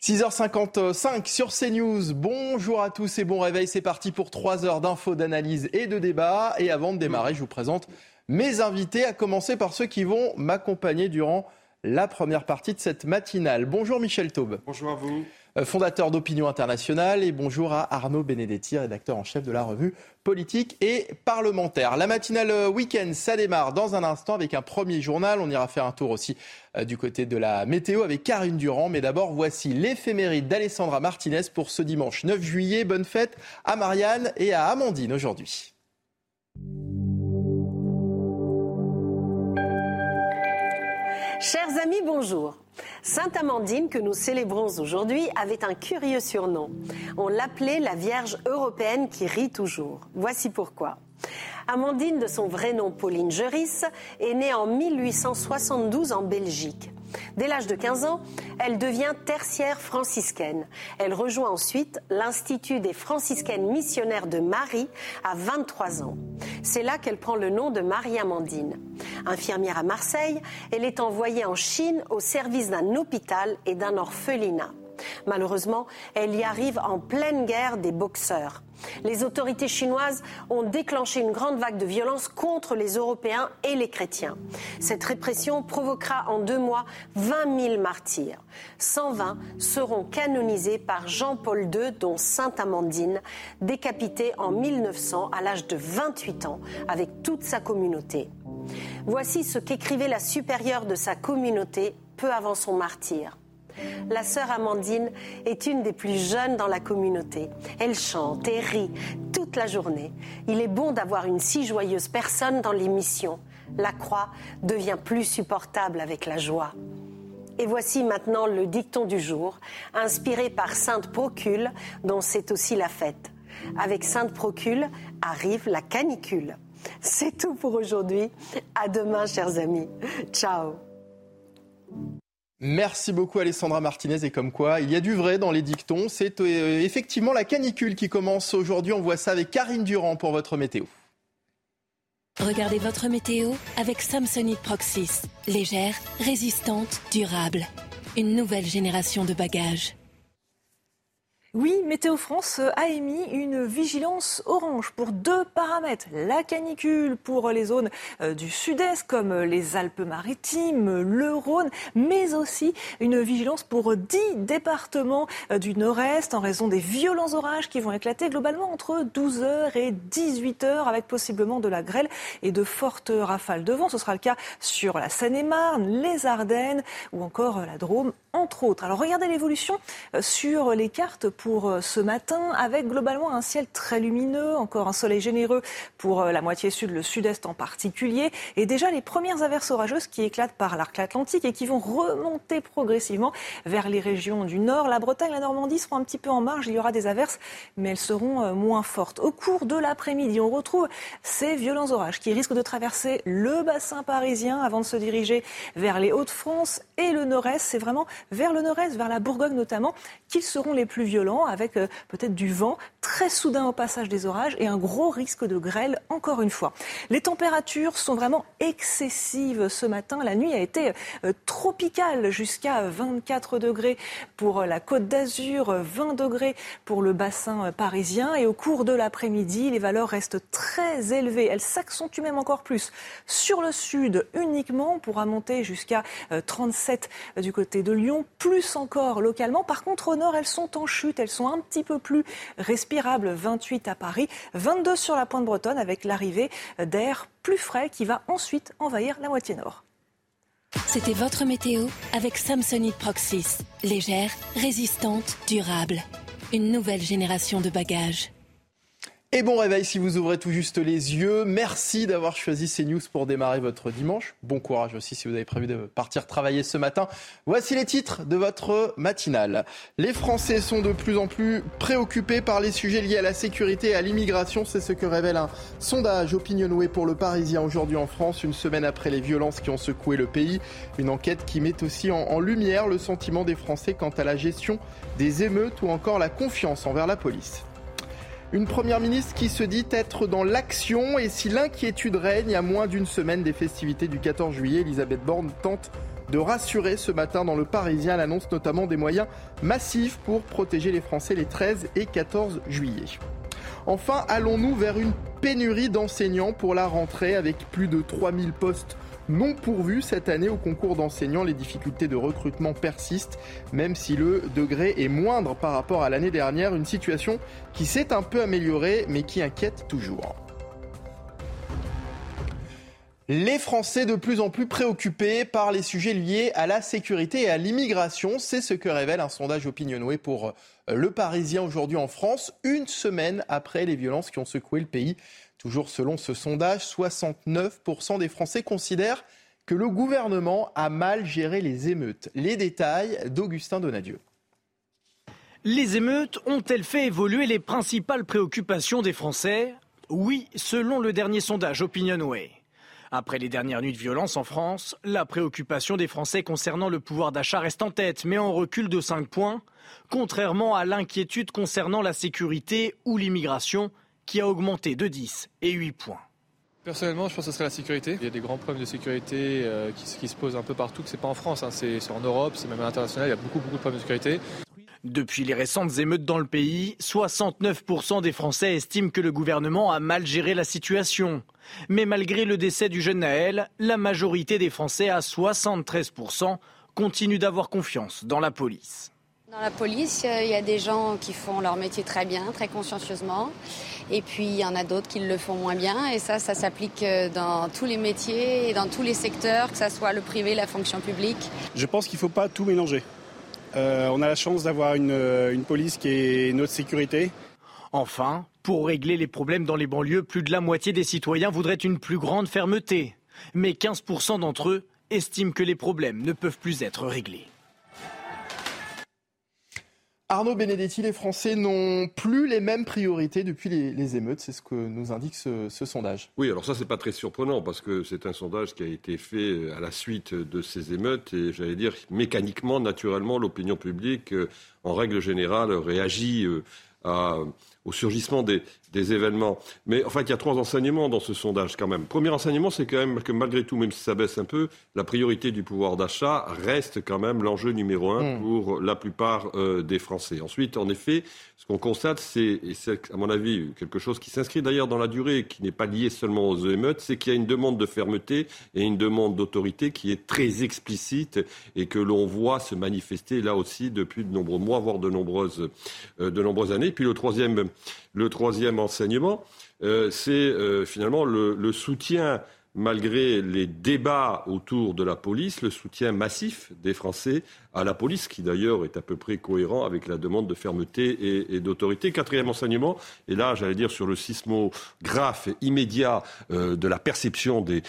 6h55 sur CNews. Bonjour à tous et bon réveil. C'est parti pour 3 heures d'infos, d'analyse et de débat. Et avant de démarrer, je vous présente mes invités, à commencer par ceux qui vont m'accompagner durant la première partie de cette matinale. Bonjour Michel Taube. Bonjour à vous. Euh, fondateur d'Opinion Internationale, et bonjour à Arnaud Benedetti, rédacteur en chef de la revue politique et parlementaire. La matinale euh, week-end, ça démarre dans un instant avec un premier journal. On ira faire un tour aussi euh, du côté de la météo avec Karine Durand. Mais d'abord, voici l'éphéméride d'Alessandra Martinez pour ce dimanche 9 juillet. Bonne fête à Marianne et à Amandine aujourd'hui. Chers amis, bonjour. Sainte Amandine, que nous célébrons aujourd'hui, avait un curieux surnom. On l'appelait la Vierge européenne qui rit toujours. Voici pourquoi. Amandine, de son vrai nom Pauline Geris, est née en 1872 en Belgique. Dès l'âge de 15 ans, elle devient tertiaire franciscaine. Elle rejoint ensuite l'Institut des franciscaines missionnaires de Marie à 23 ans. C'est là qu'elle prend le nom de Marie-Amandine. Infirmière à Marseille, elle est envoyée en Chine au service d'un hôpital et d'un orphelinat. Malheureusement, elle y arrive en pleine guerre des boxeurs. Les autorités chinoises ont déclenché une grande vague de violence contre les Européens et les chrétiens. Cette répression provoquera en deux mois 20 000 martyrs. 120 seront canonisés par Jean-Paul II, dont Sainte Amandine, décapitée en 1900 à l'âge de 28 ans avec toute sa communauté. Voici ce qu'écrivait la supérieure de sa communauté peu avant son martyr. La sœur Amandine est une des plus jeunes dans la communauté. Elle chante et rit toute la journée. Il est bon d'avoir une si joyeuse personne dans l'émission. La croix devient plus supportable avec la joie. Et voici maintenant le dicton du jour, inspiré par Sainte Procule, dont c'est aussi la fête. Avec Sainte Procule arrive la canicule. C'est tout pour aujourd'hui. À demain, chers amis. Ciao. Merci beaucoup Alessandra Martinez et comme quoi il y a du vrai dans les dictons. C'est euh, effectivement la canicule qui commence aujourd'hui. On voit ça avec Karine Durand pour votre météo. Regardez votre météo avec Samsonite Proxys. Légère, résistante, durable. Une nouvelle génération de bagages. Oui, Météo France a émis une vigilance orange pour deux paramètres. La canicule pour les zones euh, du sud-est comme les Alpes-Maritimes, le Rhône, mais aussi une vigilance pour dix départements euh, du nord-est en raison des violents orages qui vont éclater globalement entre 12h et 18h avec possiblement de la grêle et de fortes rafales de vent. Ce sera le cas sur la Seine-et-Marne, les Ardennes ou encore la Drôme, entre autres. Alors regardez l'évolution euh, sur les cartes pour euh, ce matin, avec globalement un ciel très lumineux, encore un soleil généreux pour euh, la moitié sud, le sud-est en particulier, et déjà les premières averses orageuses qui éclatent par l'arc atlantique et qui vont remonter progressivement vers les régions du nord. La Bretagne, la Normandie seront un petit peu en marge, il y aura des averses, mais elles seront moins fortes. Au cours de l'après-midi, on retrouve ces violents orages qui risquent de traverser le bassin parisien avant de se diriger vers les Hauts-de-France et le nord-est. C'est vraiment vers le nord-est, vers la Bourgogne notamment, qu'ils seront les plus violents avec euh, peut-être du vent très soudain au passage des orages et un gros risque de grêle encore une fois. Les températures sont vraiment excessives ce matin. La nuit a été euh, tropicale jusqu'à 24 degrés pour la côte d'Azur, 20 degrés pour le bassin parisien et au cours de l'après-midi, les valeurs restent très élevées. Elles s'accentuent même encore plus sur le sud uniquement. On pourra monter jusqu'à 37 euh, du côté de Lyon, plus encore localement. Par contre, au nord, elles sont en chute. Elles sont un petit peu plus respirables. 28 à Paris, 22 sur la pointe bretonne avec l'arrivée d'air plus frais qui va ensuite envahir la moitié nord. C'était votre météo avec Samsonite Proxys. Légère, résistante, durable. Une nouvelle génération de bagages. Et bon réveil si vous ouvrez tout juste les yeux. Merci d'avoir choisi CNews pour démarrer votre dimanche. Bon courage aussi si vous avez prévu de partir travailler ce matin. Voici les titres de votre matinale. Les Français sont de plus en plus préoccupés par les sujets liés à la sécurité et à l'immigration. C'est ce que révèle un sondage Opinionway pour le Parisien aujourd'hui en France, une semaine après les violences qui ont secoué le pays. Une enquête qui met aussi en lumière le sentiment des Français quant à la gestion des émeutes ou encore la confiance envers la police. Une première ministre qui se dit être dans l'action et si l'inquiétude règne à moins d'une semaine des festivités du 14 juillet, Elisabeth Borne tente de rassurer ce matin dans le Parisien. Elle annonce notamment des moyens massifs pour protéger les Français les 13 et 14 juillet. Enfin, allons-nous vers une pénurie d'enseignants pour la rentrée avec plus de 3000 postes non pourvus cette année au concours d'enseignants. Les difficultés de recrutement persistent, même si le degré est moindre par rapport à l'année dernière. Une situation qui s'est un peu améliorée, mais qui inquiète toujours. Les Français de plus en plus préoccupés par les sujets liés à la sécurité et à l'immigration, c'est ce que révèle un sondage Opinionway pour Le Parisien aujourd'hui en France, une semaine après les violences qui ont secoué le pays. Toujours selon ce sondage, 69% des Français considèrent que le gouvernement a mal géré les émeutes. Les détails d'Augustin Donadieu. Les émeutes ont-elles fait évoluer les principales préoccupations des Français? Oui, selon le dernier sondage Opinionway. Après les dernières nuits de violence en France, la préoccupation des Français concernant le pouvoir d'achat reste en tête, mais en recul de 5 points, contrairement à l'inquiétude concernant la sécurité ou l'immigration, qui a augmenté de 10 et 8 points. Personnellement, je pense que ce serait la sécurité. Il y a des grands problèmes de sécurité euh, qui, qui, se posent un peu partout, que c'est pas en France, hein, c'est en Europe, c'est même à l'international, il y a beaucoup, beaucoup de problèmes de sécurité. Depuis les récentes émeutes dans le pays, 69% des Français estiment que le gouvernement a mal géré la situation. Mais malgré le décès du jeune Naël, la majorité des Français, à 73%, continuent d'avoir confiance dans la police. Dans la police, euh, il y a des gens qui font leur métier très bien, très consciencieusement. Et puis, il y en a d'autres qui le font moins bien. Et ça, ça s'applique euh, dans tous les métiers et dans tous les secteurs, que ce soit le privé, la fonction publique. Je pense qu'il ne faut pas tout mélanger. Euh, on a la chance d'avoir une, une police qui est notre sécurité. Enfin, pour régler les problèmes dans les banlieues, plus de la moitié des citoyens voudraient une plus grande fermeté. Mais 15% d'entre eux estiment que les problèmes ne peuvent plus être réglés. Arnaud Benedetti, les Français n'ont plus les mêmes priorités depuis les, émeutes, c'est ce que nous indique ce, sondage. Oui, alors ça c'est pas très surprenant parce que c'est un sondage qui a été fait à la suite de ces émeutes et j'allais dire mécaniquement, naturellement, l'opinion publique, en règle générale, réagit à, au surgissement des, des, événements. Mais en fait, il y a trois enseignements dans ce sondage quand même. Premier enseignement, c'est quand même que malgré tout, même si ça baisse un peu, la priorité du pouvoir d'achat reste quand même l'enjeu numéro un mmh. pour la plupart euh, des Français. Ensuite, en effet, ce qu'on constate, c'est, et c'est à mon avis quelque chose qui s'inscrit d'ailleurs dans la durée, qui n'est pas lié seulement aux émeutes, c'est qu'il y a une demande de fermeté et une demande d'autorité qui est très explicite et que l'on voit se manifester là aussi depuis de nombreux mois, voire de nombreuses, euh, de nombreuses années. Puis le troisième, le troisième enseignement, euh, c'est euh, finalement le, soutien malgré les débats autour de la police, le soutien massif des Français à la police, qui d'ailleurs est à peu près cohérent avec la demande de fermeté et, d'autorité. Quatrième enseignement, et là j'allais dire sur le sismographe immédiat euh, de la perception des,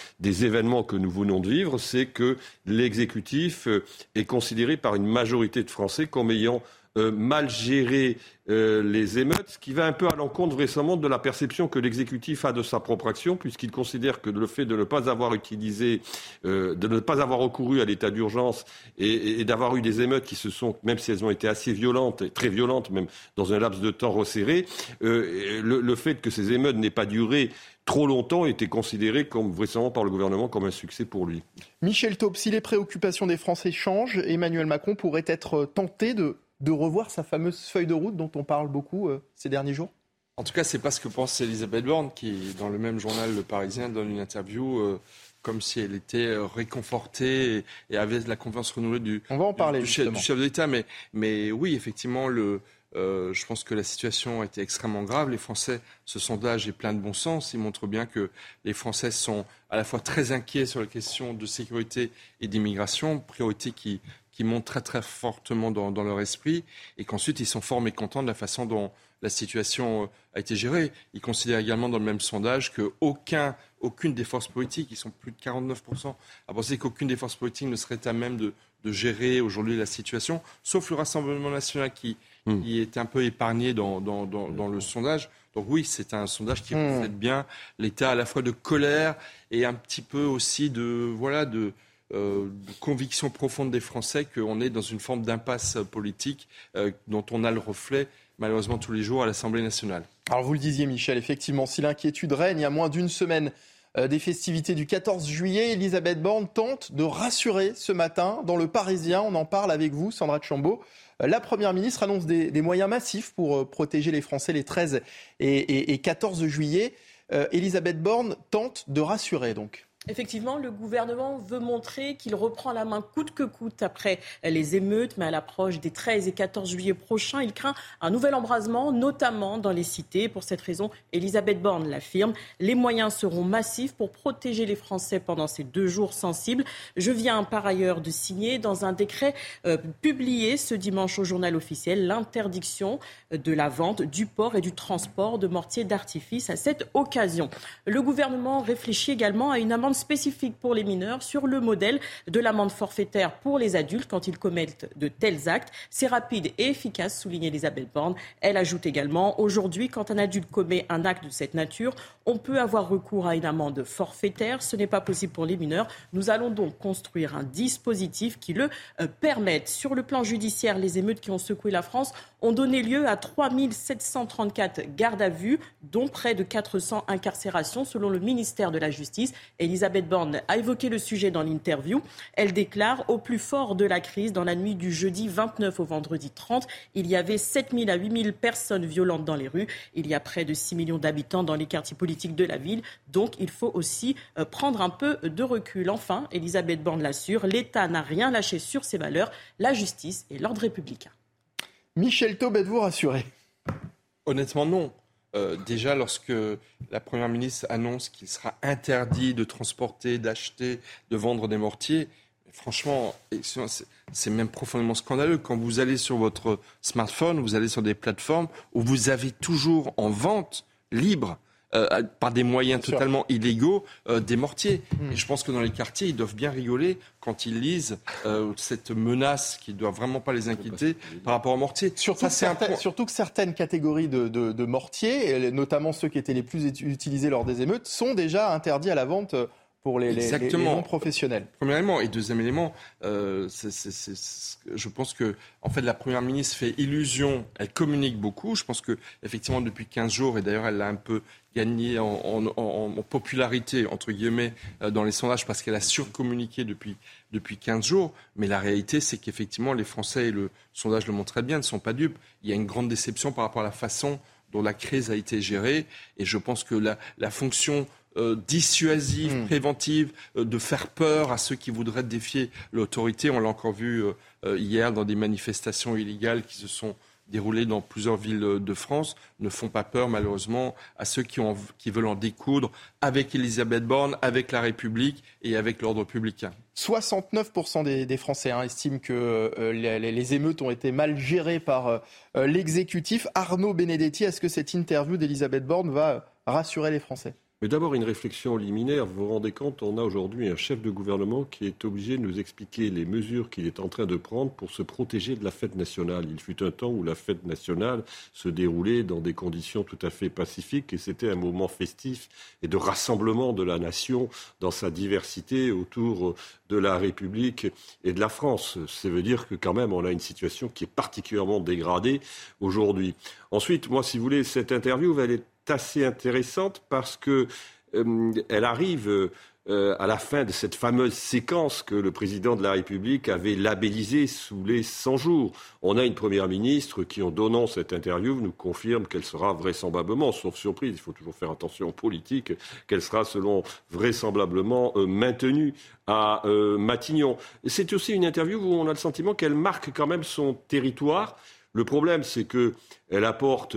événements que nous venons de vivre, c'est que l'exécutif est considéré par une majorité de Français comme ayant euh, mal géré euh, les émeutes, ce qui va un peu à l'encontre récemment de la perception que l'exécutif a de sa propre action, puisqu'il considère que le fait de ne pas avoir utilisé, euh, de ne pas avoir recouru à l'état d'urgence et, d'avoir eu des émeutes qui se sont, même si elles ont été assez violentes, très violentes, même dans un laps de temps resserré, le, le fait que ces émeutes n'aient pas duré trop longtemps était considéré comme récemment par le gouvernement comme un succès pour lui. Michel Taub, si les préoccupations des Français changent, Emmanuel Macron pourrait être tenté de de revoir sa fameuse feuille de route dont on parle beaucoup euh, ces derniers jours? En tout cas, c'est pas ce que pense Elisabeth Borne, qui, dans le même journal Le Parisien, donne une interview euh, comme si elle était euh, réconfortée et, et, avait la confiance renouvelée du, on va en parler, du, du, chef, du chef, de l'État. Mais, mais oui, effectivement, le, euh, je pense que la situation a été extrêmement grave. Les Français, ce sondage est plein de bon sens. Il montre bien que les Français sont à la fois très inquiets sur la question de sécurité et d'immigration, priorité qui qui montent très très fortement dans, dans leur esprit et qu'ensuite ils sont fort mécontents de la façon dont la situation a été gérée. Il considère également dans le même sondage qu'aucun aucune des forces politiques, ils sont plus de 49%, à penser qu'aucune des forces politiques ne serait à même de, gérer aujourd'hui la situation, sauf le Rassemblement national qui, hmm. est un peu épargné dans, le sondage. Donc oui, c'est un sondage qui hmm. reflète bien l'état à la fois de colère et un petit peu aussi de, voilà, de, euh, conviction profonde des Français qu'on est dans une forme d'impasse politique euh, dont on a le reflet malheureusement tous les jours à l'Assemblée nationale. Alors vous le disiez Michel, effectivement, si l'inquiétude règne à moins d'une semaine euh, des festivités du 14 juillet. Elisabeth Borne tente de rassurer ce matin dans le Parisien. On en parle avec vous, Sandra Chambaud. La Première ministre annonce des, moyens massifs pour protéger les Français les 13 et, et 14 juillet. Elisabeth Borne tente de rassurer donc. Effectivement, le gouvernement veut montrer qu'il reprend la main coûte que coûte après les émeutes, mais à l'approche des 13 et 14 juillet prochains, il craint un nouvel embrasement, notamment dans les cités. Pour cette raison, Elisabeth Borne l'affirme, les moyens seront massifs pour protéger les Français pendant ces deux jours sensibles. Je viens par ailleurs de signer dans un décret euh, publié ce dimanche au journal officiel l'interdiction de la vente, du port et du transport de mortiers d'artifice à cette occasion. Le gouvernement réfléchit également à une amende spécifique pour les mineurs sur le modèle de l'amende forfaitaire pour les adultes quand ils commettent de tels actes. C'est rapide et efficace, souligne Elisabeth Borne. Elle ajoute également, aujourd'hui, quand un adulte commet un acte de cette nature, on peut avoir recours à une amende forfaitaire. Ce n'est pas possible pour les mineurs. Nous allons donc construire un dispositif qui le euh, permette. Sur le plan judiciaire, les émeutes qui ont secoué la France ont donné lieu à 3 734 gardes à vue, dont près de 400 incarcérations, selon le ministère de la Justice. Elisabeth Borne a évoqué le sujet dans l'interview. Elle déclare Au plus fort de la crise, dans la nuit du jeudi 29 au vendredi 30, il y avait 7 000 à 8 000 personnes violentes dans les rues. Il y a près de 6 millions d'habitants dans les quartiers politiques de la ville. Donc, il faut aussi euh, prendre un peu de recul. Enfin, Elisabeth Borne l'assure l'État n'a rien lâché sur ses valeurs, la justice et l'ordre républicain. Michel Taub, êtes-vous rassuré? Honnêtement, non. Euh, déjà, lorsque la Première ministre annonce qu'il sera interdit de transporter, d'acheter, de vendre des mortiers, franchement, c'est même profondément scandaleux. Quand vous allez sur votre smartphone, vous allez sur des plateformes où vous avez toujours en vente libre euh, par des moyens totalement illégaux euh, des mortiers. Hmm. Et je pense que dans les quartiers, ils doivent bien rigoler quand ils lisent euh, cette menace qui ne doit vraiment pas les inquiéter par rapport aux mortiers. Surtout, surtout que certaines catégories de, de, mortiers, notamment ceux qui étaient les plus utilisés lors des émeutes, sont déjà interdits à la vente pour les, les, non-professionnels. Premièrement, et deuxième élément, euh, je pense que en fait, la Première ministre fait illusion, elle communique beaucoup. Je pense que effectivement depuis 15 jours, et d'ailleurs elle l'a un peu gagné en, popularité, entre guillemets, euh, dans les sondages parce qu'elle a surcommuniqué depuis, depuis 15 jours. Mais la réalité, c'est qu'effectivement, les Français, et le sondage le montre très bien, ne sont pas dupes. Il y a une grande déception par rapport à la façon dont la crise a été gérée. Et je pense que la, la fonction euh, dissuasive, hmm. préventive, euh, de faire peur à ceux qui voudraient défier l'autorité. On l'a encore vu euh, hier dans des manifestations illégales qui se sont déroulées dans plusieurs villes de France, ne font pas peur malheureusement à ceux qui, ont, qui veulent en découdre avec Elisabeth Borne, avec la République et avec l'ordre public. 69% des, Français hein, estiment que les, émeutes ont été mal gérées par l'exécutif. Arnaud Benedetti, est-ce que cette interview d'Elisabeth Borne va rassurer les Français? Mais d'abord, une réflexion liminaire. Vous vous rendez compte, on a aujourd'hui un chef de gouvernement qui est obligé de nous expliquer les mesures qu'il est en train de prendre pour se protéger de la fête nationale. Il fut un temps où la fête nationale se déroulait dans des conditions tout à fait pacifiques et c'était un moment festif et de rassemblement de la nation dans sa diversité autour de la République et de la France. Ça veut dire que quand même, on a une situation qui est particulièrement dégradée aujourd'hui. Ensuite, moi, si vous voulez, cette interview, elle est assez intéressante parce que euh, elle arrive euh, à la fin de cette fameuse séquence que le président de la République avait labellisée sous les 100 jours. On a une première ministre qui, en donnant cette interview, nous confirme qu'elle sera vraisemblablement, sauf surprise, il faut toujours faire attention aux politiques, qu'elle sera selon vraisemblablement euh, maintenue à Matignon. C'est aussi une interview où on a le sentiment qu'elle marque quand même son territoire. Le problème, c'est qu'elle apporte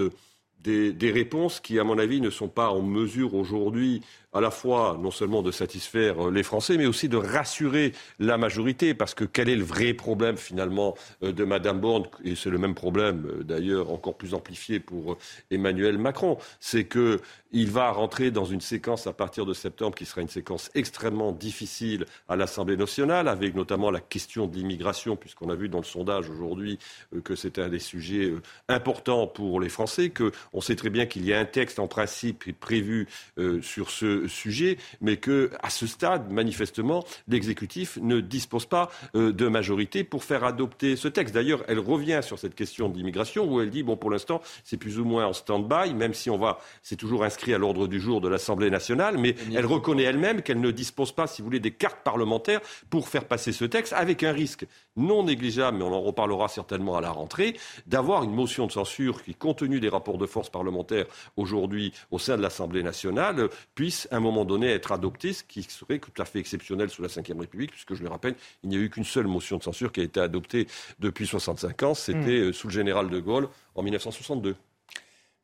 des, réponses qui, à mon avis, ne sont pas en mesure aujourd'hui à la fois non seulement de satisfaire les Français, mais aussi de rassurer la majorité, parce que quel est le vrai problème finalement de Madame Borne, et c'est le même problème d'ailleurs encore plus amplifié pour Emmanuel Macron, c'est que il va rentrer dans une séquence à partir de septembre qui sera une séquence extrêmement difficile à l'Assemblée nationale, avec notamment la question de l'immigration, puisqu'on a vu dans le sondage aujourd'hui euh, que c'est un des sujets euh, importants pour les Français, qu'on sait très bien qu'il y a un texte en principe prévu euh, sur ce sujet, mais que à ce stade, manifestement, l'exécutif ne dispose pas de majorité pour faire adopter ce texte. D'ailleurs, elle revient sur cette question de l'immigration où elle dit bon, pour l'instant, c'est plus ou moins en stand-by, même si on va, c'est toujours inscrit à l'ordre du jour de l'Assemblée nationale, mais elle reconnaît elle-même qu'elle ne dispose pas, si vous voulez, des cartes parlementaires pour faire passer ce texte, avec un risque non négligeable, mais on en reparlera certainement à la rentrée, d'avoir une motion de censure qui, compte tenu des rapports de force parlementaires aujourd'hui au sein de l'Assemblée nationale, puisse à un moment donné être adoptée, ce qui serait tout à fait exceptionnel sous la Ve République, puisque je le rappelle, il n'y a eu qu'une seule motion de censure qui a été adoptée depuis 65 ans, c'était hmm. euh, sous le général de Gaulle en 1962.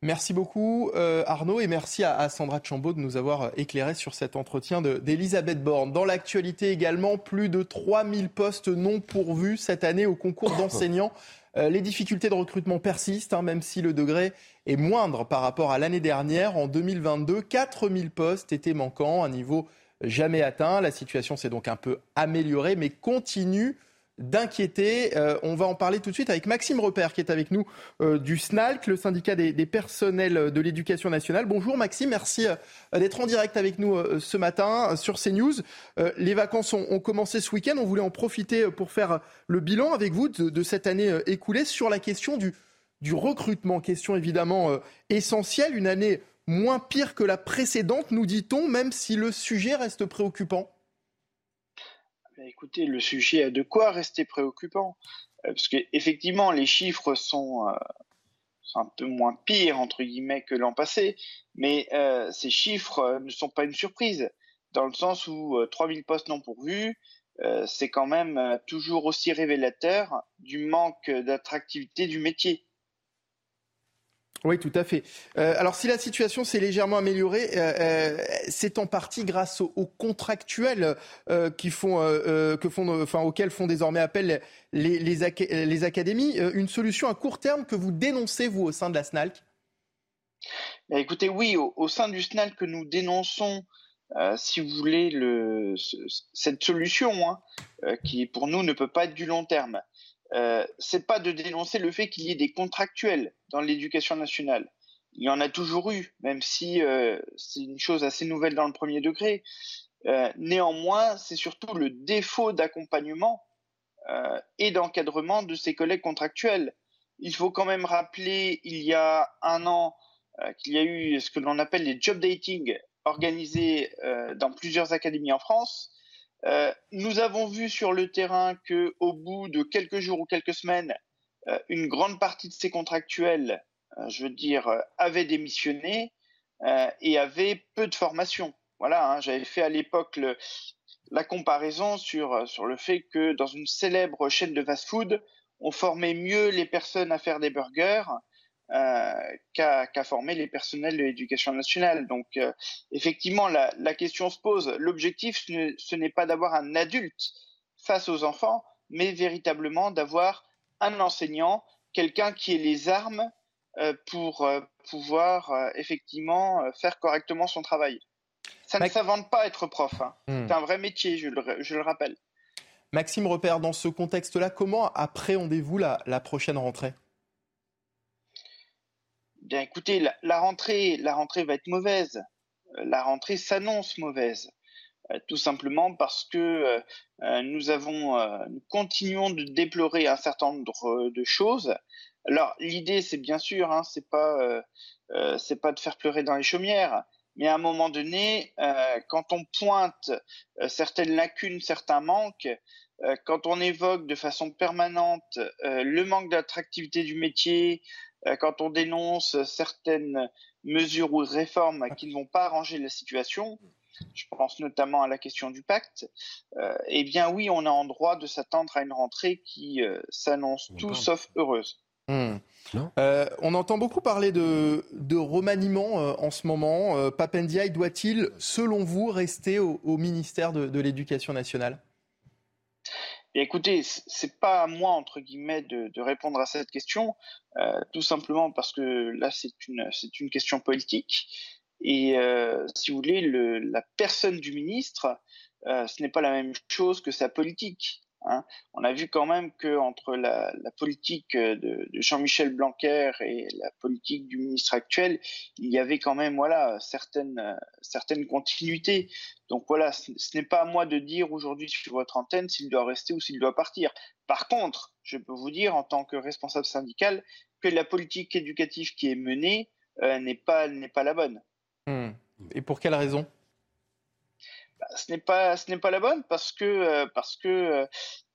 Merci beaucoup euh, Arnaud et merci à, Sandra Chambaud de nous avoir euh, éclairé sur cet entretien d'Elisabeth Borne. Dans l'actualité également, plus de 3000 postes non pourvus cette année au concours d'enseignants. Euh, les difficultés de recrutement persistent, hein, même si le degré est moindre par rapport à l'année dernière. En 2022, 4000 postes étaient manquants, un niveau jamais atteint. La situation s'est donc un peu améliorée, mais continue d'inquiéter. Euh, on va en parler tout de suite avec Maxime Repère qui est avec nous euh, du SNALC, le syndicat des, personnels de l'éducation nationale. Bonjour Maxime, merci euh, d'être en direct avec nous ce matin sur CNews. les vacances ont, commencé ce week-end, on voulait en profiter pour faire le bilan avec vous de, cette année écoulée sur la question du, du recrutement, question évidemment essentielle, une année moins pire que la précédente, nous dit-on, même si le sujet reste préoccupant. Écoutez, le sujet a de quoi rester préoccupant. Euh, parce qu'effectivement, les chiffres sont, euh, un peu moins pires, entre guillemets, que l'an passé. Mais euh, ces chiffres ne sont pas une surprise. Dans le sens où 3000 postes non pourvus, c'est quand même toujours aussi révélateur du manque d'attractivité du métier. Oui, tout à fait. Euh, alors, si la situation s'est légèrement améliorée, euh, euh, c'est en partie grâce aux, contractuels qui font, auxquels font désormais appel les, académies. une solution à court terme que vous dénoncez, vous, au sein de la SNALC bah, Écoutez, oui, au, sein du SNALC, nous dénonçons, si vous voulez, le, cette solution, hein, qui pour nous ne peut pas être du long terme. Euh, c'est pas de dénoncer le fait qu'il y ait des contractuels dans l'éducation nationale. Il y en a toujours eu, même si euh, c'est une chose assez nouvelle dans le premier degré. Euh, néanmoins, c'est surtout le défaut d'accompagnement et d'encadrement de ces collègues contractuels. Il faut quand même rappeler, il y a un an, qu'il y a eu ce que l'on appelle les job dating organisés dans plusieurs académies en France euh, nous avons vu sur le terrain que, au bout de quelques jours ou quelques semaines, euh, une grande partie de ces contractuels, euh, je veux dire, avaient démissionné et avaient peu de formation. Voilà, hein, j'avais fait à l'époque la comparaison sur, sur le fait que dans une célèbre chaîne de fast-food, on formait mieux les personnes à faire des burgers euh, qu'a formé les personnels de l'éducation nationale. Donc, euh, effectivement, la, question se pose. L'objectif, ce n'est pas d'avoir un adulte face aux enfants, mais véritablement d'avoir un enseignant, quelqu'un qui ait les armes euh, pour pouvoir effectivement faire correctement son travail. Ça ne s'invente pas être prof. Hein. Hmm. C'est un vrai métier, je le, rappelle. Maxime Repère, dans ce contexte-là, comment appréhendez-vous la prochaine rentrée? Écoutez, la, rentrée, la rentrée va être mauvaise. Euh, la rentrée s'annonce mauvaise, euh, tout simplement parce que euh, nous avons, nous continuons de déplorer un certain nombre de choses. Alors, l'idée, c'est bien sûr, hein, c'est pas, c'est pas de faire pleurer dans les chaumières, mais à un moment donné, quand on pointe certaines lacunes, certains manques, quand on évoque de façon permanente le manque d'attractivité du métier, euh, quand on dénonce certaines mesures ou réformes qui ne vont pas arranger la situation, je pense notamment à la question du pacte, euh, eh bien oui, on a en droit de s'attendre à une rentrée qui euh, s'annonce tout sauf heureuse. Hmm. Euh, on entend beaucoup parler de, remaniement euh, en ce moment. Euh, Papendiaï doit-il, selon vous, rester au, ministère de, l'Éducation nationale? Écoutez, Écoutez, c'est pas à moi entre guillemets de, répondre à cette question, tout simplement parce que là c'est une c'est une question politique et si vous voulez la personne du ministre, ce n'est pas la même chose que sa politique. Hein. On a vu quand même que entre la, politique de, Jean-Michel Blanquer et la politique du ministre actuel, il y avait quand même voilà certaines certaines continuités. Donc voilà, ce, n'est pas à moi de dire aujourd'hui sur votre antenne s'il doit rester ou s'il doit partir. Par contre, je peux vous dire en tant que responsable syndical que la politique éducative qui est menée euh, n'est pas n'est pas la bonne. Hmm. Et pour quelle raison? Ce n'est pas ce n'est pas la bonne parce que euh, parce que euh,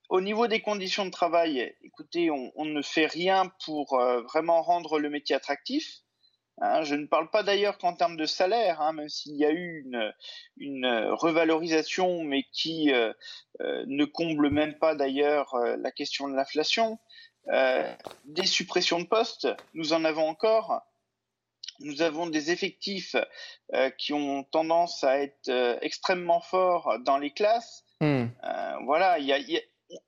au niveau des conditions de travail, écoutez, on, ne fait rien pour euh, vraiment rendre le métier attractif. Hein. je ne parle pas d'ailleurs qu'en termes de salaire, hein, même s'il y a eu une, une revalorisation, mais qui ne comble même pas d'ailleurs la question de l'inflation. des suppressions de postes, nous en avons encore nous avons des effectifs euh, qui ont tendance à être euh, extrêmement forts dans les classes. Hmm. Euh, voilà,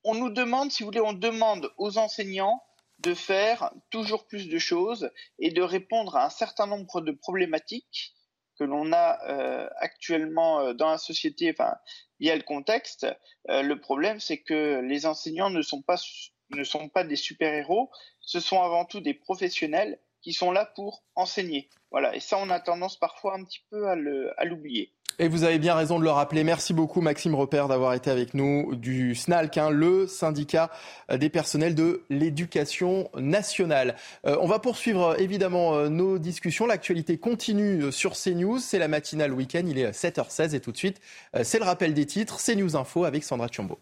on nous demande, si vous voulez, on demande aux enseignants de faire toujours plus de choses et de répondre à un certain nombre de problématiques que l'on a actuellement dans la société, enfin, via le contexte. le problème, c'est que les enseignants ne sont pas ne sont pas des super-héros, ce sont avant tout des professionnels qui sont là pour enseigner. Voilà, et ça, on a tendance parfois un petit peu à l'oublier. Et vous avez bien raison de le rappeler. Merci beaucoup Maxime Repère d'avoir été avec nous du SNALC, hein, le syndicat des personnels de l'éducation nationale. Euh, on va poursuivre euh, évidemment euh, nos discussions. L'actualité continue sur CNews. C'est la matinale week-end. Il est 7h16 et tout de suite, c'est le rappel des titres. CNews Info avec Sandra Chambaud.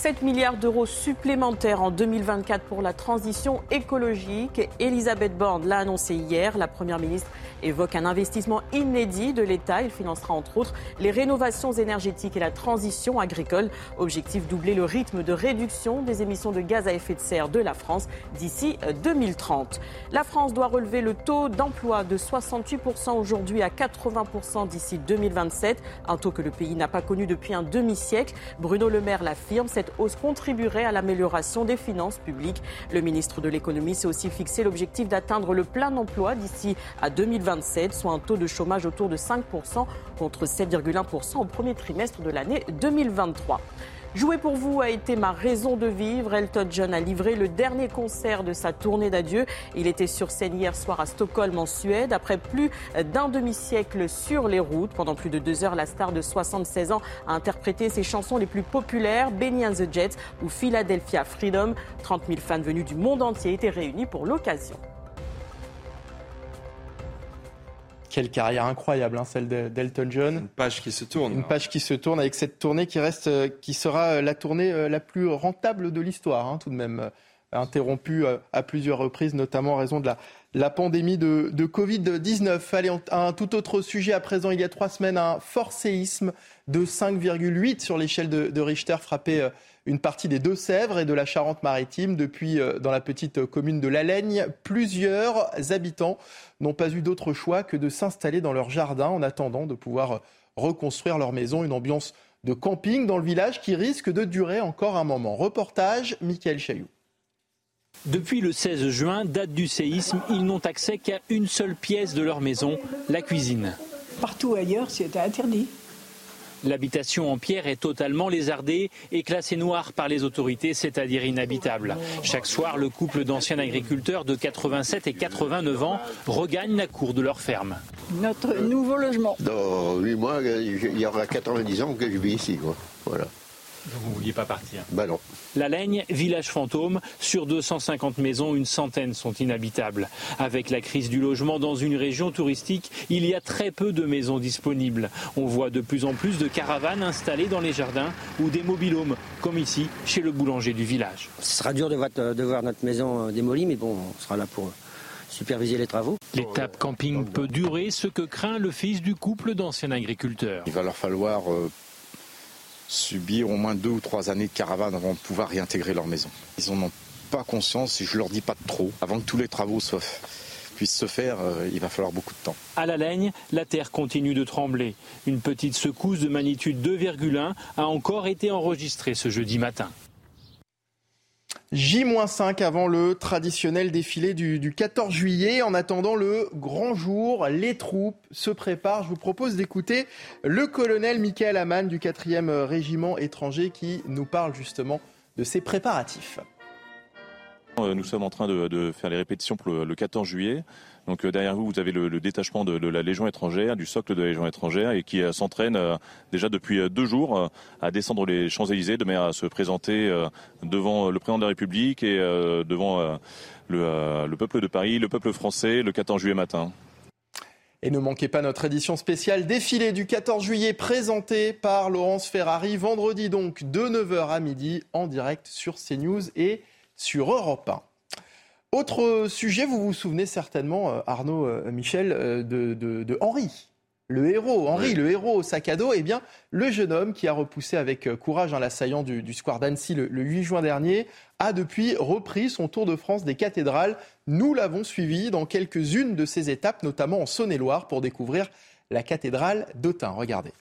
7 milliards d'euros supplémentaires en 2024 pour la transition écologique. Elisabeth Borne l'a annoncé hier. La Première ministre évoque un investissement inédit de l'État. Il financera entre autres les rénovations énergétiques et la transition agricole. Objectif doubler le rythme de réduction des émissions de gaz à effet de serre de la France d'ici 2030. La France doit relever le taux d'emploi de 68% aujourd'hui à 80% d'ici 2027, un taux que le pays n'a pas connu depuis un demi-siècle. Bruno Le Maire l'affirme, hausse contribuerait à l'amélioration des finances publiques. Le ministre de l'économie s'est aussi fixé l'objectif d'atteindre le plein emploi d'ici à 2027, soit un taux de chômage autour de 5% contre 7,1% au premier trimestre de l'année 2023. Jouer pour vous a été ma raison de vivre. Elton John a livré le dernier concert de sa tournée d'adieu. Il était sur scène hier soir à Stockholm en Suède. Après plus d'un demi-siècle sur les routes, pendant plus de deux heures, la star de 76 ans a interprété ses chansons les plus populaires, Benny and the Jets ou Philadelphia Freedom. 30 000 fans venus du monde entier étaient réunis pour l'occasion. Quelle carrière incroyable, hein, celle d'Elton John. Une page qui se tourne. Une page qui se tourne avec cette tournée qui reste, euh, qui sera euh, la tournée euh, la plus rentable de l'histoire, hein, tout de même, interrompue à plusieurs reprises, notamment en raison de la, la pandémie de, de Covid-19. Allez, un tout autre sujet à présent. Il y a trois semaines, un fort séisme de 5,8 sur l'échelle de, de, Richter frappé une partie des Deux-Sèvres et de la Charente-Maritime. Depuis, euh, dans la petite commune de Laigne, plusieurs habitants n'ont pas eu d'autre choix que de s'installer dans leur jardin en attendant de pouvoir reconstruire leur maison. Une ambiance de camping dans le village qui risque de durer encore un moment. Reportage, Michael Chailloux. Depuis le 16 juin, date du séisme, ils n'ont accès qu'à une seule pièce de leur maison, la cuisine. Partout ailleurs, c'était interdit. L'habitation en pierre est totalement lézardée et classée noire par les autorités, c'est-à-dire inhabitable. Chaque soir, le couple d'anciens agriculteurs de 87 et 89 ans regagne la cour de leur ferme. Notre nouveau logement. Dans 8 mois, il y aura 90 ans que je vis ici. Voilà. Vous ne vouliez pas partir Ben non. La Laigne, village fantôme, sur 250 maisons, une centaine sont inhabitables. Avec la crise du logement dans une région touristique, il y a très peu de maisons disponibles. On voit de plus en plus de caravanes installées dans les jardins ou des mobilhomes, comme ici, chez le boulanger du village. Ce sera dur de voir, notre maison euh, démolie, mais bon, on sera là pour superviser les travaux. L'étape camping peut durer, ce que craint le fils du couple d'anciens agriculteurs. Il va leur falloir euh, subir au moins deux ou trois années de caravane avant de pouvoir réintégrer leur maison. Ils n'en ont pas conscience, et je leur dis pas trop. Avant que tous les travaux soient puissent se faire, euh, il va falloir beaucoup de temps. À la Laigne, la terre continue de trembler. Une petite secousse de magnitude 2,1 a encore été enregistrée ce jeudi matin. J-5 avant le traditionnel défilé du, 14 juillet. En attendant le grand jour, les troupes se préparent. Je vous propose d'écouter le colonel Michael Amann du 4e régiment étranger qui nous parle justement de ces préparatifs. Euh, nous sommes en train de, faire les répétitions pour le, 14 juillet. Donc euh, derrière vous, vous avez le, détachement de, la Légion étrangère, du socle de la Légion étrangère, et qui euh, s'entraîne déjà depuis deux jours à descendre les Champs-Élysées de manière à se présenter devant le président de la République et devant le, peuple de Paris, le peuple français, le 14 juillet matin. Et ne manquez pas notre édition spéciale défilé du 14 juillet présentée par Laurence Ferrari, vendredi donc de 9h à midi en direct sur CNews et sur Europe 1. Autre sujet, vous vous souvenez certainement, euh, Arnaud euh, Michel, euh, de, Henri, le héros, Henri, le héros au sac à dos, eh bien, le jeune homme qui a repoussé avec courage un l'assaillant du, du square d'Annecy le, 8 juin dernier, a depuis repris son tour de France des cathédrales. Nous l'avons suivi dans quelques-unes de ses étapes, notamment en Saône-et-Loire, pour découvrir la cathédrale d'Autun. Regardez.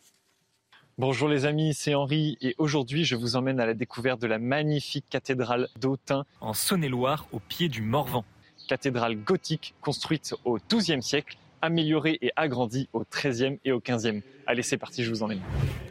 Bonjour les amis, c'est Henri et aujourd'hui je vous emmène à la découverte de la magnifique cathédrale d'Autun en Saône-et-Loire au pied du Morvan. Cathédrale gothique construite au XIIe siècle, améliorée et agrandie au XIIIe et au XVe. Allez c'est parti, je vous emmène.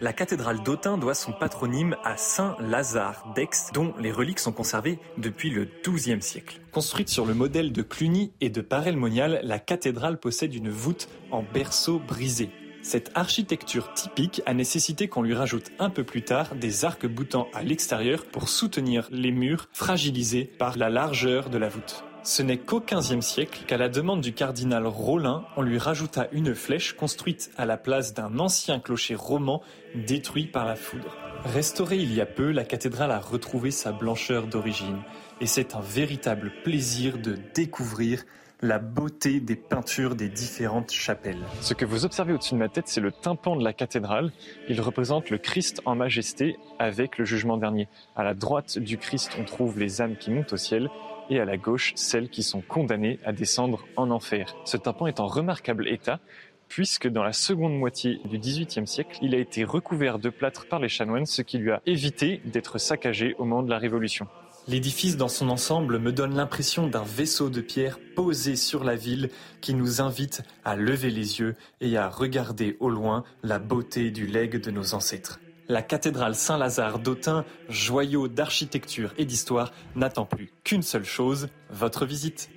La cathédrale d'Autun doit son patronyme à Saint Lazare d'Aix dont les reliques sont conservées depuis le XIIe siècle. Construite sur le modèle de Cluny et de Paray-le-Monial, la cathédrale possède une voûte en berceau brisé. Cette architecture typique a nécessité qu'on lui rajoute un peu plus tard des arcs boutants à l'extérieur pour soutenir les murs fragilisés par la largeur de la voûte. Ce n'est qu'au XVe siècle qu'à la demande du cardinal Rollin, on lui rajouta une flèche construite à la place d'un ancien clocher roman détruit par la foudre. Restaurée il y a peu, la cathédrale a retrouvé sa blancheur d'origine et c'est un véritable plaisir de découvrir la beauté des peintures des différentes chapelles. Ce que vous observez au-dessus de ma tête, c'est le tympan de la cathédrale. Il représente le Christ en majesté avec le jugement dernier. À la droite du Christ, on trouve les âmes qui montent au ciel et à la gauche, celles qui sont condamnées à descendre en enfer. Ce tympan est en remarquable état puisque dans la seconde moitié du XVIIIe siècle, il a été recouvert de plâtre par les chanoines, ce qui lui a évité d'être saccagé au moment de la Révolution. L'édifice dans son ensemble me donne l'impression d'un vaisseau de pierre posé sur la ville qui nous invite à lever les yeux et à regarder au loin la beauté du legs de nos ancêtres. La cathédrale Saint-Lazare d'Autun, joyau d'architecture et d'histoire, n'attend plus qu'une seule chose, votre visite.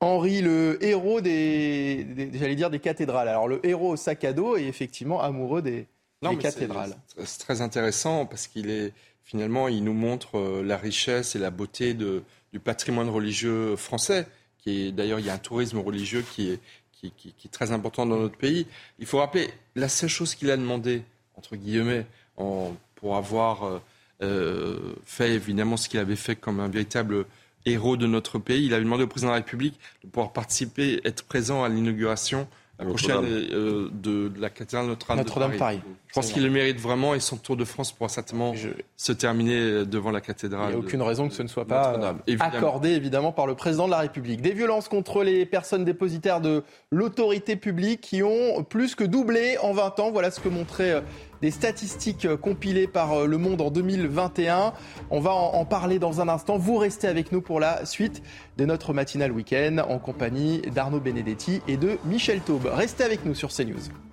Henri, le héros des, j'allais dire des cathédrales. Alors le héros au sac à dos est effectivement amoureux des, des cathédrales. C'est très intéressant parce qu'il est finalement, il nous montre euh, la richesse et la beauté du patrimoine religieux français. Qui est, d'ailleurs, il y a un tourisme religieux qui est, qui, est très important dans notre pays. Il faut rappeler, la seule chose qu'il a demandé, entre guillemets, pour avoir euh, euh, fait évidemment ce qu'il avait fait comme un véritable héros de notre pays, il avait demandé au président de la République de pouvoir participer, être présent à l'inauguration la prochaine euh, de, la cathédrale Notre-Dame de Paris. Je pense qu'il le mérite vraiment et son Tour de France pourra certainement se terminer devant la cathédrale. Il n'y a aucune raison que ce ne soit pas accordé évidemment par le président de la République. Des violences contre les personnes dépositaires de l'autorité publique qui ont plus que doublé en 20 ans. Voilà ce que montrait euh, des statistiques euh, compilées par euh, Le Monde en 2021. On va en parler dans un instant. Vous restez avec nous pour la suite de notre matinale week-end en compagnie d'Arnaud Benedetti et de Michel Taube. Restez avec nous sur CNews.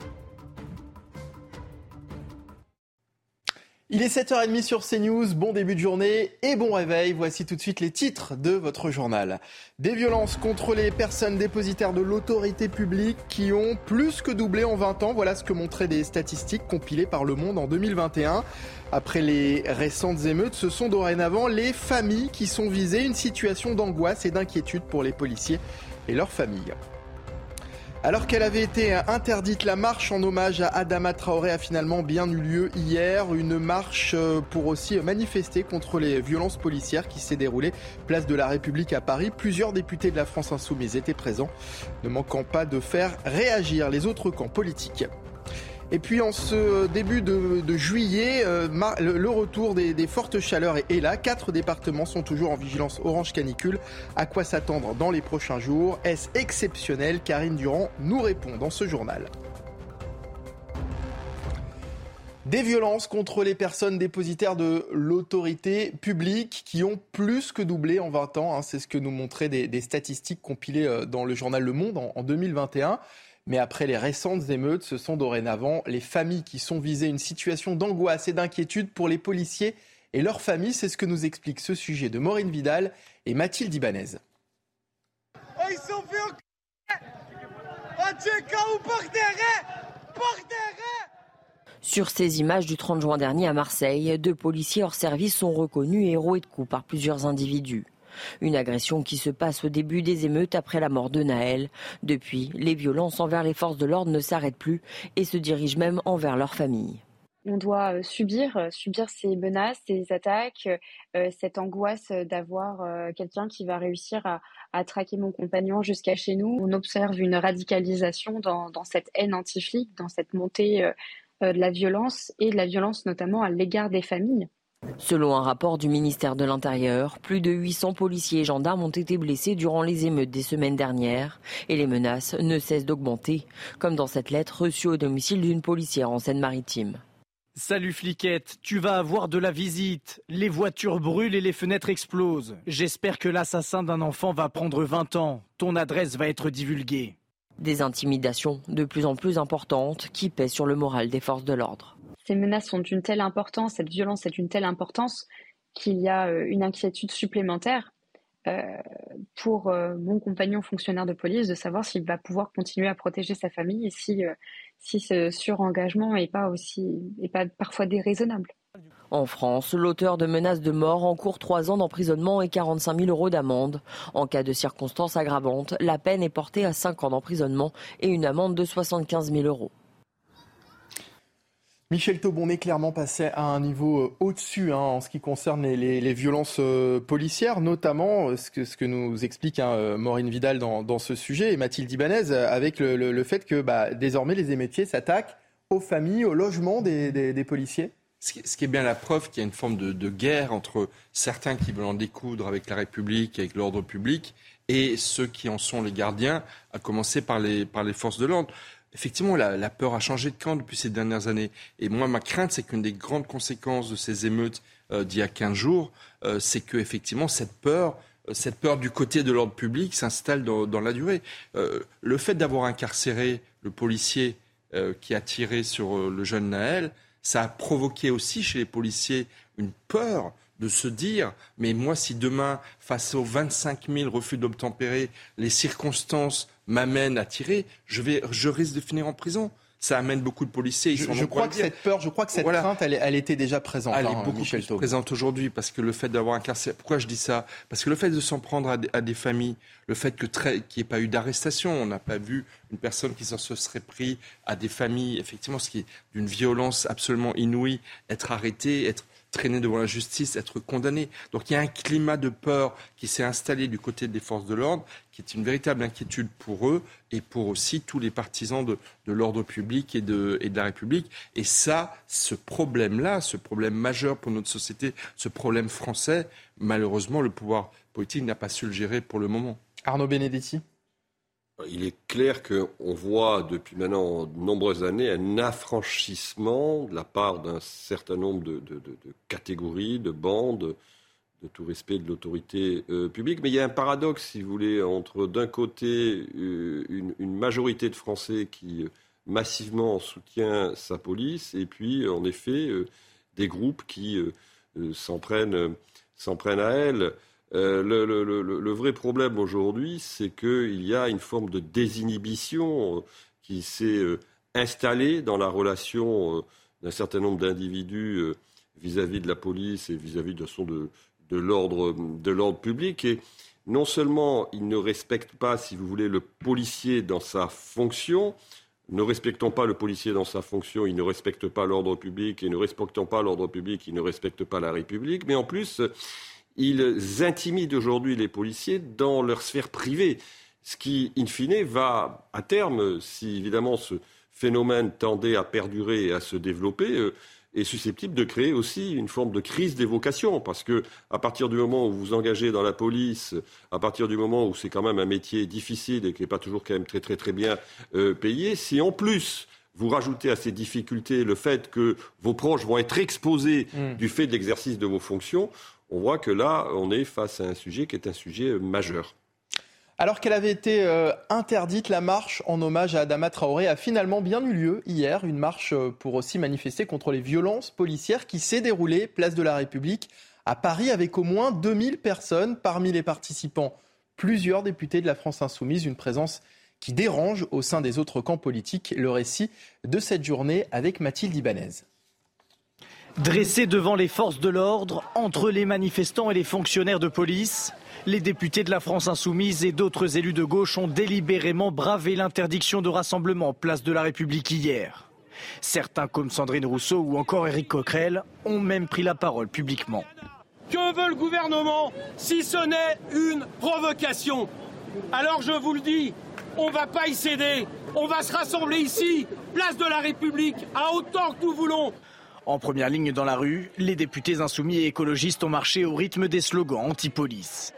Il est 7h30 sur CNews, bon début de journée et bon réveil. Voici tout de suite les titres de votre journal. Des violences contre les personnes dépositaires de l'autorité publique qui ont plus que doublé en 20 ans. Voilà ce que montraient des statistiques compilées par Le Monde en 2021. Après les récentes émeutes, ce sont dorénavant les familles qui sont visées. Une situation d'angoisse et d'inquiétude pour les policiers et leurs familles. Alors qu'elle avait été interdite, la marche en hommage à Adama Traoré a finalement bien eu lieu hier. Une marche euh, pour aussi manifester contre les violences policières qui s'est déroulée place de la République à Paris. Plusieurs députés de la France insoumise étaient présents, ne manquant pas de faire réagir les autres camps politiques. Et puis en ce début de, juillet, euh, le, retour des, fortes chaleurs est, là. Quatre départements sont toujours en vigilance orange canicule. À quoi s'attendre dans les prochains jours? Est-ce exceptionnel? Karine Durand nous répond dans ce journal. Des violences contre les personnes dépositaires de l'autorité publique qui ont plus que doublé en 20 ans. Hein. C'est ce que nous montraient des, statistiques compilées euh, dans le journal Le Monde en, 2021. Mais après les récentes émeutes, ce sont dorénavant les familles qui sont visées. Une situation d'angoisse et d'inquiétude pour les policiers et leurs familles. C'est ce que nous explique ce sujet de Maureen Vidal et Mathilde Ibanez. Oh, ils sont fait sur ces images du 30 juin dernier à Marseille, deux policiers hors service sont reconnus héros et de coups par plusieurs individus. Une agression qui se passe au début des émeutes après la mort de Naël. Depuis, les violences envers les forces de l'ordre ne s'arrêtent plus et se dirigent même envers leur famille. On doit euh, subir, euh, subir ces menaces, ces attaques, euh, cette angoisse d'avoir quelqu'un qui va réussir à, traquer mon compagnon jusqu'à chez nous. On observe une radicalisation dans, cette haine anti dans cette montée de la violence et de la violence notamment à l'égard des familles. Selon un rapport du ministère de l'Intérieur, plus de 800 policiers et gendarmes ont été blessés durant les émeutes des semaines dernières et les menaces ne cessent d'augmenter, comme dans cette lettre reçue au domicile d'une policière en Seine-Maritime. Salut fliquette, tu vas avoir de la visite. Les voitures brûlent et les fenêtres explosent. J'espère que l'assassin d'un enfant va prendre 20 ans. Ton adresse va être divulguée. Des intimidations de plus en plus importantes qui pèsent sur le moral des forces de l'ordre. Ces menaces sont d'une telle importance, cette violence est d'une telle importance qu'il y a euh, une inquiétude supplémentaire euh, pour euh, mon compagnon fonctionnaire de police de savoir s'il va pouvoir continuer à protéger sa famille et si, si ce surengagement n'est pas aussi pas parfois déraisonnable. En France, l'auteur de menaces de mort encourt 3 ans d'emprisonnement et 45 000 euros d'amende. En cas de circonstances aggravantes, la peine est portée à 5 ans d'emprisonnement et une amende de 75 000 euros. Michel Taubon est clairement passé à un niveau euh, au-dessus hein, en ce qui concerne les, violences euh, policières, notamment euh, ce que, nous explique hein, Maureen Vidal dans, ce sujet et Mathilde Ibanez avec le, fait que bah, désormais les émétiers s'attaquent aux familles, au logement des policiers ce qui est bien la preuve qu'il y a une forme de, guerre entre certains qui veulent en découdre avec la République, avec l'ordre public, et ceux qui en sont les gardiens, à commencer par les forces de l'ordre. Effectivement, la, peur a changé de camp depuis ces dernières années. Et moi, ma crainte, c'est qu'une des grandes conséquences de ces émeutes euh, d'il y a 15 jours, euh, c'est que effectivement cette peur, euh, cette peur du côté de l'ordre public s'installe dans, dans, la durée. le fait d'avoir incarcéré le policier qui a tiré sur le jeune Naël, ça a provoqué aussi chez les policiers une peur de se dire, mais moi, si demain, face aux 25 000 refus d'obtempérer, les circonstances m'amènent à tirer, je, vais, je risque de finir en prison ça amène beaucoup de policiers. je, crois que cette peur, je crois que cette crainte, elle, était déjà présente. Elle est hein, beaucoup plus présente aujourd'hui parce que le fait d'avoir un. Pourquoi je dis ça? Parce que le fait de s'en prendre à des, familles, le fait que qu'il n'y ait pas eu d'arrestation, on n'a pas vu une personne qui s'en se serait pris à des familles, effectivement, ce qui est d'une violence absolument inouïe, être arrêté, être traîner devant la justice, être condamné. Donc il y a un climat de peur qui s'est installé du côté des forces de l'ordre, qui est une véritable inquiétude pour eux et pour aussi tous les partisans de, l'ordre public et de, et de la République. Et ça, ce problème-là, ce problème majeur pour notre société, ce problème français, malheureusement, le pouvoir politique n'a pas su le gérer pour le moment. Arnaud Benedetti il est clair qu'on voit depuis maintenant de nombreuses années un affranchissement de la part d'un certain nombre de, catégories, de bandes, de tout respect de l'autorité euh, publique. Mais il y a un paradoxe, si vous voulez, entre d'un côté euh, une, majorité de Français qui euh, massivement soutient sa police, et puis en effet des groupes qui s'en prennent, prennent à elle. Euh, le, vrai problème aujourd'hui, c'est qu'il y a une forme de désinhibition euh, qui s'est euh, installée dans la relation d'un certain nombre d'individus vis-à-vis de la police et vis-à-vis de, de, de l'ordre public. Et non seulement ils ne respectent pas, si vous voulez, le policier dans sa fonction, ne respectant pas le policier dans sa fonction, ils ne respectent pas l'ordre public, et ne respectant pas l'ordre public, ils ne respectent pas la République, mais en plus, ils intimident aujourd'hui les policiers dans leur sphère privée, ce qui, in fine, va à terme, si évidemment ce phénomène tendait à perdurer et à se développer, est susceptible de créer aussi une forme de crise des vocations, parce que à partir du moment où vous vous engagez dans la police, à partir du moment où c'est quand même un métier difficile et qui n'est pas toujours quand même très très très bien euh, payé, si en plus vous rajoutez à ces difficultés le fait que vos proches vont être exposés mm. du fait de l'exercice de vos fonctions, on voit que là, on est face à un sujet qui est un sujet majeur. Alors qu'elle avait été euh, interdite, la marche en hommage à Adama Traoré a finalement bien eu lieu hier. Une marche euh, pour aussi manifester contre les violences policières qui s'est déroulée place de la République à Paris avec au moins 2000 personnes. Parmi les participants, plusieurs députés de la France insoumise, une présence qui dérange au sein des autres camps politiques. Le récit de cette journée avec Mathilde Ibanez. Dressés devant les forces de l'ordre, entre les manifestants et les fonctionnaires de police, les députés de la France insoumise et d'autres élus de gauche ont délibérément bravé l'interdiction de rassemblement place de la République hier. Certains, comme Sandrine Rousseau ou encore Éric Coquerel, ont même pris la parole publiquement. Que veut le gouvernement si ce n'est une provocation? Alors je vous le dis, on ne va pas y céder. On va se rassembler ici, place de la République, à autant que nous voulons. En première ligne dans la rue, les députés insoumis et écologistes ont marché au rythme des slogans anti-police.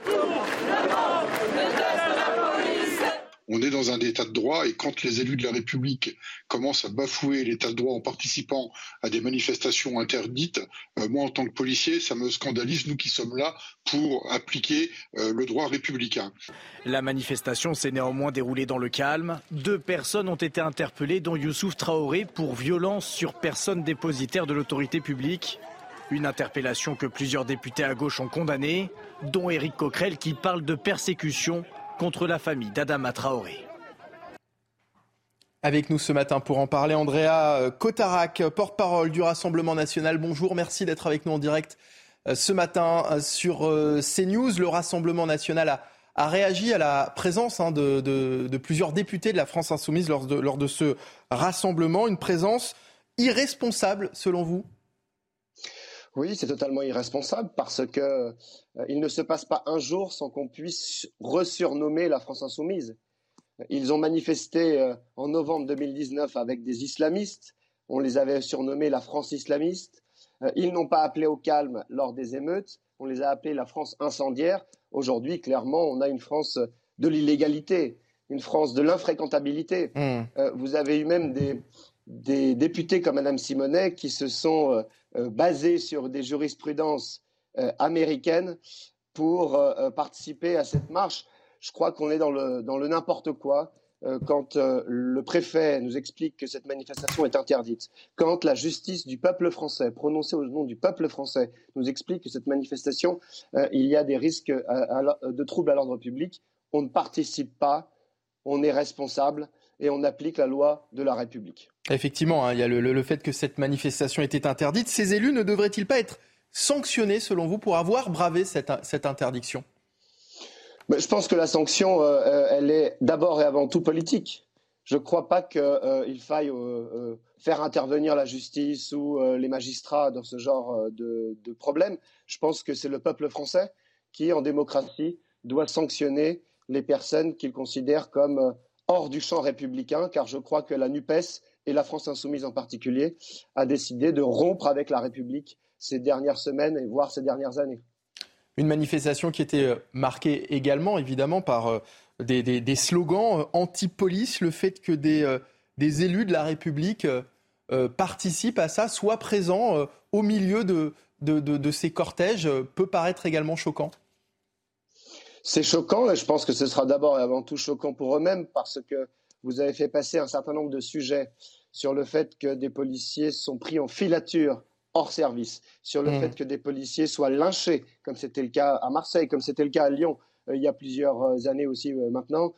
On est dans un état de droit et quand les élus de la République commencent à bafouer l'état de droit en participant à des manifestations interdites, euh, moi en tant que policier, ça me scandalise, nous qui sommes là pour appliquer euh, le droit républicain. La manifestation s'est néanmoins déroulée dans le calme. Deux personnes ont été interpellées, dont Youssouf Traoré, pour violence sur personne dépositaire de l'autorité publique. Une interpellation que plusieurs députés à gauche ont condamnée, dont Éric Coquerel qui parle de persécution contre la famille d'Adama Traoré. Avec nous ce matin pour en parler, Andrea Cotarac, porte-parole du Rassemblement national. Bonjour, merci d'être avec nous en direct euh, ce matin euh, sur euh, CNews. Le Rassemblement national a, réagi à la présence hein, de, plusieurs députés de la France insoumise lors de ce rassemblement. Une présence irresponsable selon vous? Oui, c'est totalement irresponsable parce que euh, il ne se passe pas un jour sans qu'on puisse resurnommer la France insoumise. Ils ont manifesté euh, en novembre 2019 avec des islamistes. On les avait surnommés la France islamiste. Euh, ils n'ont pas appelé au calme lors des émeutes. On les a appelés la France incendiaire. Aujourd'hui, clairement, on a une France de l'illégalité, une France de l'infréquentabilité. Mmh. vous avez eu même des, des députés comme Mme Simonet qui se sont euh, euh, basés sur des jurisprudences euh, américaines pour participer à cette marche. Je crois qu'on est dans le, dans le n'importe quoi quand le préfet nous explique que cette manifestation est interdite, quand la justice du peuple français, prononcée au nom du peuple français, nous explique que cette manifestation, il y a des risques de troubles à l'ordre public, on ne participe pas, on est responsable et on applique la loi de la République. Effectivement, hein, il y a le, fait que cette manifestation était interdite. Ces élus ne devraient-ils pas être sanctionnés, selon vous, pour avoir bravé cette, interdiction? Je pense que la sanction, euh, euh, elle est d'abord et avant tout politique. Je ne crois pas qu'il euh, faille faire intervenir la justice ou les magistrats dans ce genre de, de problème. Je pense que c'est le peuple français qui, en démocratie, doit sanctionner les personnes qu'il considère comme hors du champ républicain, car je crois que la NUPES et la France insoumise en particulier a décidé de rompre avec la République ces dernières semaines et voire ces dernières années. Une manifestation qui était euh, marquée également, évidemment, par euh, des, slogans euh, anti-police, le fait que des, élus de la République participent à ça, soient présents au milieu de ces cortèges, peut paraître également choquant. C'est choquant et je pense que ce sera d'abord et avant tout choquant pour eux-mêmes parce que vous avez fait passer un certain nombre de sujets sur le fait que des policiers sont pris en filature hors service, sur le mmh. fait que des policiers soient lynchés, comme c'était le cas à Marseille, comme c'était le cas à Lyon euh, il y a plusieurs euh, années aussi euh, maintenant.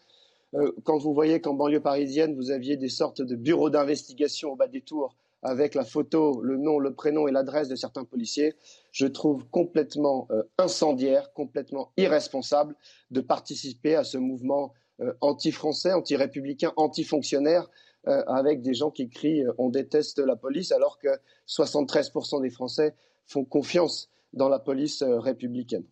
quand vous voyez qu'en banlieue parisienne, vous aviez des sortes de bureaux d'investigation au bas des tours avec la photo, le nom, le prénom et l'adresse de certains policiers, je trouve complètement euh, incendiaire, complètement irresponsable de participer à ce mouvement euh, anti-français, anti-républicain, anti-fonctionnaire, euh, avec des gens qui crient on déteste la police, alors que 73% des Français font confiance dans la police républicaine.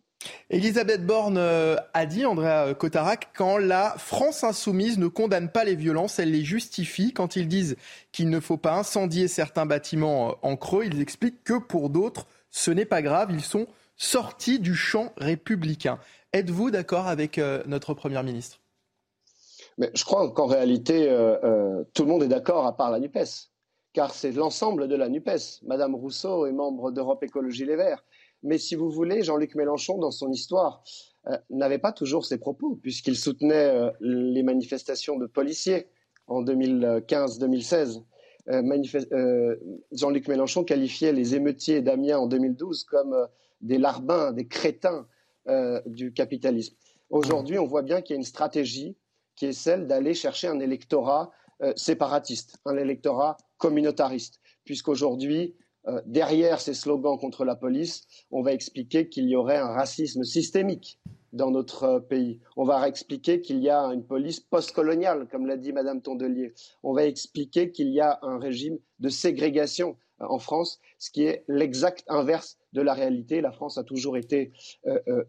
Elisabeth Borne euh, a dit, Andrea Cotarac, quand la France insoumise ne condamne pas les violences, elle les justifie. Quand ils disent qu'il ne faut pas incendier certains bâtiments euh, en creux, ils expliquent que pour d'autres, ce n'est pas grave, ils sont sortis du champ républicain. Êtes-vous d'accord avec euh, notre Première ministre? Mais Je crois qu'en réalité, tout le monde est d'accord à part la NUPES, car c'est l'ensemble de la NUPES. Madame Rousseau est membre d'Europe Écologie Les Verts. Mais si vous voulez, Jean-Luc Mélenchon, dans son histoire, euh, n'avait pas toujours ses propos, puisqu'il soutenait euh, les manifestations de policiers en 2015-2016. Euh, Jean-Luc Mélenchon qualifiait les émeutiers d'Amiens en 2012 comme des larbins, des crétins du capitalisme. Aujourd'hui, on voit bien qu'il y a une stratégie qui est celle d'aller chercher un électorat séparatiste, un électorat communautariste, puisqu'aujourd'hui, euh, derrière ces slogans contre la police, on va expliquer qu'il y aurait un racisme systémique dans notre euh, pays. On va expliquer qu'il y a une police postcoloniale, comme l'a dit Madame Tondelier. On va expliquer qu'il y a un régime de ségrégation euh, en France, ce qui est l'exact inverse de la réalité. La France a toujours été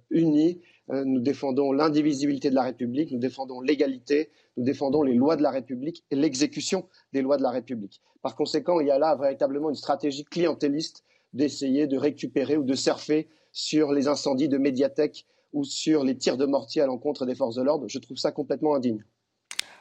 unie. Nous défendons l'indivisibilité de la République, nous défendons l'égalité, nous défendons les lois de la République et l'exécution des lois de la République. Par conséquent, il y a là véritablement une stratégie clientéliste d'essayer de récupérer ou de surfer sur les incendies de médiathèques ou sur les tirs de mortier à l'encontre des forces de l'ordre. Je trouve ça complètement indigne.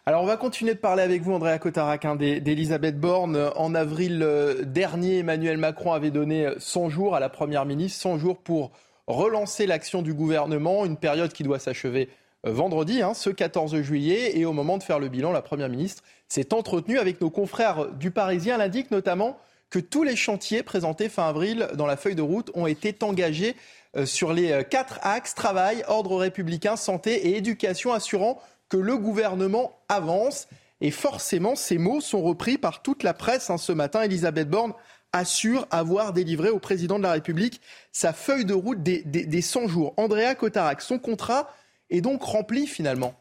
Alors on va continuer de parler avec vous, Andréa Cotarac, hein, d'Elisabeth Borne. En avril euh, dernier, Emmanuel Macron avait donné 100 jours à la Première ministre, 100 jours pour relancer l'action du gouvernement, une période qui doit s'achever euh, vendredi, hein, ce 14 juillet. Et au moment de faire le bilan, la Première ministre s'est entretenue avec nos confrères du Parisien. Elle notamment que tous les chantiers présentés fin avril dans la feuille de route ont été engagés euh, sur les euh, quatre axes travail, ordre républicain, santé et éducation, assurant que le gouvernement avance. Et forcément, ces mots sont repris par toute la presse. Hein, ce matin, Elisabeth Borne assure avoir délivré au président de la République sa feuille de route des, des 100 jours. Andrea Cotarac, son contrat est donc rempli finalement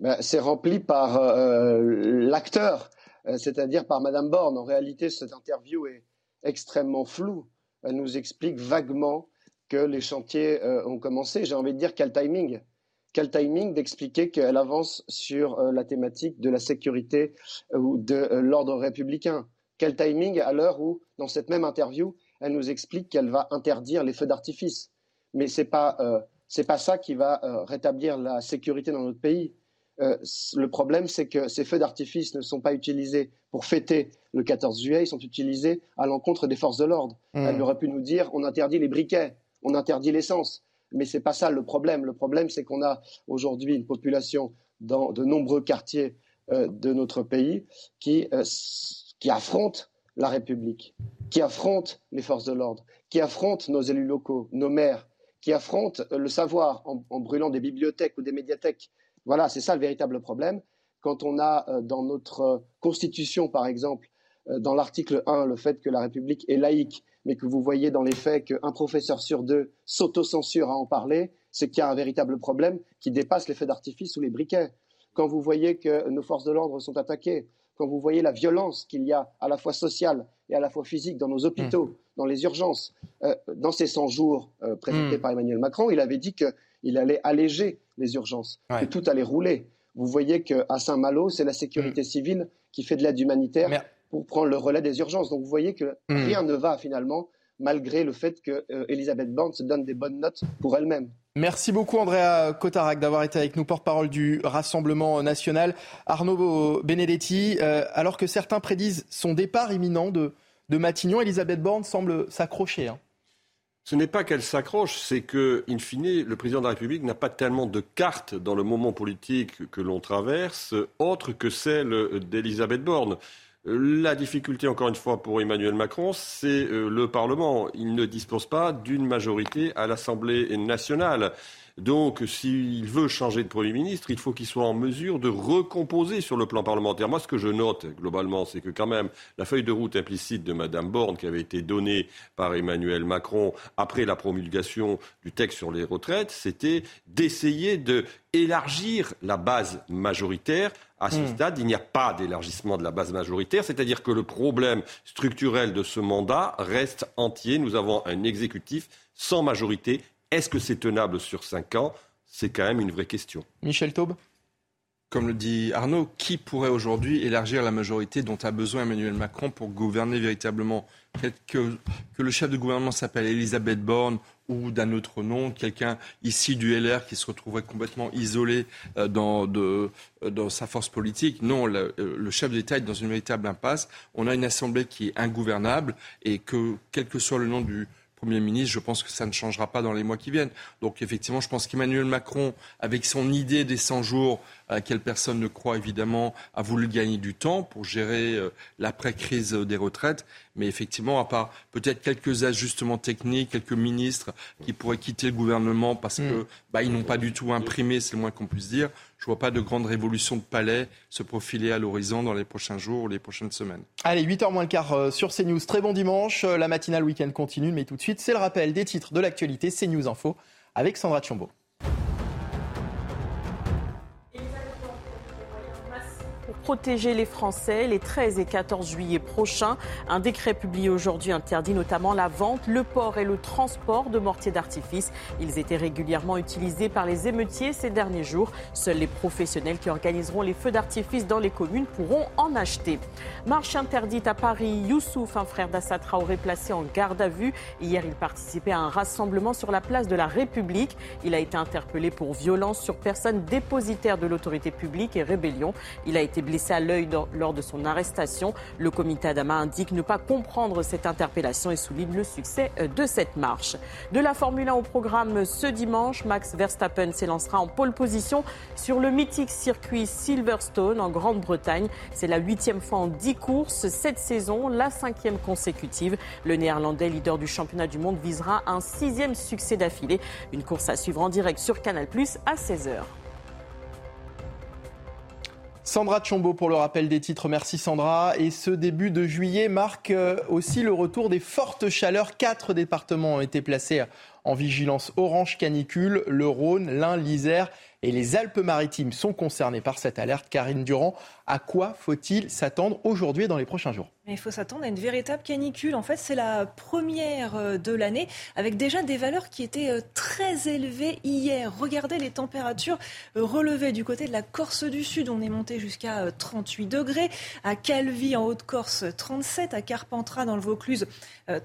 ben, C'est rempli par euh, l'acteur, euh, c'est-à-dire par Madame Borne. En réalité, cette interview est extrêmement floue. Elle nous explique vaguement que les chantiers euh, ont commencé. J'ai envie de dire quel timing quel timing d'expliquer qu'elle avance sur la thématique de la sécurité ou de l'ordre républicain. Quel timing à l'heure où, dans cette même interview, elle nous explique qu'elle va interdire les feux d'artifice. Mais ce n'est pas c'est pas ça qui va euh, rétablir la sécurité dans notre pays. Euh, le problème, c'est que ces feux d'artifice ne sont pas utilisés pour fêter le 14 juillet, ils sont utilisés à l'encontre des forces de l'ordre. Mmh. Elle aurait pu nous dire on interdit les briquets, on interdit l'essence. Mais c'est pas ça le problème. Le problème, c'est qu'on a aujourd'hui une population dans de nombreux quartiers euh, de notre pays qui, qui affronte la République, qui affronte les forces de l'ordre, qui affronte nos élus locaux, nos maires, qui affrontent le savoir en, brûlant des bibliothèques ou des médiathèques. Voilà, c'est ça le véritable problème. Quand on a euh, dans notre constitution, par exemple, euh, dans l'article 1, le fait que la République est laïque, mais que vous voyez dans les faits qu'un professeur sur deux s'autocensure à en parler, c'est qu'il y a un véritable problème qui dépasse les d'artifice ou les briquets. Quand vous voyez que nos forces de l'ordre sont attaquées, quand vous voyez la violence qu'il y a à la fois sociale et à la fois physique dans nos hôpitaux, mmh. dans les urgences, euh, dans ces 100 jours euh, présentés mmh. par Emmanuel Macron, il avait dit qu'il allait alléger les urgences, que tout allait rouler. Vous voyez qu'à Saint-Malo, c'est la sécurité mmh. civile qui fait de l'aide humanitaire pour prendre le relais des urgences. Donc vous voyez que rien ne va finalement malgré le fait que euh, Borne se donne des bonnes notes pour elle-même. Merci beaucoup Andrea Cotarac d'avoir été avec nous, porte-parole du Rassemblement national. Arnaud Benedetti, euh, alors que certains prédisent son départ imminent de, Matignon, Elisabeth Borne semble s'accrocher. Hein. Ce n'est pas qu'elle s'accroche, c'est que, in fine, le président de la République n'a pas tellement de cartes dans le moment politique que l'on traverse, autre que celle d'Elisabeth Borne. La difficulté, encore une fois, pour Emmanuel Macron, c'est euh, le Parlement. Il ne dispose pas d'une majorité à l'Assemblée nationale. Donc, s'il veut changer de Premier ministre, il faut qu'il soit en mesure de recomposer sur le plan parlementaire. Moi, ce que je note globalement, c'est que quand même, la feuille de route implicite de Mme Borne, qui avait été donnée par Emmanuel Macron après la promulgation du texte sur les retraites, c'était d'essayer d'élargir la base majoritaire à ce hmm. stade, il n'y a pas d'élargissement de la base majoritaire, c'est-à-dire que le problème structurel de ce mandat reste entier. Nous avons un exécutif sans majorité Est-ce que c'est tenable sur 5 ans? C'est quand même une vraie question. Michel Taube? Comme le dit Arnaud, qui pourrait aujourd'hui élargir la majorité dont a besoin Emmanuel Macron pour gouverner véritablement? Que, que le chef de gouvernement s'appelle Elisabeth Borne ou d'un autre nom, quelqu'un ici du LR qui se retrouverait complètement isolé euh, dans, de, euh, dans sa force politique. Non, le, euh, le chef d'État est dans une véritable impasse. On a une assemblée qui est ingouvernable et que, quel que soit le nom du, Premier ministre, je pense que ça ne changera pas dans les mois qui viennent. Donc effectivement, je pense qu'Emmanuel Macron, avec son idée des 100 jours, à laquelle personne ne croit évidemment, a voulu gagner du temps pour gérer euh, l'après-crise des retraites. Mais effectivement, à part peut-être quelques ajustements techniques, quelques ministres qui pourraient quitter le gouvernement parce qu'ils mm. bah, n'ont pas du tout imprimé, c'est le moins qu'on puisse dire, je ne vois pas de grande révolution de palais se profiler à l'horizon dans les prochains jours ou les prochaines semaines. Allez, 8h moins le quart euh, sur CNews. Très bon dimanche. Euh, la matinale week-end continue, mais tout de suite, c'est le rappel des titres de l'actualité CNews Info avec Sandra Chambaud. Protéger les Français les 13 et 14 juillet prochains. Un décret publié aujourd'hui interdit notamment la vente, le port et le transport de mortiers d'artifice. Ils étaient régulièrement utilisés par les émeutiers ces derniers jours. Seuls les professionnels qui organiseront les feux d'artifice dans les communes pourront en acheter. Marche interdite à Paris. Youssouf, un frère d'Assad aurait placé en garde à vue. Hier, il participait à un rassemblement sur la place de la République. Il a été interpellé pour violence sur personne dépositaire de l'autorité publique et rébellion. Il a été blessé à l'œil lors de son arrestation. Le comité Adama indique ne pas comprendre cette interpellation et souligne le succès euh, de cette marche. De la Formule 1 au programme ce dimanche, Max Verstappen s'élancera en pole position sur le mythique circuit Silverstone en Grande-Bretagne. C'est la huitième fois en dix courses cette saison, la cinquième consécutive. Le néerlandais leader du championnat du monde visera un sixième succès d'affilée. Une course à suivre en direct sur Canal Plus à 16h. Sandra Chombo pour le rappel des titres. Merci Sandra. Et ce début de juillet marque euh, aussi le retour des fortes chaleurs. Quatre départements ont été placés en vigilance orange canicule. Le Rhône, l'Ain, l'Isère et les Alpes-Maritimes sont concernées par cette alerte. Karine Durand, à quoi faut-il s'attendre aujourd'hui et dans les prochains jours? Il faut s'attendre à une véritable canicule. En fait, c'est la première euh, de l'année avec déjà des valeurs qui étaient euh, très élevées hier. Regardez les températures euh, relevées du côté de la Corse du Sud. On est monté jusqu'à 38 degrés. À Calvi, en Haute-Corse, 37. À Carpentras, dans le Vaucluse,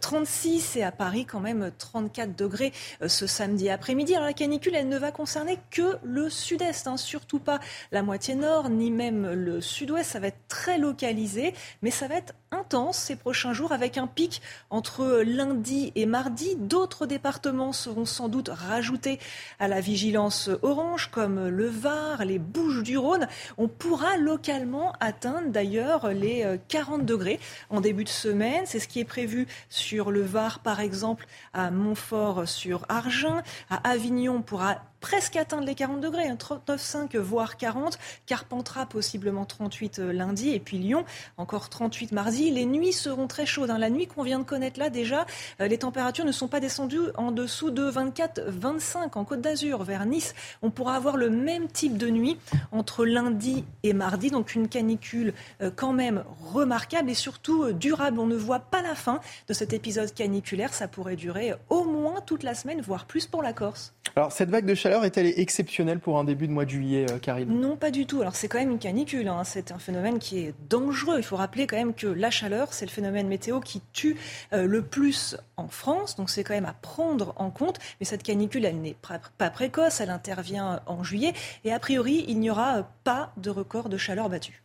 36. Et à Paris, quand même, 34 degrés ce samedi après-midi. Alors la canicule, elle ne va concerner que le sud-est, hein. surtout pas la moitié nord, ni même le sud-ouest. Ça va être très localisé, mais ça va être intense ces prochains jours avec un pic entre lundi et mardi. D'autres départements seront sans doute rajoutés à la vigilance orange comme le Var, les Bouches du Rhône. On pourra localement atteindre d'ailleurs les 40 degrés en début de semaine. C'est ce qui est prévu sur le Var par exemple à Montfort sur Argent. À Avignon, on pourra presque atteindre les 40 degrés, 39,5 hein, voire 40. Carpentras possiblement 38 euh, lundi et puis Lyon encore 38 mardi. Les nuits seront très chaudes. Hein. La nuit qu'on vient de connaître là déjà, euh, les températures ne sont pas descendues en dessous de 24-25 en Côte d'Azur vers Nice. On pourra avoir le même type de nuit entre lundi et mardi, donc une canicule euh, quand même remarquable et surtout durable. On ne voit pas la fin de cet épisode caniculaire. Ça pourrait durer au moins toute la semaine, voire plus pour la Corse. Alors cette vague de chaleur est-elle exceptionnelle pour un début de mois de juillet, euh, Karine? Non, pas du tout. Alors c'est quand même une canicule. Hein. C'est un phénomène qui est dangereux. Il faut rappeler quand même que la chaleur, c'est le phénomène météo qui tue euh, le plus en France. Donc c'est quand même à prendre en compte. Mais cette canicule, elle n'est pas précoce. Elle intervient en juillet. Et a priori, il n'y aura pas de record de chaleur battu.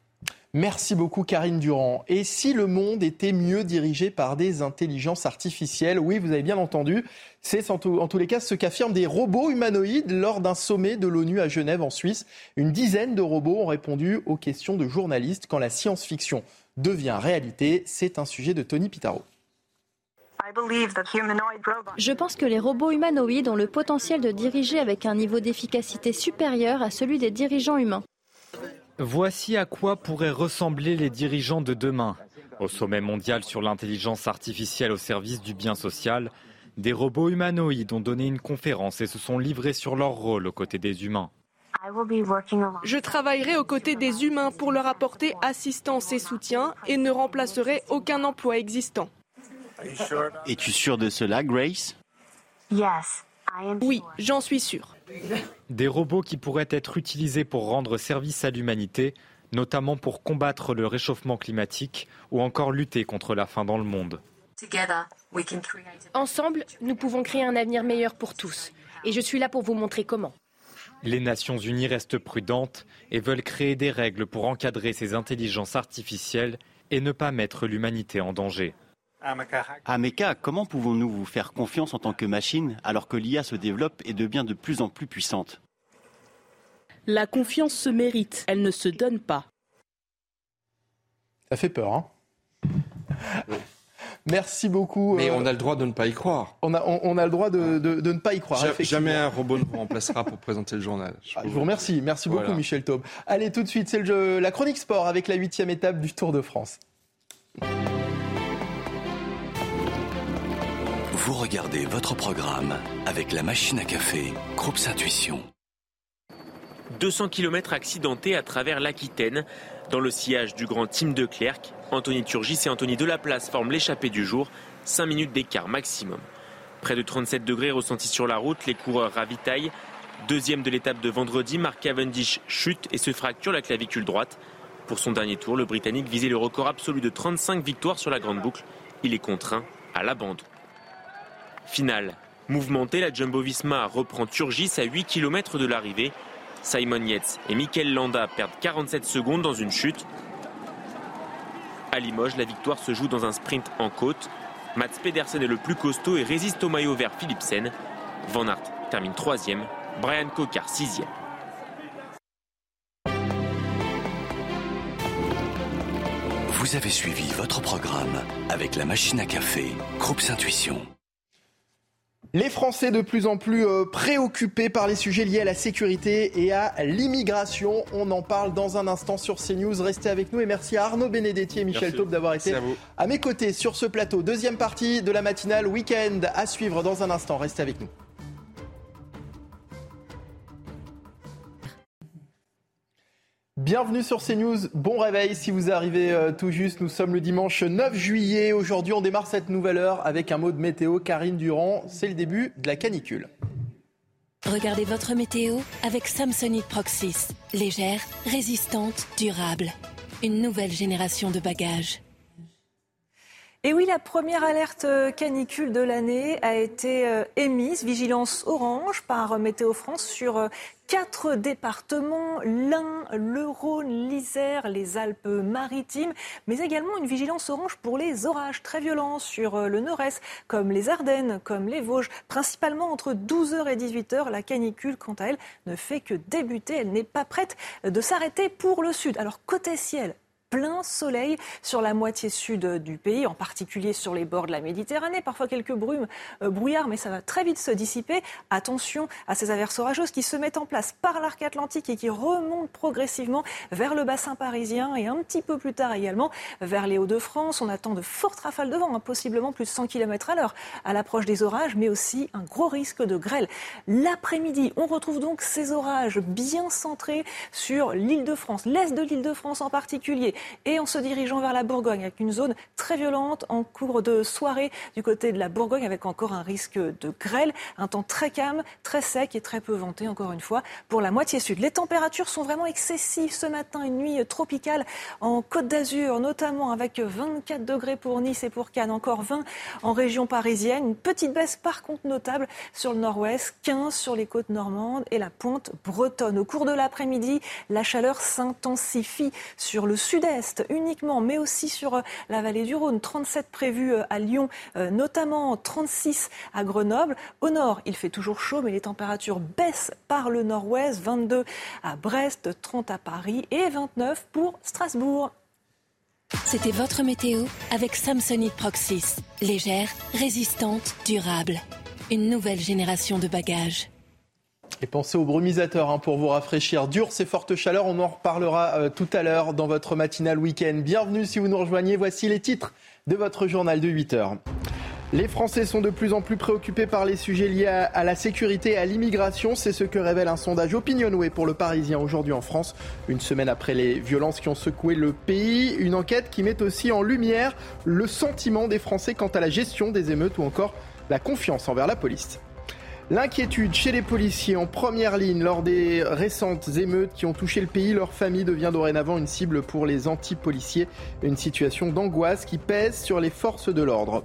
Merci beaucoup Karine Durand. Et si le monde était mieux dirigé par des intelligences artificielles? Oui, vous avez bien entendu. C'est en, tous les cas ce qu'affirment des robots humanoïdes lors d'un sommet de l'ONU à Genève en Suisse. Une dizaine de robots ont répondu aux questions de journalistes quand la science-fiction devient réalité. C'est un sujet de Tony Pitaro. Je pense que les robots humanoïdes ont le potentiel de diriger avec un niveau d'efficacité supérieur à celui des dirigeants humains. Voici à quoi pourraient ressembler les dirigeants de demain. Au sommet mondial sur l'intelligence artificielle au service du bien social, des robots humanoïdes ont donné une conférence et se sont livrés sur leur rôle aux côtés des humains. Je travaillerai aux côtés des humains pour leur apporter assistance et soutien et ne remplacerai aucun emploi existant. Es-tu sûr de cela, Grace? Oui, j'en suis sûr. Des robots qui pourraient être utilisés pour rendre service à l'humanité, notamment pour combattre le réchauffement climatique ou encore lutter contre la faim dans le monde. Ensemble, nous pouvons créer un avenir meilleur pour tous. Et je suis là pour vous montrer comment. Les Nations Unies restent prudentes et veulent créer des règles pour encadrer ces intelligences artificielles et ne pas mettre l'humanité en danger. Ameka, comment pouvons-nous vous faire confiance en tant que machine alors que l'IA se développe et devient de plus en plus puissante? La confiance se mérite, elle ne se donne pas. Ça fait peur, hein Merci beaucoup. Mais euh, on a le droit de ne pas y croire. on a, on, on a le droit de, de- de ne pas y croire. Jamais un robot ne vous remplacera pour présenter le journal. Ah, Je vous remercie. Merci beaucoup, Voilà. Michel Taube. Allez, tout de suite, c'est le jeu, la chronique sport avec la huitième étape du Tour de France. Vous regardez votre programme avec la machine à café, Groupe Intuition. 200 km accidentés à travers l'Aquitaine. Dans le sillage du grand team de Clerc, Anthony Turgis et Anthony Delaplace forment l'échappée du jour, 5 minutes d'écart maximum. Près de 37 degrés ressentis sur la route, les coureurs ravitaillent. Deuxième de l'étape de vendredi, Mark Cavendish chute et se fracture la clavicule droite. Pour son dernier tour, le Britannique visait le record absolu de 35 victoires sur la grande boucle. Il est contraint à l'abandon. Finale. Mouvementée, la Jumbo-Visma reprend Turgis à 8 km de l'arrivée. Simon Yates et Mikel Landa perdent 47 secondes dans une chute. À Limoges, la victoire se joue dans un sprint en côte. Mats Pedersen est le plus costaud et résiste au maillot vert Philipsen. Van Aert termine troisième, Brian Cocard sixième. Vous avez suivi votre programme avec la machine à café, Groupe Intuition. Les Français de plus en plus euh, préoccupés par les sujets liés à la sécurité et à l'immigration. On en parle dans un instant sur CNews. Restez avec nous et merci à Arnaud Benedetti et Michel. Taube d'avoir été à à mes côtés sur ce plateau. Deuxième partie de la matinale week-end à suivre dans un instant. Restez avec nous. Bienvenue sur CNews, bon réveil si vous arrivez euh, tout juste, nous sommes le dimanche 9 juillet, aujourd'hui on démarre cette nouvelle heure avec un mot de météo, Karine Durand, c'est le début de la canicule. Regardez votre météo avec Samsonite Proxys. Légère, résistante, durable. Une nouvelle génération de bagages. Et oui, la première alerte euh, canicule de l'année a été euh, émise, vigilance orange par euh, Météo France sur quatre départements, l'Ain, le Rhône, l'Isère, les Alpes-Maritimes, mais également une vigilance orange pour les orages très violents sur le nord-est, comme les Ardennes, comme les Vosges, principalement entre 12h et 18h. La canicule, quant à elle, ne fait que débuter, elle n'est pas prête de s'arrêter pour le sud. Alors côté ciel, plein soleil sur la moitié sud du pays, en particulier sur les bords de la Méditerranée. Parfois quelques brumes, euh, brouillards, mais ça va très vite se dissiper. Attention à ces averses orageuses qui se mettent en place par l'arc atlantique et qui remontent progressivement vers le bassin parisien et un petit peu plus tard également vers les Hauts-de-France. On attend de fortes rafales de vent, hein, possiblement plus de 100 km à l'heure à l'approche des orages, mais aussi un gros risque de grêle. L'après-midi, on retrouve donc ces orages bien centrés sur l'île de France, l'est de l'île de France en particulier, et en se dirigeant vers la Bourgogne, avec une zone très violente en cours de soirée du côté de la Bourgogne, avec encore un risque de grêle, un temps très calme, très sec et très peu venté, encore une fois, pour la moitié sud. Les températures sont vraiment excessives ce matin, une nuit tropicale en Côte d'Azur, notamment avec 24 degrés pour Nice et pour Cannes, encore 20 en région parisienne, une petite baisse par contre notable sur le nord-ouest, 15 sur les côtes normandes et la pointe bretonne. Au cours de l'après-midi, la chaleur s'intensifie sur le sud-est uniquement, mais aussi sur euh, la vallée du Rhône. 37 prévus euh, à Lyon, euh, notamment 36 à Grenoble. Au nord, il fait toujours chaud, mais les températures baissent par le nord-ouest. 22 à Brest, 30 à Paris et 29 pour Strasbourg. C'était votre météo avec Samsonite Proxys. Légère, résistante, durable. Une nouvelle génération de bagages. Et pensez aux brumisateurs hein, pour vous rafraîchir. Dure ces fortes chaleurs, on en reparlera euh, tout à l'heure dans votre matinale week-end. Bienvenue si vous nous rejoignez, voici les titres de votre journal de 8 heures. Les Français sont de plus en plus préoccupés par les sujets liés à, à la sécurité et à l'immigration. C'est ce que révèle un sondage Opinionway pour le Parisien aujourd'hui en France, une semaine après les violences qui ont secoué le pays. Une enquête qui met aussi en lumière le sentiment des Français quant à la gestion des émeutes ou encore la confiance envers la police. L'inquiétude chez les policiers en première ligne lors des récentes émeutes qui ont touché le pays. Leur famille devient dorénavant une cible pour les anti-policiers. Une situation d'angoisse qui pèse sur les forces de l'ordre.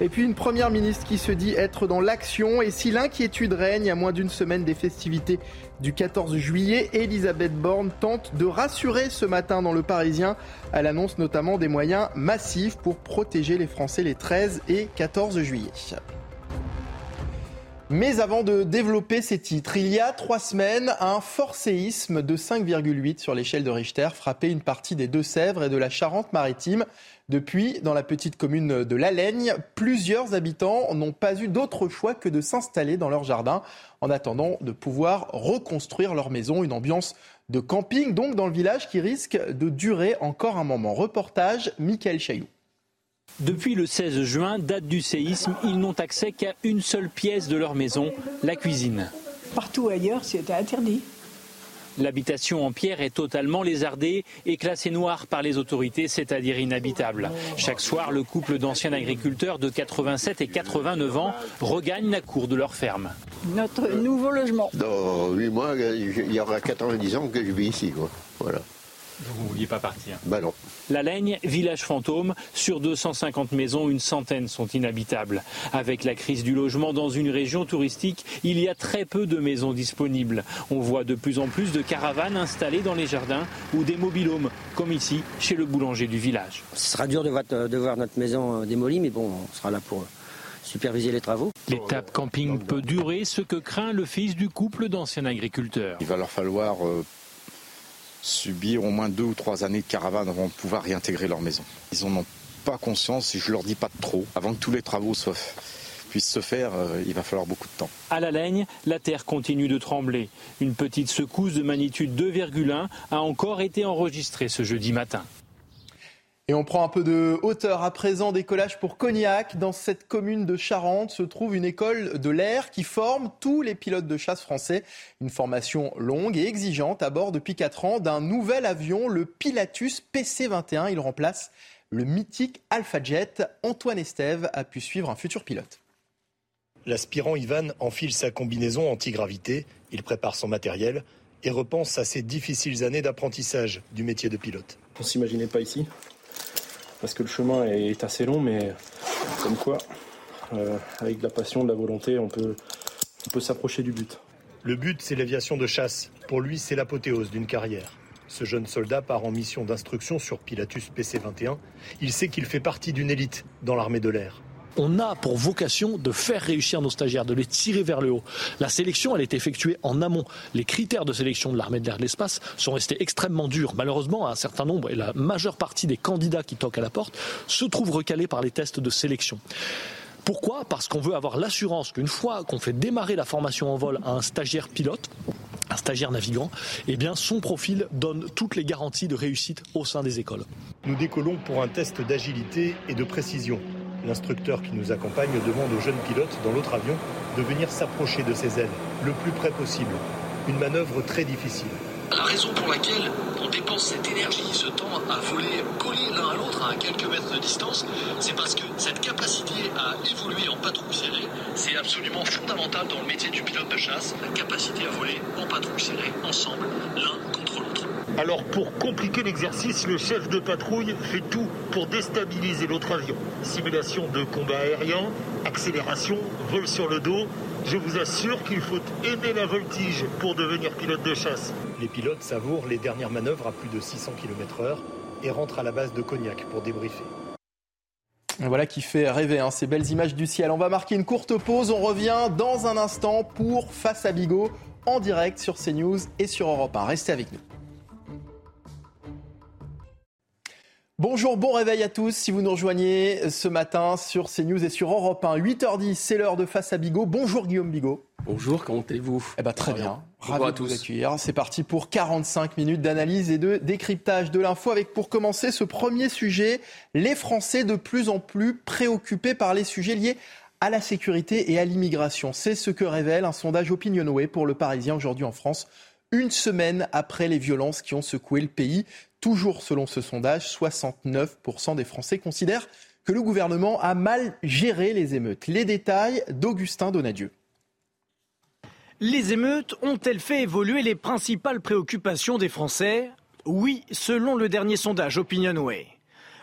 Et puis une première ministre qui se dit être dans l'action. Et si l'inquiétude règne à moins d'une semaine des festivités du 14 juillet, Elisabeth Borne tente de rassurer ce matin dans le Parisien. Elle annonce notamment des moyens massifs pour protéger les Français les 13 et 14 juillet. Mais avant de développer ces titres, il y a trois semaines, un fort séisme de 5,8 sur l'échelle de Richter frappait une partie des Deux-Sèvres et de la Charente-Maritime. Depuis, dans la petite commune de Laigne, plusieurs habitants n'ont pas eu d'autre choix que de s'installer dans leur jardin en attendant de pouvoir reconstruire leur maison. Une ambiance de camping donc dans le village qui risque de durer encore un moment. Reportage, Michael Chailloux. Depuis le 16 juin, date du séisme, ils n'ont accès qu'à une seule pièce de leur maison, la cuisine. Partout ailleurs, c'était interdit. L'habitation en pierre est totalement lézardée et classée noire par les autorités, c'est-à-dire inhabitable. Chaque soir, le couple d'anciens agriculteurs de 87 et 89 ans regagne la cour de leur ferme. Notre nouveau logement. Dans 8 mois, il y aura 90 ans que je vis ici. Voilà. Vous ne vouliez pas partir Bah non. La Laigne, village fantôme, sur 250 maisons, une centaine sont inhabitables. Avec la crise du logement dans une région touristique, il y a très peu de maisons disponibles. On voit de plus en plus de caravanes installées dans les jardins ou des mobilhomes, comme ici, chez le boulanger du village. Ce sera dur de voir, notre maison euh, démolie, mais bon, on sera là pour euh, superviser les travaux. L'étape camping peut durer, ce que craint le fils du couple d'anciens agriculteurs. Il va leur falloir euh, subir au moins deux ou trois années de caravane avant de pouvoir réintégrer leur maison. Ils n'en ont pas conscience et je leur dis pas trop. Avant que tous les travaux puissent se faire, euh, il va falloir beaucoup de temps. À la Laigne, la terre continue de trembler. Une petite secousse de magnitude 2,1 a encore été enregistrée ce jeudi matin. Et on prend un peu de hauteur à présent. Décollage pour Cognac. Dans cette commune de Charente se trouve une école de l'air qui forme tous les pilotes de chasse français. Une formation longue et exigeante à bord depuis 4 ans d'un nouvel avion, le Pilatus PC-21. Il remplace le mythique Alpha Jet. Antoine Estève a pu suivre un futur pilote. L'aspirant Ivan enfile sa combinaison antigravité. Il prépare son matériel et repense à ses difficiles années d'apprentissage du métier de pilote. On s'imaginait pas ici? Parce que le chemin est assez long, mais comme quoi, euh, avec de la passion, de la volonté, on peut, on peut s'approcher du but. Le but, c'est l'aviation de chasse. Pour lui, c'est l'apothéose d'une carrière. Ce jeune soldat part en mission d'instruction sur Pilatus PC-21. Il sait qu'il fait partie d'une élite dans l'armée de l'air on a pour vocation de faire réussir nos stagiaires, de les tirer vers le haut. La sélection, elle est effectuée en amont. Les critères de sélection de l'armée de l'air de l'espace sont restés extrêmement durs. Malheureusement, un certain nombre et la majeure partie des candidats qui toquent à la porte se trouvent recalés par les tests de sélection. Pourquoi? Parce qu'on veut avoir l'assurance qu'une fois qu'on fait démarrer la formation en vol à un stagiaire pilote, un stagiaire navigant, eh son profil donne toutes les garanties de réussite au sein des écoles. Nous décollons pour un test d'agilité et de précision. L'instructeur qui nous accompagne demande aux jeunes pilotes dans l'autre avion de venir s'approcher de ses ailes le plus près possible. Une manœuvre très difficile. La raison pour laquelle on dépense cette énergie, ce temps à voler collés l'un à l'autre à quelques mètres de distance, c'est parce que cette capacité à évoluer en patrouille serrée, c'est absolument fondamental dans le métier du pilote de chasse. La capacité à voler en patrouille serrée, ensemble, l'un. Alors pour compliquer l'exercice, le chef de patrouille fait tout pour déstabiliser l'autre avion. Simulation de combat aérien, accélération, vol sur le dos. Je vous assure qu'il faut aimer la voltige pour devenir pilote de chasse. Les pilotes savourent les dernières manœuvres à plus de 600 km/h et rentrent à la base de Cognac pour débriefer. Voilà qui fait rêver hein, ces belles images du ciel. On va marquer une courte pause. On revient dans un instant pour Face à Bigot en direct sur CNews et sur Europe 1. Restez avec nous. Bonjour, bon réveil à tous. Si vous nous rejoignez ce matin sur CNews et sur Europe 1, 8h10, c'est l'heure de Face à Bigot. Bonjour Guillaume Bigot. Bonjour, comment allez-vous? Eh ben, très bien. Ravi à tous. vous accueillir. C'est parti pour 45 minutes d'analyse et de décryptage de l'info avec pour commencer ce premier sujet, les Français de plus en plus préoccupés par les sujets liés à la sécurité et à l'immigration. C'est ce que révèle un sondage Opinionway pour le Parisien aujourd'hui en France une semaine après les violences qui ont secoué le pays. Toujours selon ce sondage, 69% des Français considèrent que le gouvernement a mal géré les émeutes. Les détails d'Augustin Donadieu. Les émeutes ont-elles fait évoluer les principales préoccupations des Français? Oui, selon le dernier sondage Opinionway.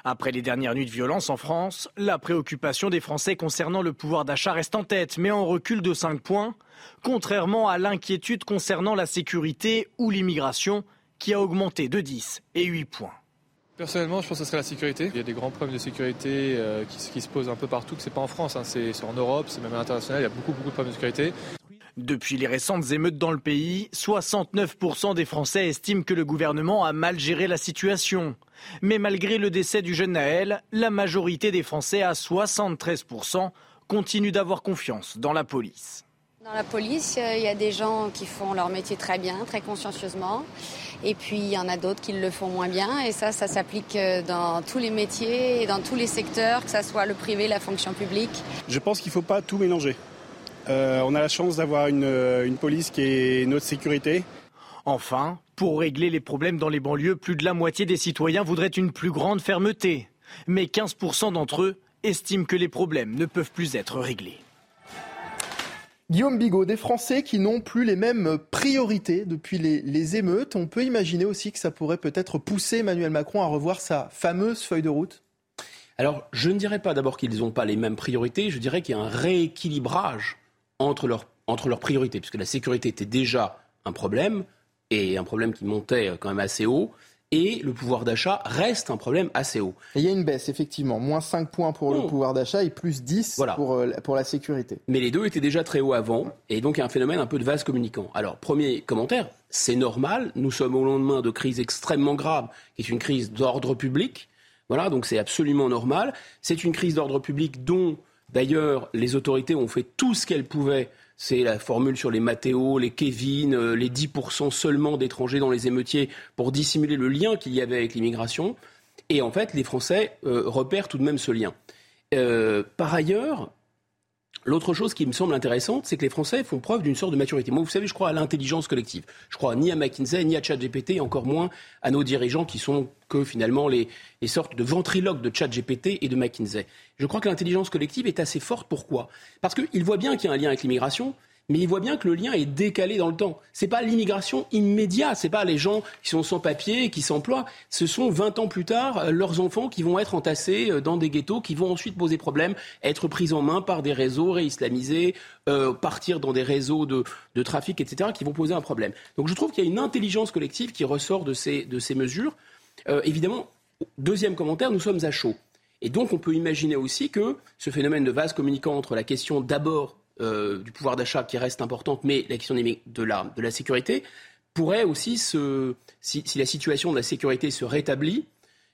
Après les dernières nuits de violence en France, la préoccupation des Français concernant le pouvoir d'achat reste en tête, mais en recul de 5 points, contrairement à l'inquiétude concernant la sécurité ou l'immigration, qui a augmenté de 10 et 8 points. Personnellement, je pense que ce serait la sécurité. Il y a des grands problèmes de sécurité euh, qui, se posent un peu partout, que c'est pas en France, hein. c'est en Europe, c'est même à l'international, il y a beaucoup, beaucoup de problèmes de sécurité. Depuis les récentes émeutes dans le pays, 69% des Français estiment que le gouvernement a mal géré la situation. Mais malgré le décès du jeune Naël, la majorité des Français, à 73%, continuent d'avoir confiance dans la police. Dans la police, euh, il y a des gens qui font leur métier très bien, très consciencieusement. Et puis, il y en a d'autres qui le font moins bien. Et ça, ça s'applique euh, dans tous les métiers et dans tous les secteurs, que ce soit le privé, la fonction publique. Je pense qu'il ne faut pas tout mélanger. Euh, on a la chance d'avoir une, une police qui est notre sécurité. Enfin, pour régler les problèmes dans les banlieues, plus de la moitié des citoyens voudraient une plus grande fermeté. Mais 15% d'entre eux estiment que les problèmes ne peuvent plus être réglés. Guillaume Bigot, des Français qui n'ont plus les mêmes priorités depuis les, émeutes. On peut imaginer aussi que ça pourrait peut-être pousser Emmanuel Macron à revoir sa fameuse feuille de route? Alors, je ne dirais pas d'abord qu'ils n'ont pas les mêmes priorités, je dirais qu'il y a un rééquilibrage entre leurs, priorités, puisque la sécurité était déjà un problème, et un problème qui montait quand même assez haut et le pouvoir d'achat reste un problème assez haut. il y a une baisse, effectivement. Moins 5 points pour le pouvoir d'achat et plus 10 pour, euh, pour la sécurité. Mais les deux étaient déjà très hauts avant, et donc il y a un phénomène un peu de vase communicant. Alors, premier commentaire, c'est normal, nous sommes au lendemain de crise extrêmement grave, qui est une crise d'ordre public. Voilà, donc c'est absolument normal. C'est une crise d'ordre public dont, d'ailleurs, les autorités ont fait tout ce qu'elles pouvaient c'est la formule sur les Mathéo, les Kevin, euh, les 10% seulement d'étrangers dans les émeutiers pour dissimuler le lien qu'il y avait avec l'immigration. Et en fait, les Français euh, repèrent tout de même ce lien. Euh, par ailleurs, L'autre chose qui me semble intéressante, c'est que les Français font preuve d'une sorte de maturité. Moi, vous savez, je crois à l'intelligence collective. Je crois ni à McKinsey, ni à ChatGPT, encore moins à nos dirigeants qui sont que finalement les, les sortes de ventriloques de ChatGPT et de McKinsey. Je crois que l'intelligence collective est assez forte. Pourquoi? Parce qu'ils voient bien qu'il y a un lien avec l'immigration, mais il voit bien que le lien est décalé dans le temps. Ce n'est pas l'immigration immédiate, ce n'est pas les gens qui sont sans papier, qui s'emploient. Ce sont 20 ans plus tard euh, leurs enfants qui vont être entassés euh, dans des ghettos, qui vont ensuite poser problème, être pris en main par des réseaux réislamisés, euh, partir dans des réseaux de, trafic, etc., qui vont poser un problème. Donc je trouve qu'il y a une intelligence collective qui ressort de ces, de ces mesures. évidemment, deuxième commentaire, nous sommes à chaud. Et donc, on peut imaginer aussi que ce phénomène de vase communicant entre la question d'abord du pouvoir d'achat qui reste importante, mais la question de la, de la sécurité pourrait aussi se, si, la situation de la sécurité se rétablit,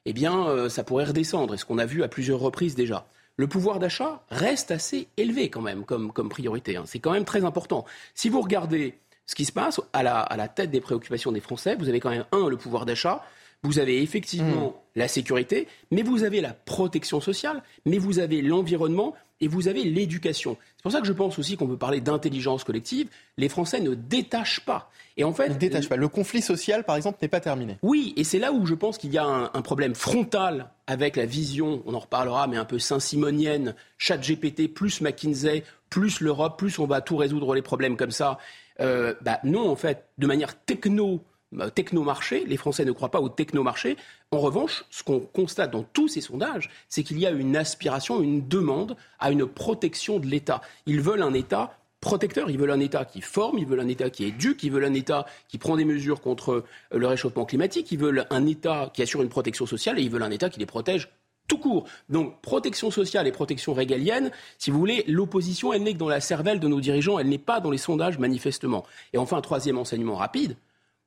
eh bien, euh, ça pourrait redescendre. Et ce qu'on a vu à plusieurs reprises déjà. Le pouvoir d'achat reste assez élevé quand même comme, comme priorité. Hein. C'est quand même très important. Si vous regardez ce qui se passe à la, à la tête des préoccupations des Français, vous avez quand même un le pouvoir d'achat, vous avez effectivement mmh. la sécurité, mais vous avez la protection sociale, mais vous avez l'environnement et vous avez l'éducation. C'est pour ça que je pense aussi qu'on peut parler d'intelligence collective. Les Français ne détachent pas. Et en fait, ne détachent pas. Le conflit social, par exemple, n'est pas terminé. Oui, et c'est là où je pense qu'il y a un, problème frontal avec la vision, on en reparlera, mais un peu saint-simonienne, chat GPT plus McKinsey, plus l'Europe, plus on va tout résoudre les problèmes comme ça. Euh, bah non, en fait, de manière techno euh, technomarché. Les Français ne croient pas au technomarché. En revanche, ce qu'on constate dans tous ces sondages, c'est qu'il y a une aspiration, une demande à une protection de l'État. Ils veulent un État protecteur, ils veulent un État qui forme, ils veulent un État qui éduque, ils veulent un État qui prend des mesures contre euh, le réchauffement climatique, ils veulent un État qui assure une protection sociale et ils veulent un État qui les protège tout court. Donc protection sociale et protection régalienne, si vous voulez, l'opposition, elle n'est que dans la cervelle de nos dirigeants, elle n'est pas dans les sondages manifestement. Et enfin, un troisième enseignement rapide,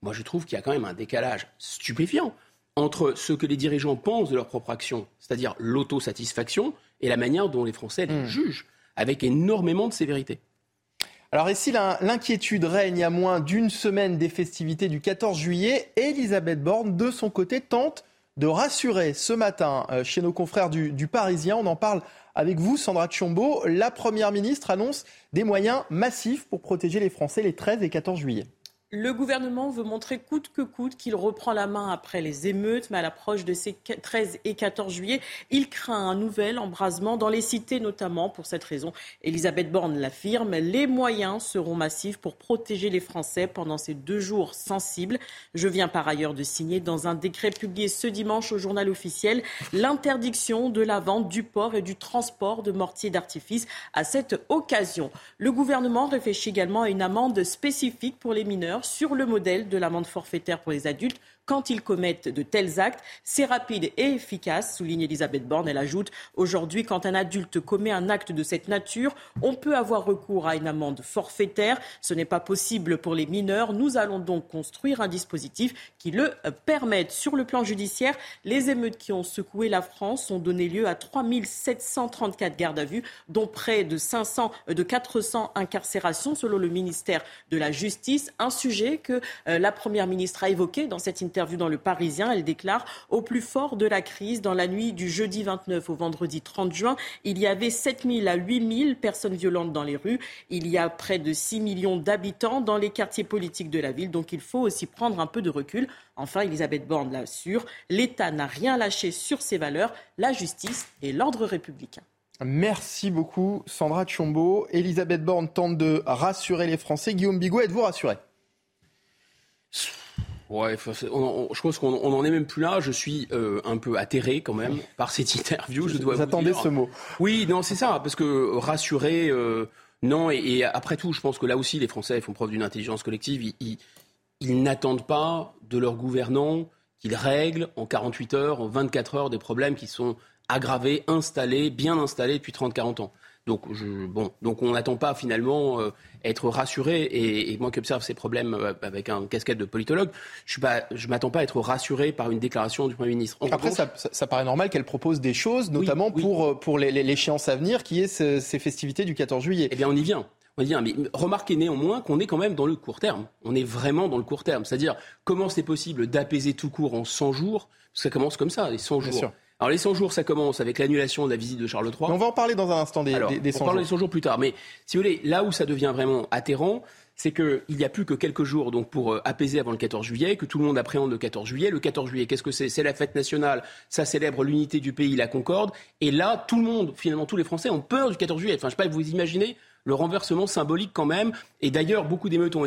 moi je trouve qu'il y a quand même un décalage stupéfiant entre ce que les dirigeants pensent de leur propre action, c'est-à-dire l'autosatisfaction, et la manière dont les Français les hmm. jugent, avec énormément de sévérité. Alors ici, l'inquiétude règne à moins d'une semaine des festivités du 14 juillet. Elisabeth Borne, de son côté, tente de rassurer ce matin euh, chez nos confrères du, du, Parisien. On en parle avec vous, Sandra Tchombo. La Première ministre annonce des moyens massifs pour protéger les Français les 13 et 14 juillet. Le gouvernement veut montrer coûte que coûte qu'il reprend la main après les émeutes, mais à l'approche de ces 13 et 14 juillet, il craint un nouvel embrasement dans les cités notamment. Pour cette raison, Elisabeth Borne l'affirme, les moyens seront massifs pour protéger les Français pendant ces deux jours sensibles. Je viens par ailleurs de signer dans un décret publié ce dimanche au journal officiel l'interdiction de la vente, du port et du transport de mortiers d'artifice à cette occasion. Le gouvernement réfléchit également à une amende spécifique pour les mineurs sur le modèle de l'amende forfaitaire pour les adultes quand ils commettent de tels actes. C'est rapide et efficace, souligne Elisabeth Borne. Elle ajoute Aujourd'hui, quand un adulte commet un acte de cette nature, on peut avoir recours à une amende forfaitaire. Ce n'est pas possible pour les mineurs. Nous allons donc construire un dispositif qui le permette. Sur le plan judiciaire, les émeutes qui ont secoué la France ont donné lieu à 3 734 gardes à vue, dont près de 500, de 400 incarcérations selon le ministère de la Justice. Un sujet que euh, la Première ministre a évoqué dans cette interview interview dans Le Parisien, elle déclare Au plus fort de la crise, dans la nuit du jeudi 29 au vendredi 30 juin, il y avait 7 000 à 8 000 personnes violentes dans les rues. Il y a près de 6 millions d'habitants dans les quartiers politiques de la ville. Donc il faut aussi prendre un peu de recul. Enfin, Elisabeth Borne l'assure l'État n'a rien lâché sur ses valeurs, la justice et l'ordre républicain. Merci beaucoup, Sandra Tchombo. Elisabeth Borne tente de rassurer les Français. Guillaume Bigot, êtes-vous rassuré? Ouais, je pense qu'on n'en est même plus là. Je suis euh, un peu atterré quand même par cette interview. Je dois vous, attendez ce mot Oui, non, c'est ça, parce que rassurer, euh, non. Et, après tout, je pense que là aussi, les Français font preuve d'une intelligence collective. Ils, ils n'attendent pas de leurs gouvernants qu'ils règlent en 48 heures, en 24 heures des problèmes qui sont aggravés, installés, bien installés depuis 30-40 ans. Donc, je, bon, donc on n'attend pas finalement euh, être rassuré. Et, moi qui observe ces problèmes euh, avec un casquette de politologue, je ne m'attends pas à être rassuré par une déclaration du Premier ministre. Après, ça, paraît normal qu'elle propose des choses, notamment pour, euh, pour l'échéance à venir, qui est ces festivités du 14 juillet. Eh bien, on y vient. On y vient. Mais remarquez néanmoins qu'on est quand même dans le court terme. On est vraiment dans le court terme. C'est-à-dire, comment c'est possible d'apaiser tout court en 100 jours? Ça commence comme ça, les 100 jours. Alors les 100 jours, ça commence avec l'annulation de la visite de Charles III. on va en parler dans un instant des, 100 jours. On parle des 100 jours plus tard. Mais si vous voulez, là où ça devient vraiment atterrant, c'est qu'il n'y a plus que quelques jours donc pour euh, apaiser avant le 14 juillet, que tout le monde appréhende le 14 juillet. Le 14 juillet, qu'est-ce que c'est? C'est la fête nationale, ça célèbre l'unité du pays, la concorde. Et là, tout le monde, finalement, tous les Français ont peur du 14 juillet. Enfin, je ne sais pas, vous imaginez le renversement symbolique quand même. Et d'ailleurs, beaucoup d'émeutes ont,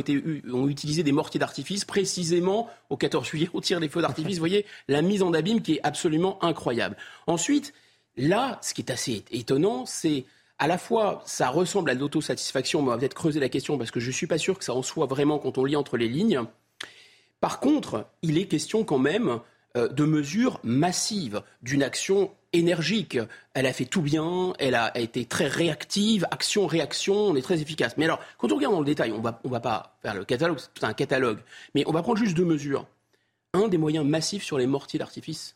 ont utilisé des mortiers d'artifice précisément au 14 juillet. On tire des feux d'artifice. Vous voyez la mise en abîme qui est absolument incroyable. Ensuite, là, ce qui est assez étonnant, c'est à la fois, ça ressemble à l'autosatisfaction, on va peut-être creuser la question parce que je ne suis pas sûr que ça en soit vraiment quand on lit entre les lignes. Par contre, il est question quand même de mesures massives, d'une action énergique. Elle a fait tout bien, elle a été très réactive, action-réaction, on est très efficace. Mais alors, quand on regarde dans le détail, on va, ne va pas faire le catalogue, c'est tout un catalogue, mais on va prendre juste deux mesures. Un, des moyens massifs sur les mortiers d'artifice.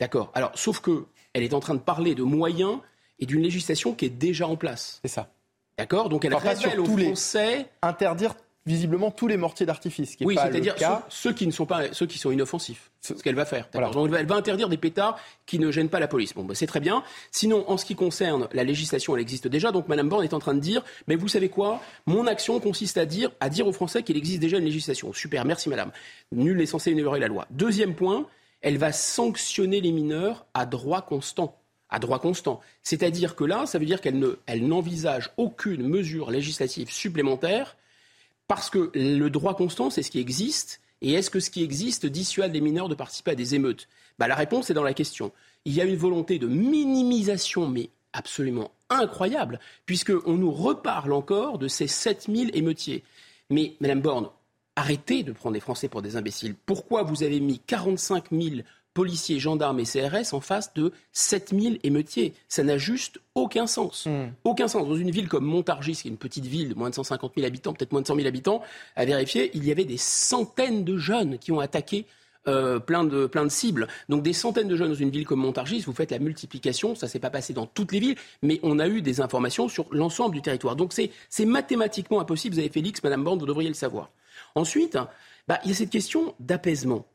D'accord. Alors, sauf que elle est en train de parler de moyens et d'une législation qui est déjà en place. C'est ça. D'accord Donc elle révèle aux Français... Interdire visiblement tous les mortiers d'artifice. oui, c'est-à-dire ceux, qui ne sont pas ceux qui sont inoffensifs. Ce qu'elle va faire. Donc, elle va interdire des pétards qui ne gênent pas la police. Bon, bah, c'est très bien. Sinon, en ce qui concerne la législation, elle existe déjà. Donc Mme Borne est en train de dire, mais vous savez quoi? Mon action consiste à dire, à dire aux Français qu'il existe déjà une législation. Super, merci Madame. Nul n'est censé ignorer la loi. Deuxième point, elle va sanctionner les mineurs à droit constant à droit constant. C'est-à-dire que là, ça veut dire qu'elle n'envisage aucune mesure législative supplémentaire parce que le droit constant, c'est ce qui existe. Et est-ce que ce qui existe dissuade les mineurs de participer à des émeutes? Bah, La réponse est dans la question. Il y a une volonté de minimisation, mais absolument incroyable, puisqu'on nous reparle encore de ces 7000 émeutiers. Mais, Madame Borne, arrêtez de prendre les Français pour des imbéciles. Pourquoi vous avez mis 45 000 policiers, gendarmes et CRS en face de 7000 émeutiers. Ça n'a juste aucun sens. Hmm. Aucun sens. Dans une ville comme Montargis, qui est une petite ville de moins de 150 000 habitants, peut-être moins de 100 000 habitants, à vérifier, il y avait des centaines de jeunes qui ont attaqué euh, plein, de, plein de cibles. Donc des centaines de jeunes dans une ville comme Montargis, vous faites la multiplication, ça s'est pas passé dans toutes les villes, mais on a eu des informations sur l'ensemble du territoire. Donc c'est mathématiquement impossible. Vous avez Félix, Madame Bande, vous devriez le savoir. Ensuite, bah, il y a cette question d'apaisement.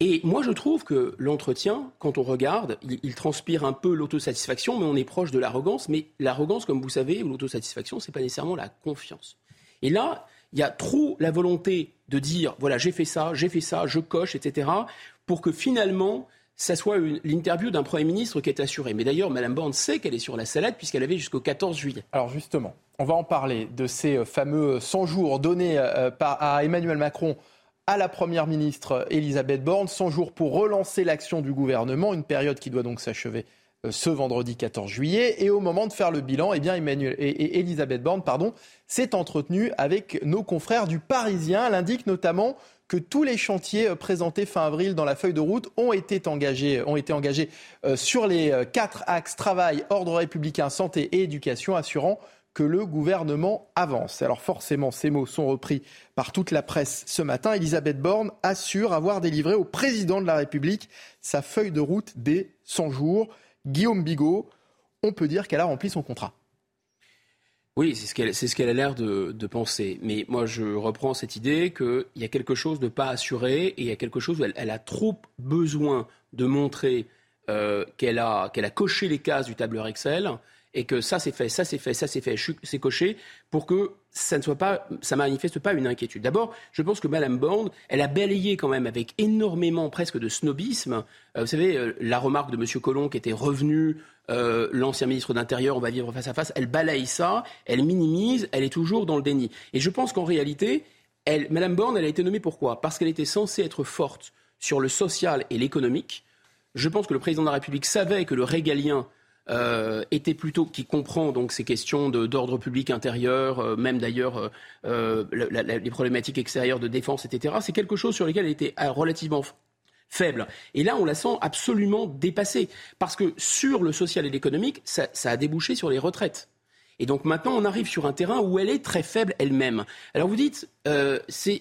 Et moi, je trouve que l'entretien, quand on regarde, il, transpire un peu l'autosatisfaction, mais on est proche de l'arrogance. Mais l'arrogance, comme vous savez, ou l'autosatisfaction, c'est pas nécessairement la confiance. Et là, Il y a trop la volonté de dire, voilà, j'ai fait ça, j'ai fait ça, je coche, etc., pour que finalement, ça soit l'interview d'un Premier ministre qui est assuré. Mais d'ailleurs, Mme Borne sait qu'elle est sur la salade puisqu'elle avait jusqu'au 14 juillet. Alors justement, on va en parler de ces euh, fameux 100 jours donnés euh, à Emmanuel Macron à la Première ministre Elisabeth Borne, 100 jours pour relancer l'action du gouvernement, une période qui doit donc s'achever euh, ce vendredi 14 juillet. Et au moment de faire le bilan, eh bien Elisabeth Borne s'est entretenue avec nos confrères du Parisien. Elle indique notamment que tous les chantiers euh, présentés fin avril dans la feuille de route ont été engagés, ont été engagés euh, sur les quatre axes travail, ordre républicain, santé et éducation, assurant que le gouvernement avance. Alors forcément, ces mots sont repris par toute la presse ce matin. Elisabeth Borne assure avoir délivré au président de la République sa feuille de route des 100 jours. Guillaume Bigot, on peut dire qu'elle a rempli son contrat. Oui, c'est ce qu'elle a l'air de, penser. Mais moi, je reprends cette idée qu'il y a quelque chose de pas assuré et il y a quelque chose où elle, a trop besoin de montrer euh, qu'elle a, a coché les cases du tableur Excel et que ça c'est fait, ça c'est fait, ça c'est fait, c'est coché, pour que ça ne soit pas, ça manifeste pas une inquiétude. D'abord, je pense que Madame Borne, elle a balayé quand même avec énormément presque de snobisme. Euh, vous savez, euh, la remarque de Monsieur Collomb qui était revenu, euh, l'ancien ministre d'Intérieur, on va vivre face à face. Elle balaye ça, elle minimise, elle est toujours dans le déni. Et je pense qu'en réalité, elle, Madame Borne, elle a été nommée pourquoi? Parce qu'elle était censée être forte sur le social et l'économique. Je pense que le président de la République savait que le régalien euh, était plutôt qui comprend donc ces questions d'ordre public intérieur, euh, même d'ailleurs euh, les problématiques extérieures de défense, etc. C'est quelque chose sur lequel elle était relativement faible. Et là, on la sent absolument dépassée. Parce que sur le social et l'économique, ça, a débouché sur les retraites. Et donc maintenant, on arrive sur un terrain où elle est très faible elle-même. Alors vous dites,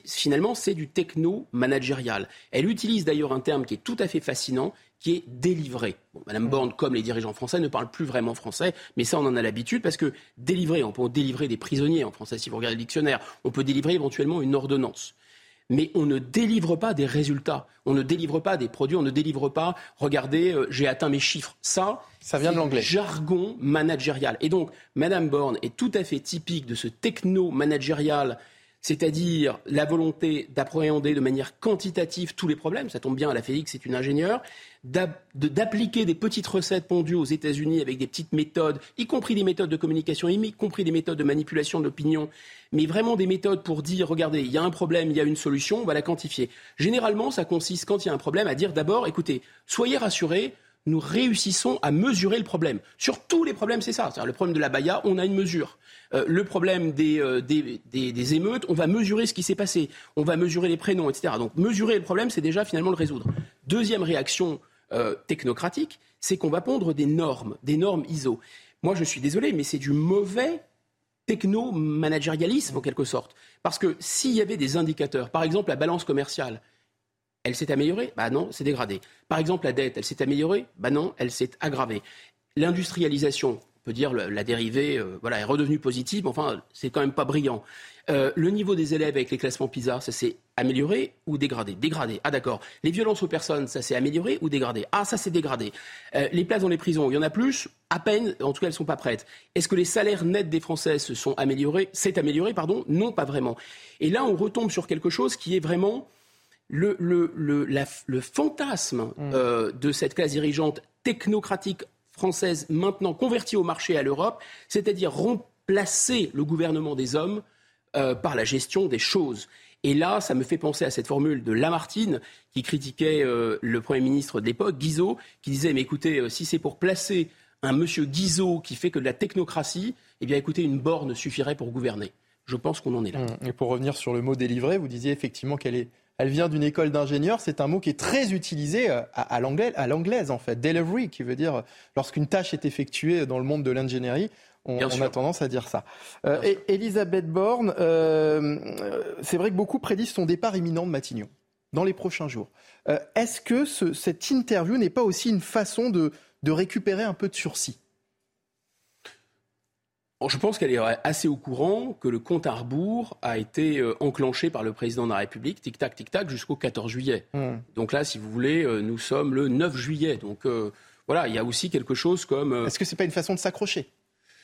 finalement, c'est du techno-managérial. Elle utilise d'ailleurs un terme qui est tout à fait fascinant, qui est délivré. Madame Borne, comme les dirigeants français, ne parle plus vraiment français, mais ça, on en a l'habitude parce que délivrer, on peut délivrer des prisonniers en français si vous regardez le dictionnaire, on peut délivrer éventuellement une ordonnance. Mais on ne délivre pas des résultats, on ne délivre pas des produits, on ne délivre pas, regardez, euh, j'ai atteint mes chiffres. Ça, ça vient de l'anglais. Jargon managérial. Et donc, Madame Borne est tout à fait typique de ce techno-managérial c'est-à-dire la volonté d'appréhender de manière quantitative tous les problèmes, ça tombe bien, la Félix c'est une ingénieure, d'appliquer des petites recettes pondues aux États-Unis avec des petites méthodes, y compris des méthodes de communication, y compris des méthodes de manipulation de l'opinion, mais vraiment des méthodes pour dire, regardez, il y a un problème, il y a une solution, on va la quantifier. Généralement, ça consiste, quand il y a un problème, à dire d'abord, écoutez, soyez rassurés, nous réussissons à mesurer le problème. Sur tous les problèmes, c'est ça. Le problème de la Baïa, on a une mesure. Euh, le problème euh, des, des, émeutes, on va mesurer ce qui s'est passé. On va mesurer les prénoms, etc. Donc mesurer le problème, c'est déjà finalement le résoudre. Deuxième réaction euh, technocratique, c'est qu'on va pondre des normes, des normes ISO. Moi, je suis désolé, mais c'est du mauvais techno-managérialisme en quelque sorte. Parce que s'il y avait des indicateurs, par exemple la balance commerciale, elle s'est améliorée? Bah non, c'est dégradé. Par exemple, la dette, elle s'est améliorée? Bah non, elle s'est aggravée. L'industrialisation, on peut dire la dérivée, euh, voilà, est redevenue positive, mais enfin, c'est quand même pas brillant. Euh, le niveau des élèves avec les classements PISA, ça s'est amélioré ou dégradé? Dégradé. Ah d'accord. Les violences aux personnes, ça s'est amélioré ou dégradé? Ah ça s'est dégradé. Euh, les places dans les prisons, il y en a plus, à peine, en tout cas elles ne sont pas prêtes. Est-ce que les salaires nets des Français se sont améliorés? C'est amélioré, pardon? Non, pas vraiment. Et là, on retombe sur quelque chose qui est vraiment le, le, fantasme mm. euh, de cette classe dirigeante technocratique française maintenant convertie au marché à l'Europe, c'est-à-dire remplacer le gouvernement des hommes euh, par la gestion des choses. Et là, ça me fait penser à cette formule de Lamartine qui critiquait euh, le Premier ministre de l'époque, Guizot, qui disait, mais écoutez, si c'est pour placer un monsieur Guizot qui fait que de la technocratie, eh bien écoutez, une borne suffirait pour gouverner. Je pense qu'on en est là. Mm. Et pour revenir sur le mot délivré, vous disiez effectivement qu'elle est elle vient d'une école d'ingénieurs. C'est un mot qui est très utilisé euh, à, l'anglaise, en fait. Delivery, qui veut dire euh, lorsqu'une tâche est effectuée dans le monde de l'ingénierie. On, a tendance à dire ça. Euh, et, Elisabeth Borne, c'est vrai que beaucoup prédisent son départ imminent de Matignon dans les prochains jours. Est-ce que cette interview n'est pas aussi une façon de récupérer un peu de sursis? Je pense qu'elle est assez au courant que le compte à rebours a été euh, enclenché par le président de la République, tic-tac, tic-tac, jusqu'au 14 juillet. Hmm. Donc là, si vous voulez, euh, nous sommes le 9 juillet. Donc euh, voilà, il y a aussi quelque chose comme... Est-ce que ce n'est pas une façon de s'accrocher?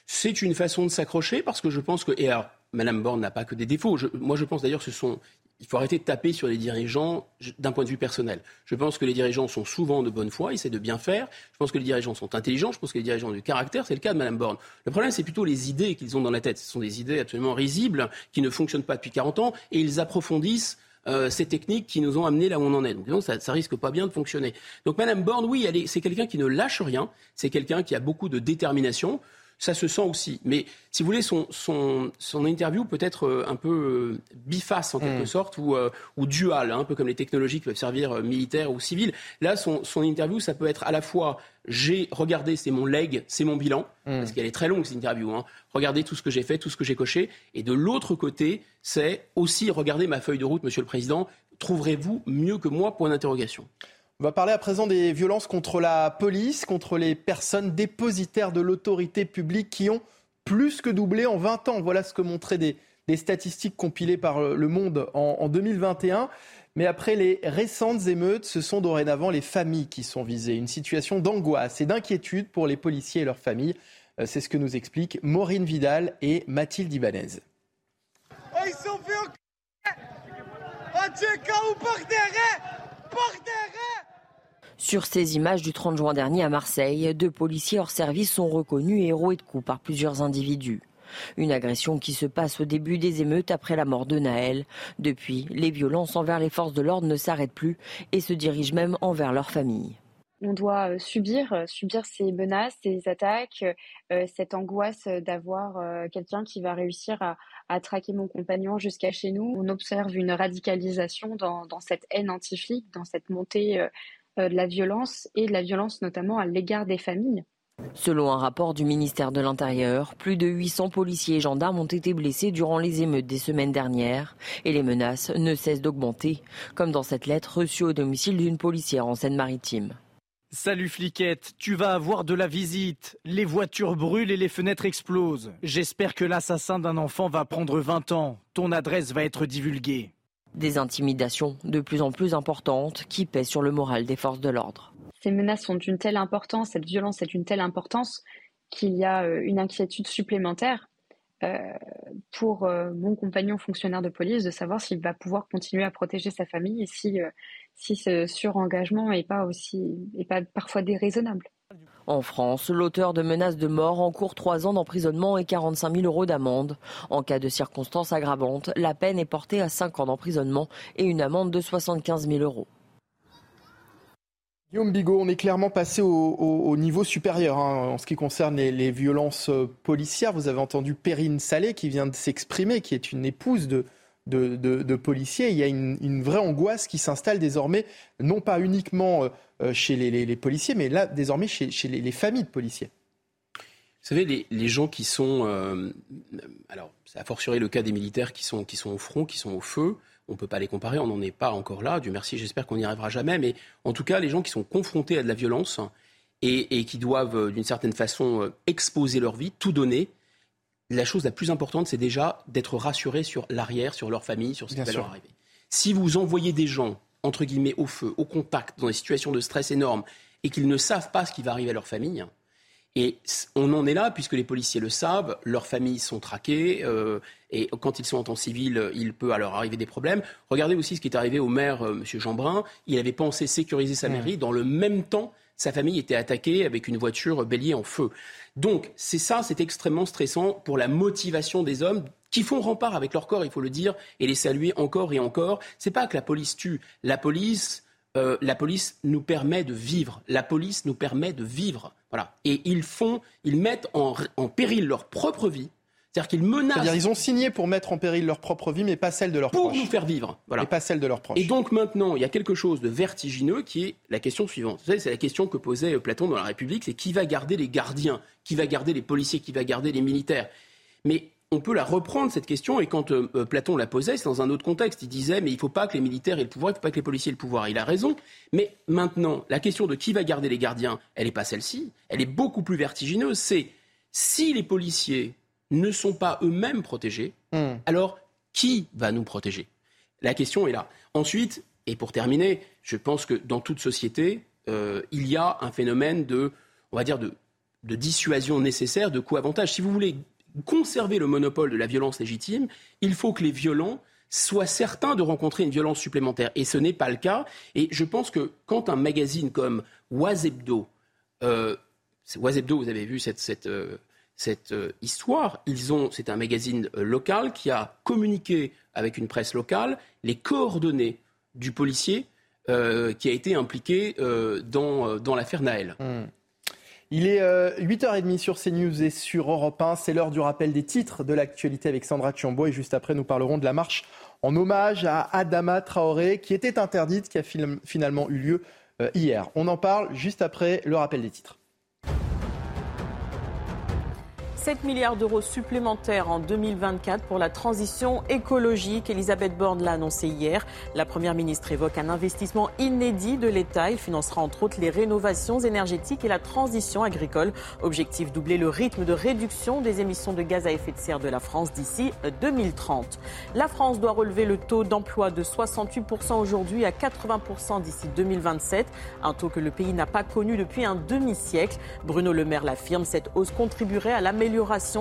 C'est une façon de s'accrocher parce que je pense que... Et Madame Borne n'a pas que des défauts. moi, je pense d'ailleurs que ce sont il faut arrêter de taper sur les dirigeants d'un point de vue personnel. Je pense que les dirigeants sont souvent de bonne foi, ils essaient de bien faire. Je pense que les dirigeants sont intelligents, je pense que les dirigeants ont du caractère, c'est le cas de Mme Borne. Le problème, c'est plutôt les idées qu'ils ont dans la tête. Ce sont des idées absolument risibles, qui ne fonctionnent pas depuis 40 ans, et ils approfondissent euh, ces techniques qui nous ont amenés là où on en est. Donc ça, ça risque pas bien de fonctionner. Donc Mme Borne, oui, c'est quelqu'un qui ne lâche rien, c'est quelqu'un qui a beaucoup de détermination ça se sent aussi. Mais si vous voulez, son, son, son interview peut être euh, un peu euh, biface en quelque mm. sorte ou, euh, ou dual, hein, un peu comme les technologies qui peuvent servir militaires ou civils. Là, son, son interview, ça peut être à la fois j'ai regardé, c'est mon leg, c'est mon bilan, mm. parce qu'elle est très longue cette interview. Hein. Regardez tout ce que j'ai fait, tout ce que j'ai coché. Et de l'autre côté, c'est aussi regarder ma feuille de route, Monsieur le Président. Trouverez-vous mieux que moi Point d'interrogation. On va parler à présent des violences contre la police, contre les personnes dépositaires de l'autorité publique qui ont plus que doublé en 20 ans. Voilà ce que montraient des, statistiques compilées par Le Monde en, en 2021. Mais après les récentes émeutes, ce sont dorénavant les familles qui sont visées. Une situation d'angoisse et d'inquiétude pour les policiers et leurs familles. Euh, c'est ce que nous expliquent Maureen Vidal et Mathilde Ibanez. Oh, ils sont fait sur ces images du 30 juin dernier à Marseille, deux policiers hors service sont reconnus héros et de coups par plusieurs individus. Une agression qui se passe au début des émeutes après la mort de Naël. Depuis, les violences envers les forces de l'ordre ne s'arrêtent plus et se dirigent même envers leurs familles. On doit euh, subir, euh, subir ces menaces, ces attaques, euh, cette angoisse d'avoir quelqu'un qui va réussir à, traquer mon compagnon jusqu'à chez nous. On observe une radicalisation dans, cette haine anti dans cette montée de la violence et de la violence notamment à l'égard des familles. Selon un rapport du ministère de l'Intérieur, plus de 800 policiers et gendarmes ont été blessés durant les émeutes des semaines dernières et les menaces ne cessent d'augmenter, comme dans cette lettre reçue au domicile d'une policière en Seine-Maritime. Salut fliquette, tu vas avoir de la visite. Les voitures brûlent et les fenêtres explosent. J'espère que l'assassin d'un enfant va prendre 20 ans. Ton adresse va être divulguée. Des intimidations de plus en plus importantes qui pèsent sur le moral des forces de l'ordre. Ces menaces sont d'une telle importance, cette violence est d'une telle importance qu'il y a euh, une inquiétude supplémentaire euh, pour euh, mon compagnon fonctionnaire de police de savoir s'il va pouvoir continuer à protéger sa famille et si, si ce surengagement n'est pas pas parfois déraisonnable. En France, l'auteur de menaces de mort encourt trois ans d'emprisonnement et 45 000 euros d'amende. En cas de circonstances aggravantes, la peine est portée à cinq ans d'emprisonnement et une amende de 75 000 euros. Guillaume Bigot, on est clairement passé au, niveau supérieur hein, en ce qui concerne les, violences euh, policières. Vous avez entendu Perrine Salé qui vient de s'exprimer, qui est une épouse de, de, policiers. Il y a une, vraie angoisse qui s'installe désormais, non pas uniquement euh, euh, chez les, policiers, mais là, désormais, chez, les, familles de policiers. Vous savez, les, gens qui sont. Euh, alors, ça a fortiori le cas des militaires qui sont, qui sont au front, qui sont au feu. On ne peut pas les comparer, on n'en est pas encore là. Dieu merci, j'espère qu'on n'y arrivera jamais. Mais en tout cas, les gens qui sont confrontés à de la violence et, et qui doivent, d'une certaine façon, exposer leur vie, tout donner, la chose la plus importante, c'est déjà d'être rassuré sur l'arrière, sur leur famille, sur ce qui va leur arriver. Si vous envoyez des gens, entre guillemets, au feu, au contact, dans des situations de stress énormes, et qu'ils ne savent pas ce qui va arriver à leur famille, et on en est là, puisque les policiers le savent, leurs familles sont traquées, euh, et quand ils sont en temps civil, il peut alors arriver des problèmes. Regardez aussi ce qui est arrivé au maire, euh, M. Jeanbrun. Il avait pensé sécuriser sa mairie. Dans le même temps, sa famille était attaquée avec une voiture bélier en feu. Donc, c'est ça, c'est extrêmement stressant pour la motivation des hommes qui font rempart avec leur corps, il faut le dire, et les saluer encore et encore. C'est pas que la police tue. La police, euh, la police nous permet de vivre. La police nous permet de vivre. Voilà. Et ils font, ils mettent en péril leur propre vie c'est-à-dire qu'ils menacent. C'est-à-dire ils ont signé pour mettre en péril leur propre vie, mais pas celle de leurs proches. Pour nous faire vivre. Voilà. Et pas celle de leurs proches. Et donc maintenant, il y a quelque chose de vertigineux qui est la question suivante. Vous savez, c'est la question que posait Platon dans la République, c'est qui va garder les gardiens Qui va garder les policiers Qui va garder les militaires? Mais on peut la reprendre, cette question, et quand euh, euh, Platon la posait, c'est dans un autre contexte. Il disait, mais il ne faut pas que les militaires aient le pouvoir, il ne faut pas que les policiers aient le pouvoir. Il a raison. Mais maintenant, la question de qui va garder les gardiens, elle n'est pas celle-ci. Elle est beaucoup plus vertigineuse. C'est si les policiers ne sont pas eux-mêmes protégés, hmm. alors qui va nous protéger? La question est là. Ensuite, et pour terminer, je pense que dans toute société, euh, il y a un phénomène de, on va dire, de, dissuasion nécessaire, de coût-avantage. Si vous voulez conserver le monopole de la violence légitime, il faut que les violents soient certains de rencontrer une violence supplémentaire. Et ce n'est pas le cas. Et je pense que quand un magazine comme Wazebdo, euh, Wazebdo, vous avez vu cette, cette, euh, euh, histoire, ils ont, c'est un magazine local qui a communiqué avec une presse locale les coordonnées du policier qui a été impliqué dans, dans l'affaire Naël. Hmm. Il est 8h30 sur CNews et sur Europe 1. C'est l'heure du rappel des titres de l'actualité avec Sandra Chiombo. Et juste après, nous parlerons de la marche en hommage à Adama Traoré, qui était interdite, qui a finalement eu lieu euh, hier. On en parle juste après le rappel des titres. 7 milliards d'euros supplémentaires en 2024 pour la transition écologique. Elisabeth Borne l'a annoncé hier. La Première ministre évoque un investissement inédit de l'État. Il financera entre autres les rénovations énergétiques et la transition agricole. Objectif doubler le rythme de réduction des émissions de gaz à effet de serre de la France d'ici 2030. La France doit relever le taux d'emploi de 68% aujourd'hui à 80% d'ici 2027. Un taux que le pays n'a pas connu depuis un demi-siècle. Bruno Le Maire l'affirme, cette hausse contribuerait à l'amélioration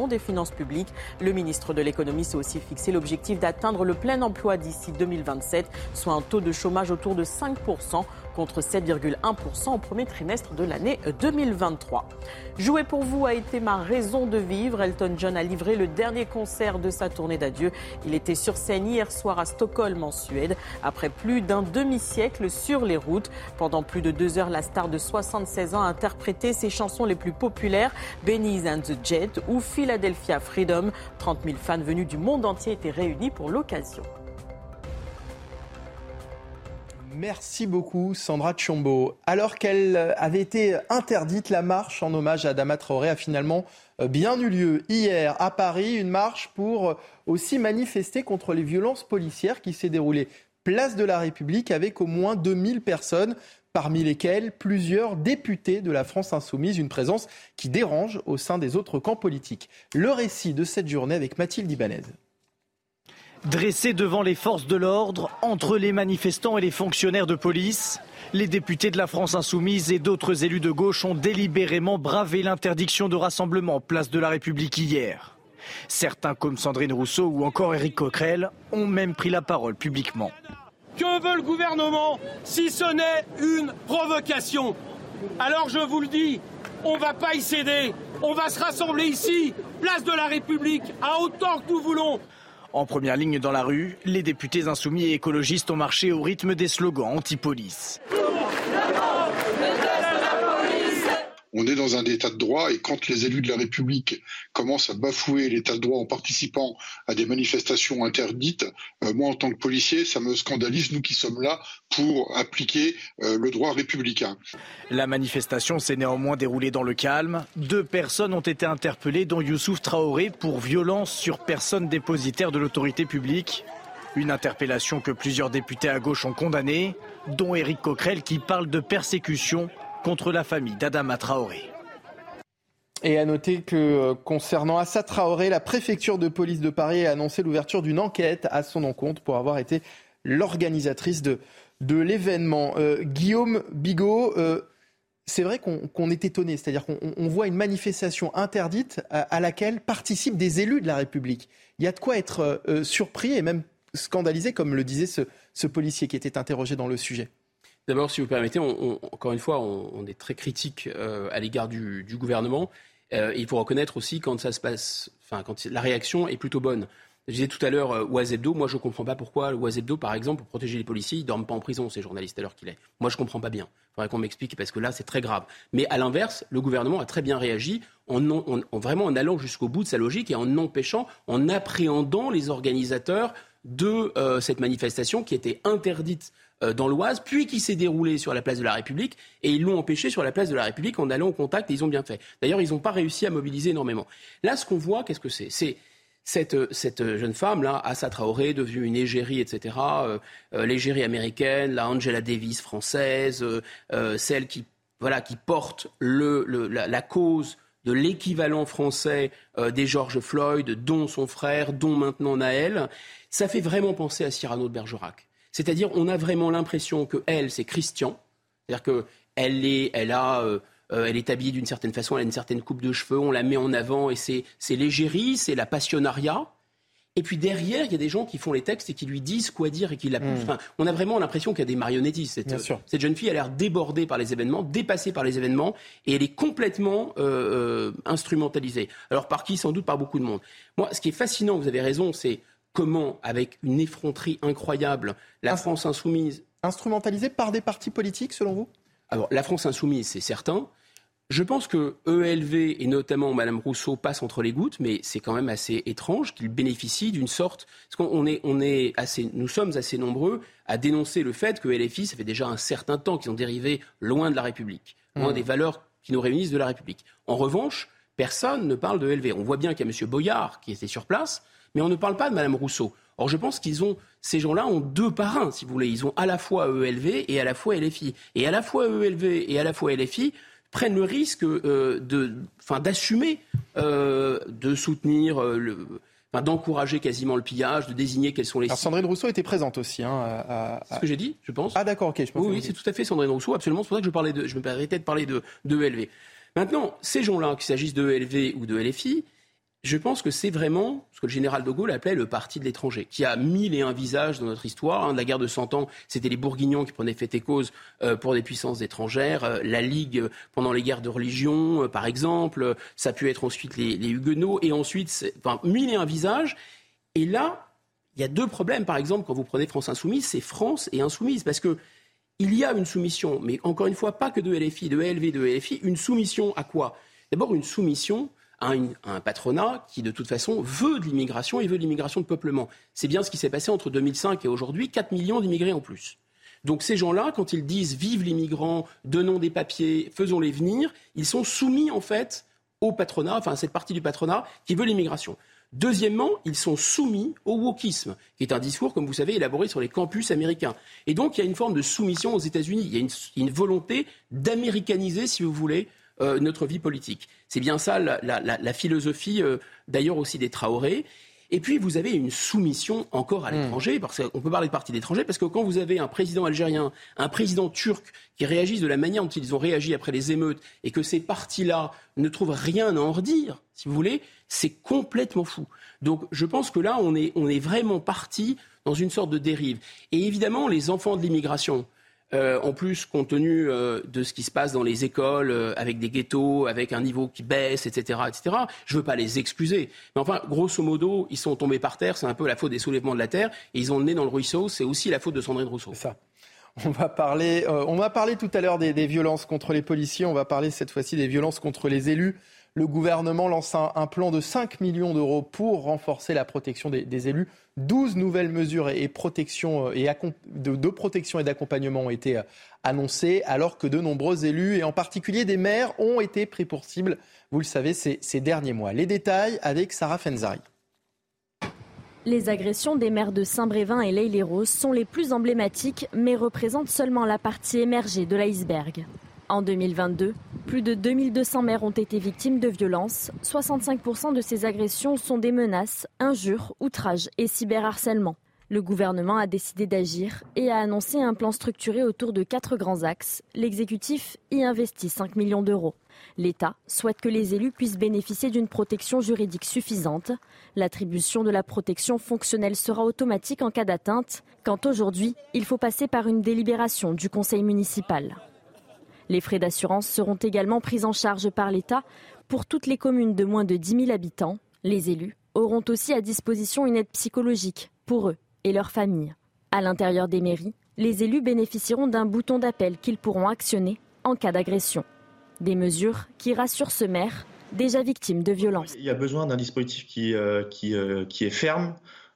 des finances publiques. Le ministre de l'économie s'est aussi fixé l'objectif d'atteindre le plein emploi d'ici 2027, soit un taux de chômage autour de 5% contre 7,1% au premier trimestre de l'année 2023. Jouer pour vous a été ma raison de vivre. Elton John a livré le dernier concert de sa tournée d'adieu. Il était sur scène hier soir à Stockholm en Suède. Après plus d'un demi-siècle sur les routes, pendant plus de deux heures, la star de 76 ans a interprété ses chansons les plus populaires, Benny's and the Jet ou Philadelphia Freedom. 30 000 fans venus du monde entier étaient réunis pour l'occasion. Merci beaucoup Sandra Tchombo. Alors qu'elle avait été interdite, la marche en hommage à Adama Traoré a finalement euh, bien eu lieu hier à Paris. Une marche pour euh, aussi manifester contre les violences policières qui s'est déroulée place de la République avec au moins 2000 personnes parmi lesquelles plusieurs députés de la France insoumise, une présence qui dérange au sein des autres camps politiques. Le récit de cette journée avec Mathilde Ibanez. Dressés devant les forces de l'ordre, entre les manifestants et les fonctionnaires de police, les députés de la France insoumise et d'autres élus de gauche ont délibérément bravé l'interdiction de rassemblement place de la République hier. Certains, comme Sandrine Rousseau ou encore Éric Coquerel, ont même pris la parole publiquement. Que veut le gouvernement si ce n'est une provocation? Alors je vous le dis, on ne va pas y céder. On va se rassembler ici, place de la République, à autant que nous voulons. En première ligne dans la rue, les députés insoumis et écologistes ont marché au rythme des slogans anti-police. On est dans un état de droit et quand les élus de la République commencent à bafouer l'état de droit en participant à des manifestations interdites, euh, moi en tant que policier, ça me scandalise, nous qui sommes là pour appliquer euh, le droit républicain. La manifestation s'est néanmoins déroulée dans le calme. Deux personnes ont été interpellées, dont Youssouf Traoré, pour violence sur personne dépositaire de l'autorité publique. Une interpellation que plusieurs députés à gauche ont condamnée, dont Éric Coquerel qui parle de persécution contre la famille d'Adama Traoré. Et à noter que euh, concernant Assa Traoré, la préfecture de police de Paris a annoncé l'ouverture d'une enquête à son encontre pour avoir été l'organisatrice de, l'événement. Euh, Guillaume Bigot, euh, c'est vrai qu'on est étonné, c'est-à-dire qu'on voit une manifestation interdite à, laquelle participent des élus de la République. Il y a de quoi être surpris et même scandalisé, comme le disait ce policier qui était interrogé dans le sujet. D'abord, si vous permettez, encore une fois, on, est très critique euh, à l'égard du, gouvernement. Euh, il faut reconnaître aussi quand ça se passe, enfin, quand la réaction est plutôt bonne. Je disais tout à l'heure, euh, Oazebdo, moi je ne comprends pas pourquoi Oazebdo, par exemple, pour protéger les policiers, ils ne dorment pas en prison, ces journalistes, à l'heure qu'il est. Moi je ne comprends pas bien. Il faudrait qu'on m'explique, parce que là c'est très grave. Mais à l'inverse, le gouvernement a très bien réagi, en, vraiment en allant jusqu'au bout de sa logique et en empêchant, en appréhendant les organisateurs de cette manifestation qui était interdite euh, dans l'Oise, puis qui s'est déroulé sur la place de la République, et ils l'ont empêché sur la place de la République en allant au contact, et ils ont bien fait. D'ailleurs, ils n'ont pas réussi à mobiliser énormément. Là, ce qu'on voit, qu'est-ce que c'est? C'est cette, cette, jeune femme là, Assa Traoré, devenue une égérie, etc. Euh, euh, l'égérie américaine, la Angela Davis française, celle qui voilà qui porte le, la, la, cause de l'équivalent français des George Floyd, dont son frère, dont maintenant Naël. Ça fait vraiment penser à Cyrano de Bergerac. C'est-à-dire, on a vraiment l'impression que elle, c'est Christian, c'est-à-dire qu'elle elle a, euh, elle est habillée d'une certaine façon, elle a une certaine coupe de cheveux, on la met en avant et c'est l'égérie, c'est la passionnariat. Et puis derrière, il y a des gens qui font les textes et qui lui disent quoi dire et qui la poussent. Hmm. on a vraiment l'impression qu'il y a des marionnettistes. Cette, cette, jeune fille a l'air débordée par les événements, dépassée par les événements, et elle est complètement euh, euh, instrumentalisée. Alors par qui? Sans doute par beaucoup de monde. Moi, ce qui est fascinant, vous avez raison, c'est comment, avec une effronterie incroyable, la France insoumise... Instrumentalisée par des partis politiques, selon vous? Alors, la France insoumise, c'est certain. Je pense que ELV et notamment Madame Rousseau passent entre les gouttes, mais c'est quand même assez étrange qu'ils bénéficient d'une sorte. Parce qu'on est, on est assez, nous sommes assez nombreux à dénoncer le fait que LFI, ça fait déjà un certain temps qu'ils ont dérivé loin de la République, loin mmh. des valeurs qui nous réunissent de la République. En revanche, personne ne parle de ELV. On voit bien qu'il y a M. Boyard qui était sur place, mais on ne parle pas de Madame Rousseau. Or, je pense qu'ils ont, ces gens-là ont deux parrains, si vous voulez. Ils ont à la fois ELV et à la fois LFI. Et à la fois ELV et à la fois LFI, prennent le risque euh, de, enfin, d'assumer, euh, de soutenir euh, le, d'encourager quasiment le pillage, de désigner quels sont les. Alors Sandrine Rousseau était présente aussi. Hein, C'est ce que j'ai dit, je pense. Ah d'accord, ok. Je oui, oui c'est tout à fait Sandrine Rousseau, absolument. C'est pour ça que je parlais de, je me permettais de parler de, de ELV. Maintenant, ces gens-là, qu'il s'agisse de ELV ou de LFI, je pense que c'est vraiment ce que le général de Gaulle appelait le parti de l'étranger, qui a mille et un visages dans notre histoire. Hein. la guerre de Cent Ans, c'était les Bourguignons qui prenaient fait et cause euh, pour des puissances étrangères. Euh, la Ligue euh, pendant les guerres de religion, par exemple. Ça a pu être ensuite les, Huguenots. Et ensuite, enfin, mille et un visages. Et là, il y a deux problèmes. Par exemple, quand vous prenez France Insoumise, c'est France et Insoumise. Parce que il y a une soumission, mais encore une fois, pas que de LFI, de LV, de LFI. Une soumission à quoi? D'abord, une soumission un, patronat qui, de toute façon, veut de l'immigration et veut de l'immigration de peuplement. C'est bien ce qui s'est passé entre 2005 et aujourd'hui, 4 millions d'immigrés en plus. Donc ces gens-là, quand ils disent vive l'immigrant, donnons des papiers, faisons-les venir, ils sont soumis en fait au patronat, enfin à cette partie du patronat qui veut l'immigration. Deuxièmement, ils sont soumis au wokisme, qui est un discours, comme vous savez, élaboré sur les campus américains. Et donc, il y a une forme de soumission aux États-Unis. Il y a une, une volonté d'américaniser, si vous voulez, euh, notre vie politique. C'est bien ça la, philosophie, euh, d'ailleurs aussi des Traoré. Et puis, vous avez une soumission encore à hmm. l'étranger, parce qu'on peut parler de parti d'étranger, parce que quand vous avez un président algérien, un président turc qui réagissent de la manière dont ils ont réagi après les émeutes, et que ces partis-là ne trouvent rien à en redire, si vous voulez, c'est complètement fou. Donc, je pense que là, on est, on est vraiment parti dans une sorte de dérive. Et évidemment, les enfants de l'immigration, euh, en plus, compte tenu euh, de ce qui se passe dans les écoles, euh, avec des ghettos, avec un niveau qui baisse, etc., etc., je ne veux pas les excuser. Mais enfin, grosso modo, ils sont tombés par terre, c'est un peu la faute des soulèvements de la terre, et ils ont le nez dans le ruisseau, c'est aussi la faute de Sandrine Rousseau. Ça. On va parler, on va parler tout à l'heure des, violences contre les policiers, on va parler cette fois-ci des violences contre les élus. Le gouvernement lance un, plan de 5 millions d'euros pour renforcer la protection des élus. 12 nouvelles mesures euh, de, protection et d'accompagnement ont été euh, annoncées, alors que de nombreux élus, et en particulier des maires, ont été pris pour cible, vous le savez, ces, ces derniers mois. Les détails avec Sarah Fenzari. Les agressions des maires de Saint-Brévin et l'Aïle-les-Roses sont les plus emblématiques, mais représentent seulement la partie émergée de l'iceberg. En 2022, plus de 2200 maires ont été victimes de violences. 65% de ces agressions sont des menaces, injures, outrages et cyberharcèlement. Le gouvernement a décidé d'agir et a annoncé un plan structuré autour de quatre grands axes. L'exécutif y investit 5 millions d'euros. L'État souhaite que les élus puissent bénéficier d'une protection juridique suffisante. L'attribution de la protection fonctionnelle sera automatique en cas d'atteinte, quand aujourd'hui, il faut passer par une délibération du conseil municipal. Les frais d'assurance seront également pris en charge par l'État pour toutes les communes de moins de 10 000 habitants. Les élus auront aussi à disposition une aide psychologique pour eux et leurs familles. À l'intérieur des mairies, les élus bénéficieront d'un bouton d'appel qu'ils pourront actionner en cas d'agression. Des mesures qui rassurent ce maire déjà victime de violences. Il y a besoin d'un dispositif qui, euh, euh, qui, est ferme,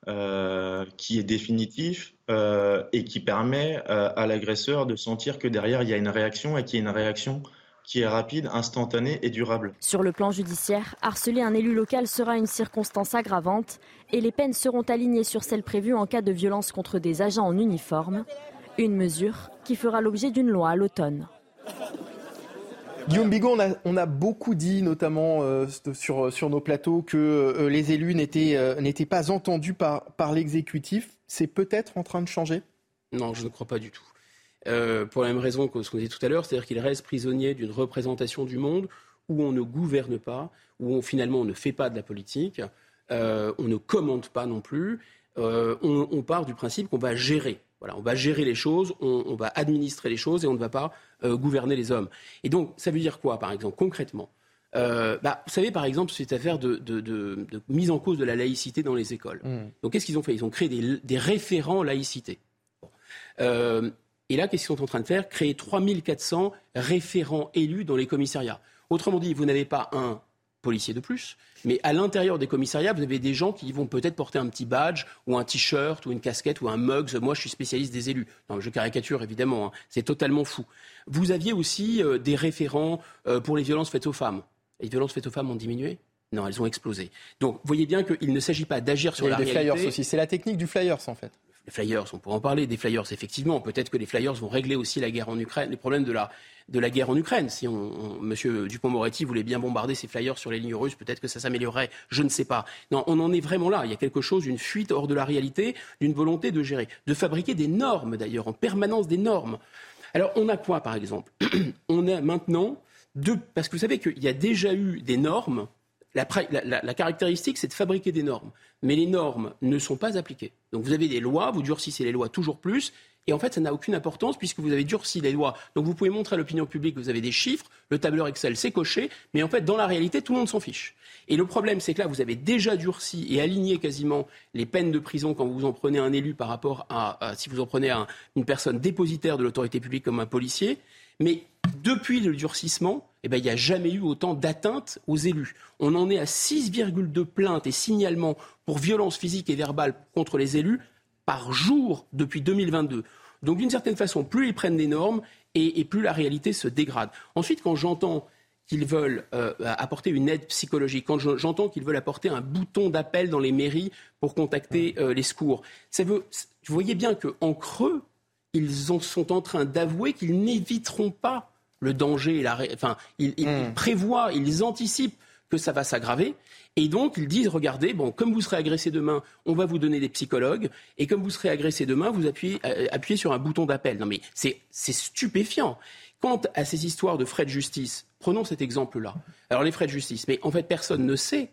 euh, qui est définitif, euh, et qui permet euh, à l'agresseur de sentir que derrière il y a une réaction et qu'il y a une réaction qui est rapide, instantanée et durable. Sur le plan judiciaire, harceler un élu local sera une circonstance aggravante et les peines seront alignées sur celles prévues en cas de violence contre des agents en uniforme, une mesure qui fera l'objet d'une loi à l'automne. Guillaume Bigot, on a, beaucoup dit, notamment euh, sur, sur nos plateaux, que les élus n'étaient pas entendus par, par l'exécutif c'est peut-être en train de changer? Non, je ne crois pas du tout. pour la même raison que ce qu'on disait tout à l'heure, c'est-à-dire qu'ils restent prisonniers d'une représentation du monde où on ne gouverne pas, où on, finalement on ne fait pas de la politique, on ne commente pas non plus. on, part du principe qu'on va gérer. Voilà, on va gérer les choses, on, va administrer les choses et on ne va pas gouverner les hommes. Et donc, ça veut dire quoi, par exemple, concrètement? Euh, bah, vous savez, par exemple, cette affaire de, mise en cause de la laïcité dans les écoles. Mmh. Donc, qu'est-ce qu'ils ont fait? Ils ont créé des, référents laïcité. Euh, et là, qu'est-ce qu'ils sont en train de faire? Créer 3400 référents élus dans les commissariats. Autrement dit, vous n'avez pas un policier de plus, mais à l'intérieur des commissariats, vous avez des gens qui vont peut-être porter un petit badge ou un t-shirt ou une casquette ou un mugs. Moi, je suis spécialiste des élus. Non, je caricature évidemment, hein. c'est totalement fou. Vous aviez aussi euh, des référents pour les violences faites aux femmes. Les violences faites aux femmes ont diminué? Non, elles ont explosé. Donc, vous voyez bien qu'il ne s'agit pas d'agir sur la réalité. des flyers aussi. C'est la technique du flyers, en fait. Les flyers, on pourrait en parler des flyers, effectivement. Peut-être que les flyers vont régler aussi la guerre en Ukraine, les problèmes de la, de la guerre en Ukraine. Si on, Monsieur Dupont-Moretti voulait bien bombarder ces flyers sur les lignes russes, peut-être que ça s'améliorerait. Je ne sais pas. Non, on en est vraiment là. Il y a quelque chose, une fuite hors de la réalité, d'une volonté de gérer, de fabriquer des normes d'ailleurs, en permanence des normes. Alors, on a quoi, par exemple On a maintenant parce que vous savez qu'il y a déjà eu des normes. La, caractéristique, c'est de fabriquer des normes. Mais les normes ne sont pas appliquées. Donc vous avez des lois, vous durcissez les lois toujours plus. Et en fait, ça n'a aucune importance puisque vous avez durci les lois. Donc vous pouvez montrer à l'opinion publique que vous avez des chiffres, le tableur Excel c'est coché, mais en fait, dans la réalité, tout le monde s'en fiche. Et le problème, c'est que là, vous avez déjà durci et aligné quasiment les peines de prison quand vous en prenez un élu par rapport à, si vous en prenez une personne dépositaire de l'autorité publique comme un policier. Mais depuis le durcissement, eh ben, il n'y a jamais eu autant d'atteintes aux élus. On en est à 6,2 plaintes et signalements pour violences physiques et verbales contre les élus par jour depuis 2022. Donc d'une certaine façon, plus ils prennent des normes et, plus la réalité se dégrade. Ensuite, quand j'entends qu'ils veulent euh, apporter une aide psychologique, quand j'entends qu'ils veulent apporter un bouton d'appel dans les mairies pour contacter euh, les secours, ça veut, vous voyez bien qu'en creux, ils en sont en train d'avouer qu'ils n'éviteront pas le danger. La... Enfin, ils, hmm. prévoient, ils anticipent que ça va s'aggraver. Et donc, ils disent, regardez, bon, comme vous serez agressé demain, on va vous donner des psychologues. Et comme vous serez agressé demain, vous appuyez, euh, appuyez sur un bouton d'appel. Non, mais c'est stupéfiant. Quant à ces histoires de frais de justice, prenons cet exemple-là. Alors, les frais de justice, mais en fait, personne ne sait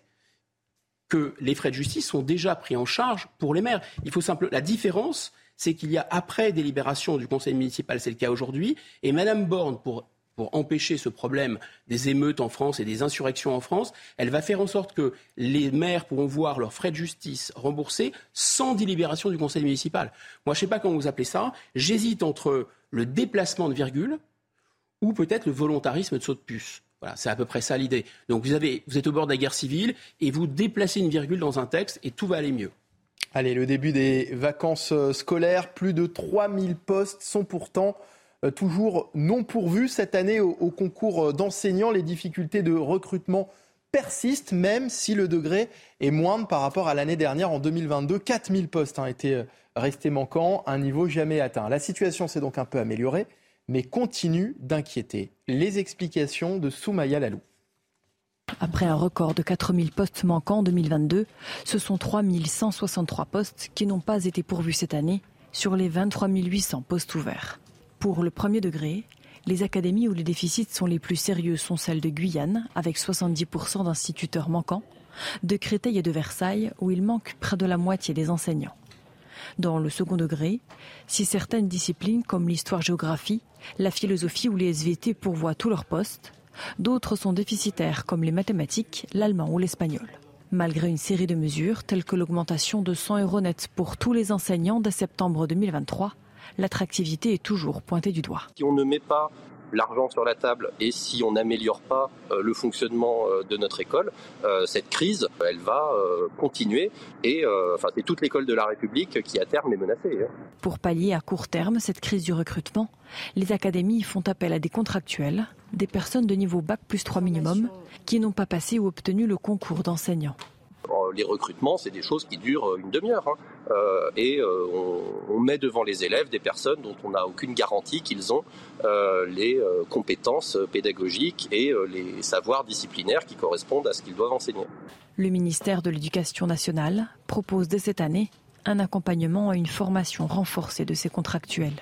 que les frais de justice sont déjà pris en charge pour les maires. Il faut simplement. La différence, c'est qu'il y a après délibération du conseil municipal, c'est le cas aujourd'hui, et Madame Borne, pour pour empêcher ce problème des émeutes en France et des insurrections en France, elle va faire en sorte que les maires pourront voir leurs frais de justice remboursés sans délibération du conseil municipal. Moi, je ne sais pas comment vous appelez ça. J'hésite entre le déplacement de virgule ou peut-être le volontarisme de saut de puce. Voilà, c'est à peu près ça l'idée. Donc vous, avez, vous êtes au bord de la guerre civile et vous déplacez une virgule dans un texte et tout va aller mieux. Allez, le début des vacances euh, scolaires, plus de 3000 postes sont pourtant toujours non pourvus cette année au, concours euh, d'enseignants. Les difficultés de recrutement persistent, même si le degré est moindre par rapport à l'année dernière en 2022. 4000 postes ont été restés manquants, un niveau jamais atteint. La situation s'est donc un peu améliorée, mais continue d'inquiéter. Les explications de Soumaya Lalou. Après un record de 4000 postes manquants en 2022, ce sont 3163 postes qui n'ont pas été pourvus cette année sur les 23 800 postes ouverts. Pour le premier degré, les académies où les déficits sont les plus sérieux sont celles de Guyane, avec 70% d'instituteurs manquants, de Créteil et de Versailles, où il manque près de la moitié des enseignants. Dans le second degré, si certaines disciplines comme l'histoire-géographie, la philosophie ou les SVT pourvoient tous leurs postes, D'autres sont déficitaires, comme les mathématiques, l'allemand ou l'espagnol. Malgré une série de mesures, telles que l'augmentation de 100 euros net pour tous les enseignants dès septembre 2023, l'attractivité est toujours pointée du doigt. Si on ne met pas l'argent sur la table et si on n'améliore pas euh, le fonctionnement euh, de notre école, euh, cette crise, elle va continuer et enfin, c'est toute l'école de la République qui à terme est menacée. Hein. Pour pallier à court terme cette crise du recrutement, les académies font appel à des contractuels, des personnes de niveau bac plus 3 minimum, qui n'ont pas passé ou obtenu le concours d'enseignant les recrutements, c'est des choses qui durent une demi-heure. Hein. Euh, et euh, on, met devant les élèves des personnes dont on n'a aucune garantie qu'ils ont euh, les compétences pédagogiques et les savoirs disciplinaires qui correspondent à ce qu'ils doivent enseigner. Le ministère de l'Éducation nationale propose dès cette année un accompagnement et une formation renforcée de ces contractuels.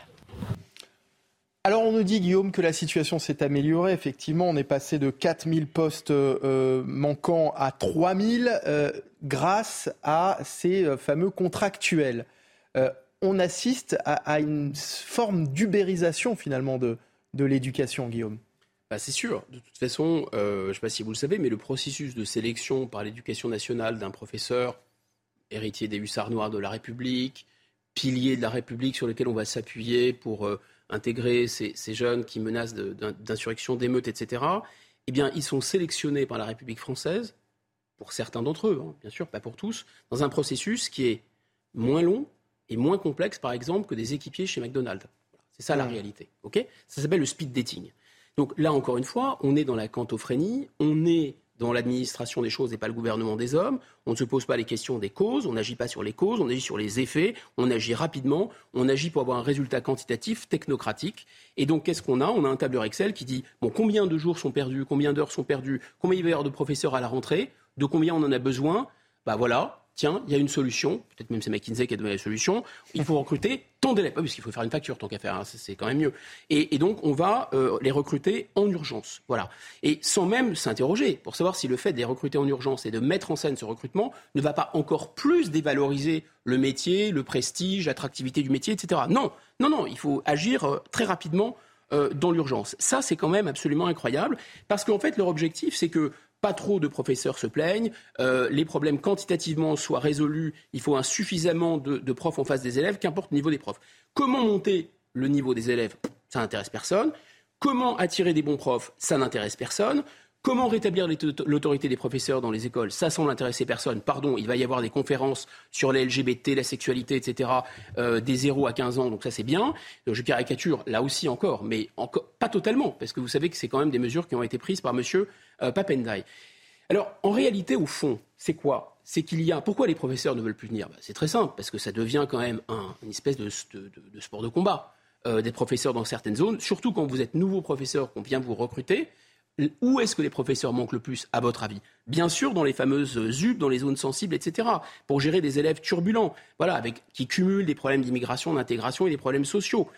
Alors on nous dit, Guillaume, que la situation s'est améliorée. Effectivement, on est passé de 4000 postes euh, manquants à 3000 euh, grâce à ces euh, fameux contractuels. on assiste à, une forme d'ubérisation finalement de, de l'éducation, Guillaume. Bah, c'est sûr. De toute façon, je ne sais pas si vous le savez, mais le processus de sélection par l'éducation nationale d'un professeur héritier des hussards noirs de la République, pilier de la République sur lequel on va s'appuyer pour intégrer ces, jeunes qui menacent d'insurrection, d'émeutes, etc., eh bien, ils sont sélectionnés par la République française, pour certains d'entre eux, hein, bien sûr, pas pour tous, dans un processus qui est moins long et moins complexe, par exemple, que des équipiers chez McDonald's. C'est ça la réalité. ok? Ça s'appelle le speed dating. Donc là, encore une fois, on est dans la cantophrénie, on est dans l'administration des choses et pas le gouvernement des hommes. On ne se pose pas les questions des causes, on n'agit pas sur les causes, on agit sur les effets, on agit rapidement, on agit pour avoir un résultat quantitatif, technocratique. Et donc, qu'est-ce qu'on a? On a un tableur Excel qui dit combien de jours sont perdus, combien d'heures sont perdues, combien il va y avoir de professeurs à la rentrée, de combien on en a besoin? Bah voilà, tiens, il y a une solution, peut-être même c'est McKinsey qui a donné la solution, il faut recruter tant d'élèves, parce qu'il faut faire une facture tant qu'à faire, hein, c'est quand même mieux. Et, donc on va euh, les recruter en urgence, voilà. Et sans même s'interroger pour savoir si le fait de les recruter en urgence et de mettre en scène ce recrutement ne va pas encore plus dévaloriser le métier, le prestige, l'attractivité du métier, etc. Non, non, non, il faut agir euh, très rapidement euh, dans l'urgence. Ça, c'est quand même absolument incroyable, parce qu'en fait, leur objectif, c'est que pas trop de professeurs se plaignent, euh, les problèmes quantitativement soient résolus, il faut un suffisamment de, profs en face des élèves, qu'importe le niveau des profs. Comment monter le niveau des élèves? Ça n'intéresse personne. Comment attirer des bons profs? Ça n'intéresse personne. Comment rétablir l'autorité des professeurs dans les écoles? Ça semble intéresser personne. Pardon, il va y avoir des conférences sur les LGBT, la sexualité, etc., euh, des 0 à 15 ans, donc ça c'est bien. Euh, je caricature là aussi encore, mais pas totalement, parce que vous savez que c'est quand même des mesures qui ont été prises par M. Euh, Papendai. Alors, en réalité, au fond, c'est quoi? C'est qu'il y a. Pourquoi les professeurs ne veulent plus venir? Bah, C'est très simple, parce que ça devient quand même un, une espèce de, sport de combat. des professeurs dans certaines zones, surtout quand vous êtes nouveau professeur, qu'on vient vous recruter, où est-ce que les professeurs manquent le plus, à votre avis? Bien sûr, dans les fameuses ZUP, dans les zones sensibles, etc., pour gérer des élèves turbulents, voilà, avec, qui cumulent des problèmes d'immigration, d'intégration et des problèmes sociaux.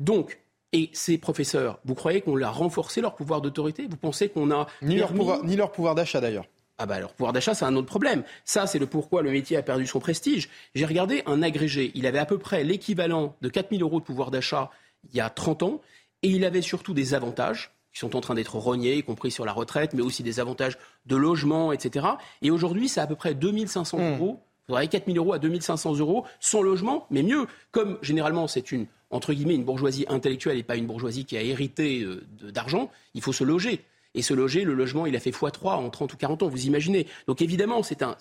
Donc, et ces professeurs, vous croyez qu'on a renforcé leur pouvoir d'autorité? Vous pensez qu'on a... Ni leur, pouvoir, ni leur pouvoir d'achat d'ailleurs. Ah bah leur pouvoir d'achat, c'est un autre problème. Ça, c'est le pourquoi le métier a perdu son prestige. J'ai regardé un agrégé. Il avait à peu près l'équivalent de 4000 euros de pouvoir d'achat il y a 30 ans. Et il avait surtout des avantages qui sont en train d'être rognés, y compris sur la retraite, mais aussi des avantages de logement, etc. Et aujourd'hui, c'est à peu près 2500 mmh. euros. Vous aurez 4000 euros à 2500 euros sans logement, mais mieux. Comme généralement, c'est une, entre guillemets, une bourgeoisie intellectuelle et pas une bourgeoisie qui a hérité euh, d'argent, il faut se loger. Et se loger, le logement, il a fait x3 en 30 ou 40 ans, vous imaginez. Donc évidemment, c'est un,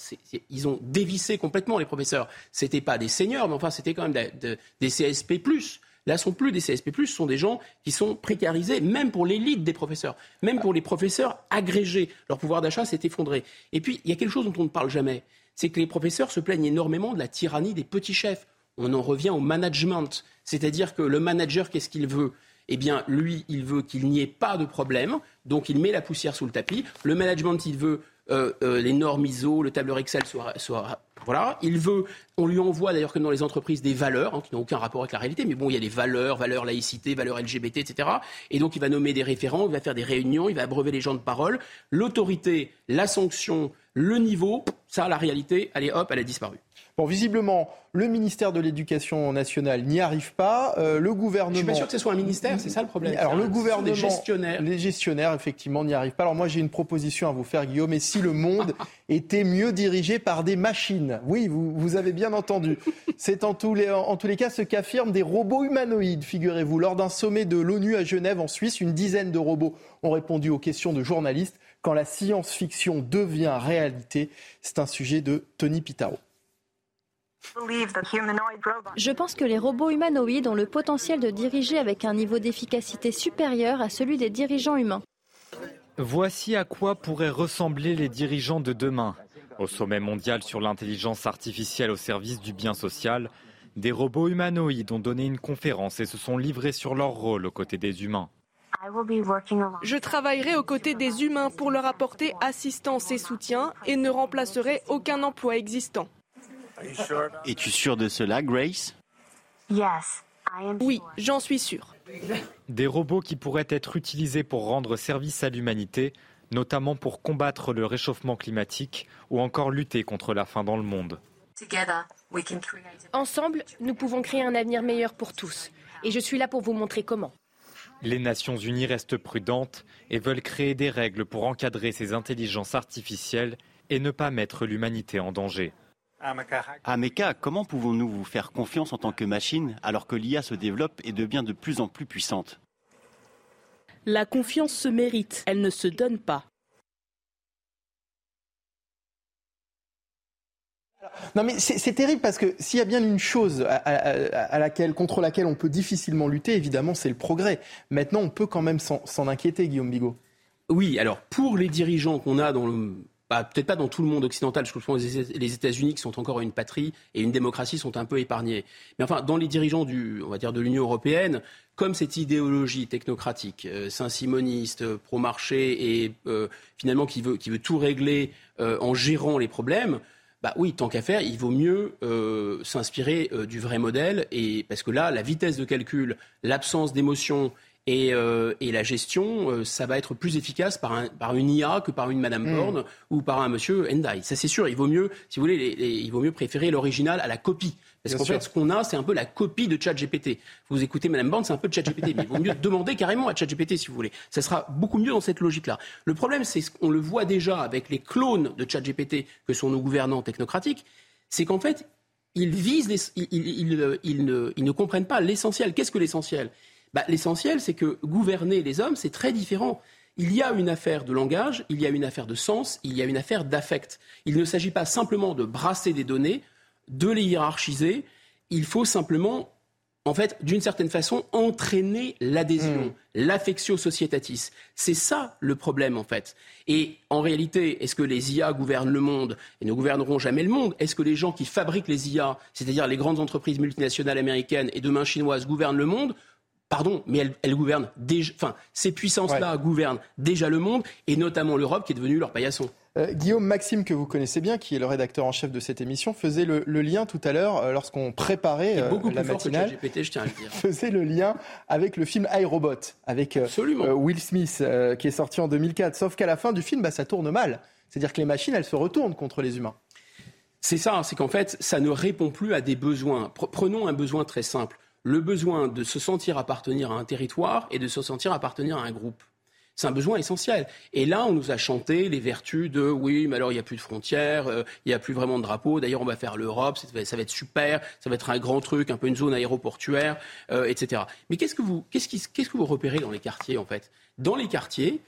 ils ont dévissé complètement les professeurs. C'était pas des seniors, mais enfin, c'était quand même des CSP+. Là, sont plus des CSP+, ce sont des gens qui sont précarisés, même pour l'élite des professeurs, même pour les professeurs agrégés. Leur pouvoir d'achat s'est effondré. Et puis, il y a quelque chose dont on ne parle jamais, c'est que les professeurs se plaignent énormément de la tyrannie des petits chefs. On en revient au management, c'est-à-dire que le manager, qu'est-ce qu'il veut? Eh bien, lui, il veut qu'il n'y ait pas de problème, donc il met la poussière sous le tapis. Le management, il veut euh, euh, les normes ISO, le tableur Excel soit, voilà. Il veut, on lui envoie d'ailleurs comme dans les entreprises des valeurs hein, qui n'ont aucun rapport avec la réalité, mais bon, il y a des valeurs, valeurs laïcité, valeurs LGBT, etc. Et donc il va nommer des référents, il va faire des réunions, il va abreuver les gens de parole. L'autorité, la sanction, le niveau, ça, la réalité, allez hop, elle a disparu. Bon, visiblement, le ministère de l'Éducation nationale n'y arrive pas. Euh, le gouvernement. Je suis pas sûr que ce soit un ministère, c'est ça le problème. Alors le gouvernement, les gestionnaires, les gestionnaires, effectivement, n'y arrivent pas. Alors moi, j'ai une proposition à vous faire, Guillaume. Et si le monde était mieux dirigé par des machines Oui, vous, vous avez bien entendu. C'est en tous les en tous les cas ce qu'affirment des robots humanoïdes. Figurez-vous, lors d'un sommet de l'ONU à Genève, en Suisse, une dizaine de robots ont répondu aux questions de journalistes. Quand la science-fiction devient réalité, c'est un sujet de Tony Pitaro. Je pense que les robots humanoïdes ont le potentiel de diriger avec un niveau d'efficacité supérieur à celui des dirigeants humains. Voici à quoi pourraient ressembler les dirigeants de demain. Au sommet mondial sur l'intelligence artificielle au service du bien social, des robots humanoïdes ont donné une conférence et se sont livrés sur leur rôle aux côtés des humains. Je travaillerai aux côtés des humains pour leur apporter assistance et soutien et ne remplacerai aucun emploi existant. Es-tu sûr de cela, Grace? Oui, j'en suis sûr. Des robots qui pourraient être utilisés pour rendre service à l'humanité, notamment pour combattre le réchauffement climatique ou encore lutter contre la faim dans le monde. Ensemble, nous pouvons créer un avenir meilleur pour tous. Et je suis là pour vous montrer comment. Les Nations Unies restent prudentes et veulent créer des règles pour encadrer ces intelligences artificielles et ne pas mettre l'humanité en danger. Ameka, comment pouvons-nous vous faire confiance en tant que machine alors que l'IA se développe et devient de plus en plus puissante? La confiance se mérite, elle ne se donne pas. Non mais c'est terrible parce que s'il y a bien une chose à, laquelle, contre laquelle on peut difficilement lutter, évidemment, c'est le progrès. Maintenant, on peut quand même s'en inquiéter, Guillaume Bigot. Oui, alors pour les dirigeants qu'on a dans le bah, peut-être pas dans tout le monde occidental, je que les États-Unis qui sont encore une patrie et une démocratie sont un peu épargnés. Mais enfin, dans les dirigeants de l'Union européenne, comme cette idéologie technocratique, euh, saint-simoniste, euh, pro-marché et euh, finalement qui veut, tout régler en gérant les problèmes, bah oui, tant qu'à faire, il vaut mieux s'inspirer du vrai modèle, et parce que là, la vitesse de calcul, l'absence d'émotion et, euh, la gestion, ça va être plus efficace par, un, par, une IA que par une Madame mm. Borne ou par un Monsieur Endai. Ça, c'est sûr. Il vaut mieux, si vous voulez, il vaut mieux préférer l'original à la copie. Parce qu'en fait, ce qu'on a, c'est un peu la copie de ChatGPT. Vous écoutez Madame Bond, c'est un peu ChatGPT. Mais il vaut mieux demander carrément à ChatGPT, si vous voulez. Ça sera beaucoup mieux dans cette logique-là. Le problème, c'est qu'on le voit déjà avec les clones de ChatGPT que sont nos gouvernants technocratiques, c'est qu'en fait, ils visent, ils, ne, comprennent pas l'essentiel. Qu'est-ce que l'essentiel? Bah, L'essentiel, c'est que gouverner les hommes, c'est très différent. Il y a une affaire de langage, il y a une affaire de sens, il y a une affaire d'affect. Il ne s'agit pas simplement de brasser des données, de les hiérarchiser. Il faut simplement, en fait, d'une certaine façon, entraîner l'adhésion, mm. l'affectio societatis. C'est ça le problème, en fait. Et en réalité, est-ce que les IA gouvernent le monde et ne gouverneront jamais le monde? Est-ce que les gens qui fabriquent les IA, c'est-à-dire les grandes entreprises multinationales américaines et demain chinoises, gouvernent le monde? Pardon, mais elles, gouvernent déjà. Enfin, ces puissances-là gouvernent déjà le monde et notamment l'Europe qui est devenue leur paillasson. Euh, Guillaume Maxime, que vous connaissez bien, qui est le rédacteur en chef de cette émission, faisait le, lien tout à l'heure euh, lorsqu'on préparait euh, beaucoup la plus matinale. Fort que je tiens à le dire. faisait le lien avec le film iRobot, avec Will Smith, qui est sorti en 2004. Sauf qu'à la fin du film, bah, ça tourne mal. C'est-à-dire que les machines, elles se retournent contre les humains. C'est ça, c'est qu'en fait, ça ne répond plus à des besoins. Prenons un besoin très simple. Le besoin de se sentir appartenir à un territoire et de se sentir appartenir à un groupe. C'est un besoin essentiel. Et là, on nous a chanté les vertus de oui, mais alors il n'y a plus de frontières, euh, il n'y a plus vraiment de drapeau. D'ailleurs, on va faire l'Europe, ça va être super, ça va être un grand truc, un peu une zone aéroportuaire, euh, etc. Mais qu'est-ce que vous, qu'est-ce, que vous repérez dans les quartiers en fait? Dans les quartiers,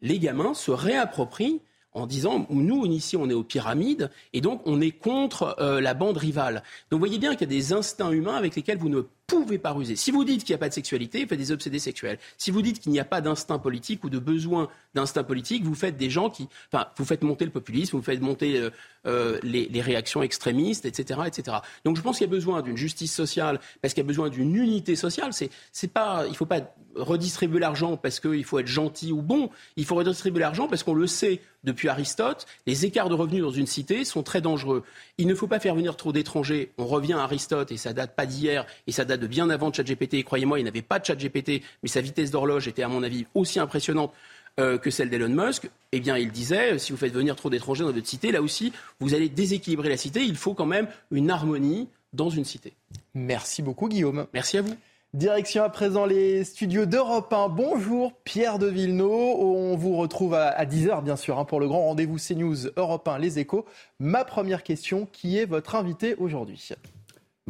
les gamins se réapproprient en disant nous ici on est aux pyramides et donc on est contre euh, la bande rivale. Donc vous voyez bien qu'il y a des instincts humains avec lesquels vous ne pouvez pas ruser. Si vous dites qu'il n'y a pas de sexualité, vous faites des obsédés sexuels. Si vous dites qu'il n'y a pas d'instinct politique ou de besoin d'instinct politique, vous faites des gens qui, enfin, vous faites monter le populisme, vous faites monter euh, euh, les, réactions extrémistes, etc., etc. Donc je pense qu'il y a besoin d'une justice sociale parce qu'il y a besoin d'une unité sociale. C'est, c'est pas, il faut pas redistribuer l'argent parce qu'il faut être gentil ou bon. Il faut redistribuer l'argent parce qu'on le sait depuis Aristote, les écarts de revenus dans une cité sont très dangereux. Il ne faut pas faire venir trop d'étrangers. On revient à Aristote et ça date pas d'hier et ça date de bien avant ChatGPT. Croyez-moi, il n'avait pas de ChatGPT, mais sa vitesse d'horloge était, à mon avis, aussi impressionnante euh, que celle d'Elon Musk. Eh bien, il disait, si vous faites venir trop d'étrangers dans votre cité, là aussi, vous allez déséquilibrer la cité. Il faut quand même une harmonie dans une cité. Merci beaucoup, Guillaume. Merci à vous. Direction à présent les studios d'Europe 1. Bonjour Pierre de Villeneuve. On vous retrouve à 10h bien sûr hein, pour le grand rendez-vous CNews Europe 1 Les Échos. Ma première question, qui est votre invité aujourd'hui?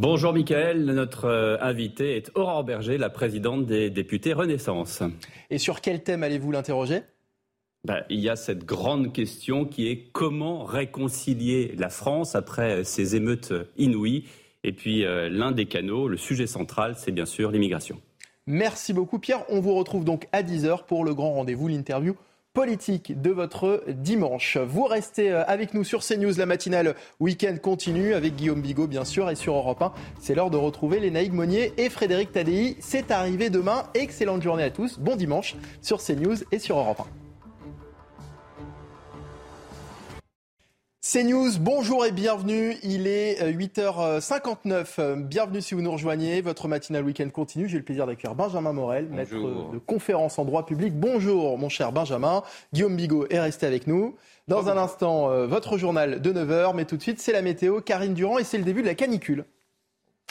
Bonjour Mickaël, notre euh, invité est Aurore Berger, la présidente des députés Renaissance. Et sur quel thème allez-vous l'interroger? Ben, il y a cette grande question qui est comment réconcilier la France après ces émeutes inouïes. Et puis euh, l'un des canaux, le sujet central, c'est bien sûr l'immigration. Merci beaucoup Pierre. On vous retrouve donc à 10h pour le grand rendez-vous, l'interview politique de votre dimanche. Vous restez euh, avec nous sur CNews, la matinale week-end continue avec Guillaume Bigot bien sûr et sur Europe 1. C'est l'heure de retrouver Naïg Monnier et Frédéric Tadei. C'est arrivé demain. Excellente journée à tous. Bon dimanche sur CNews et sur Europe 1. CNews, bonjour et bienvenue. Il est 8h59. Bienvenue si vous nous rejoignez. Votre matinale week-end continue. J'ai le plaisir d'accueillir Benjamin Morel, maître de conférence en droit public. Bonjour, mon cher Benjamin. Guillaume Bigot est resté avec nous. Dans un instant, euh, votre journal de 9h. Mais tout de suite, c'est la météo. Karine Durand et c'est le début de la canicule.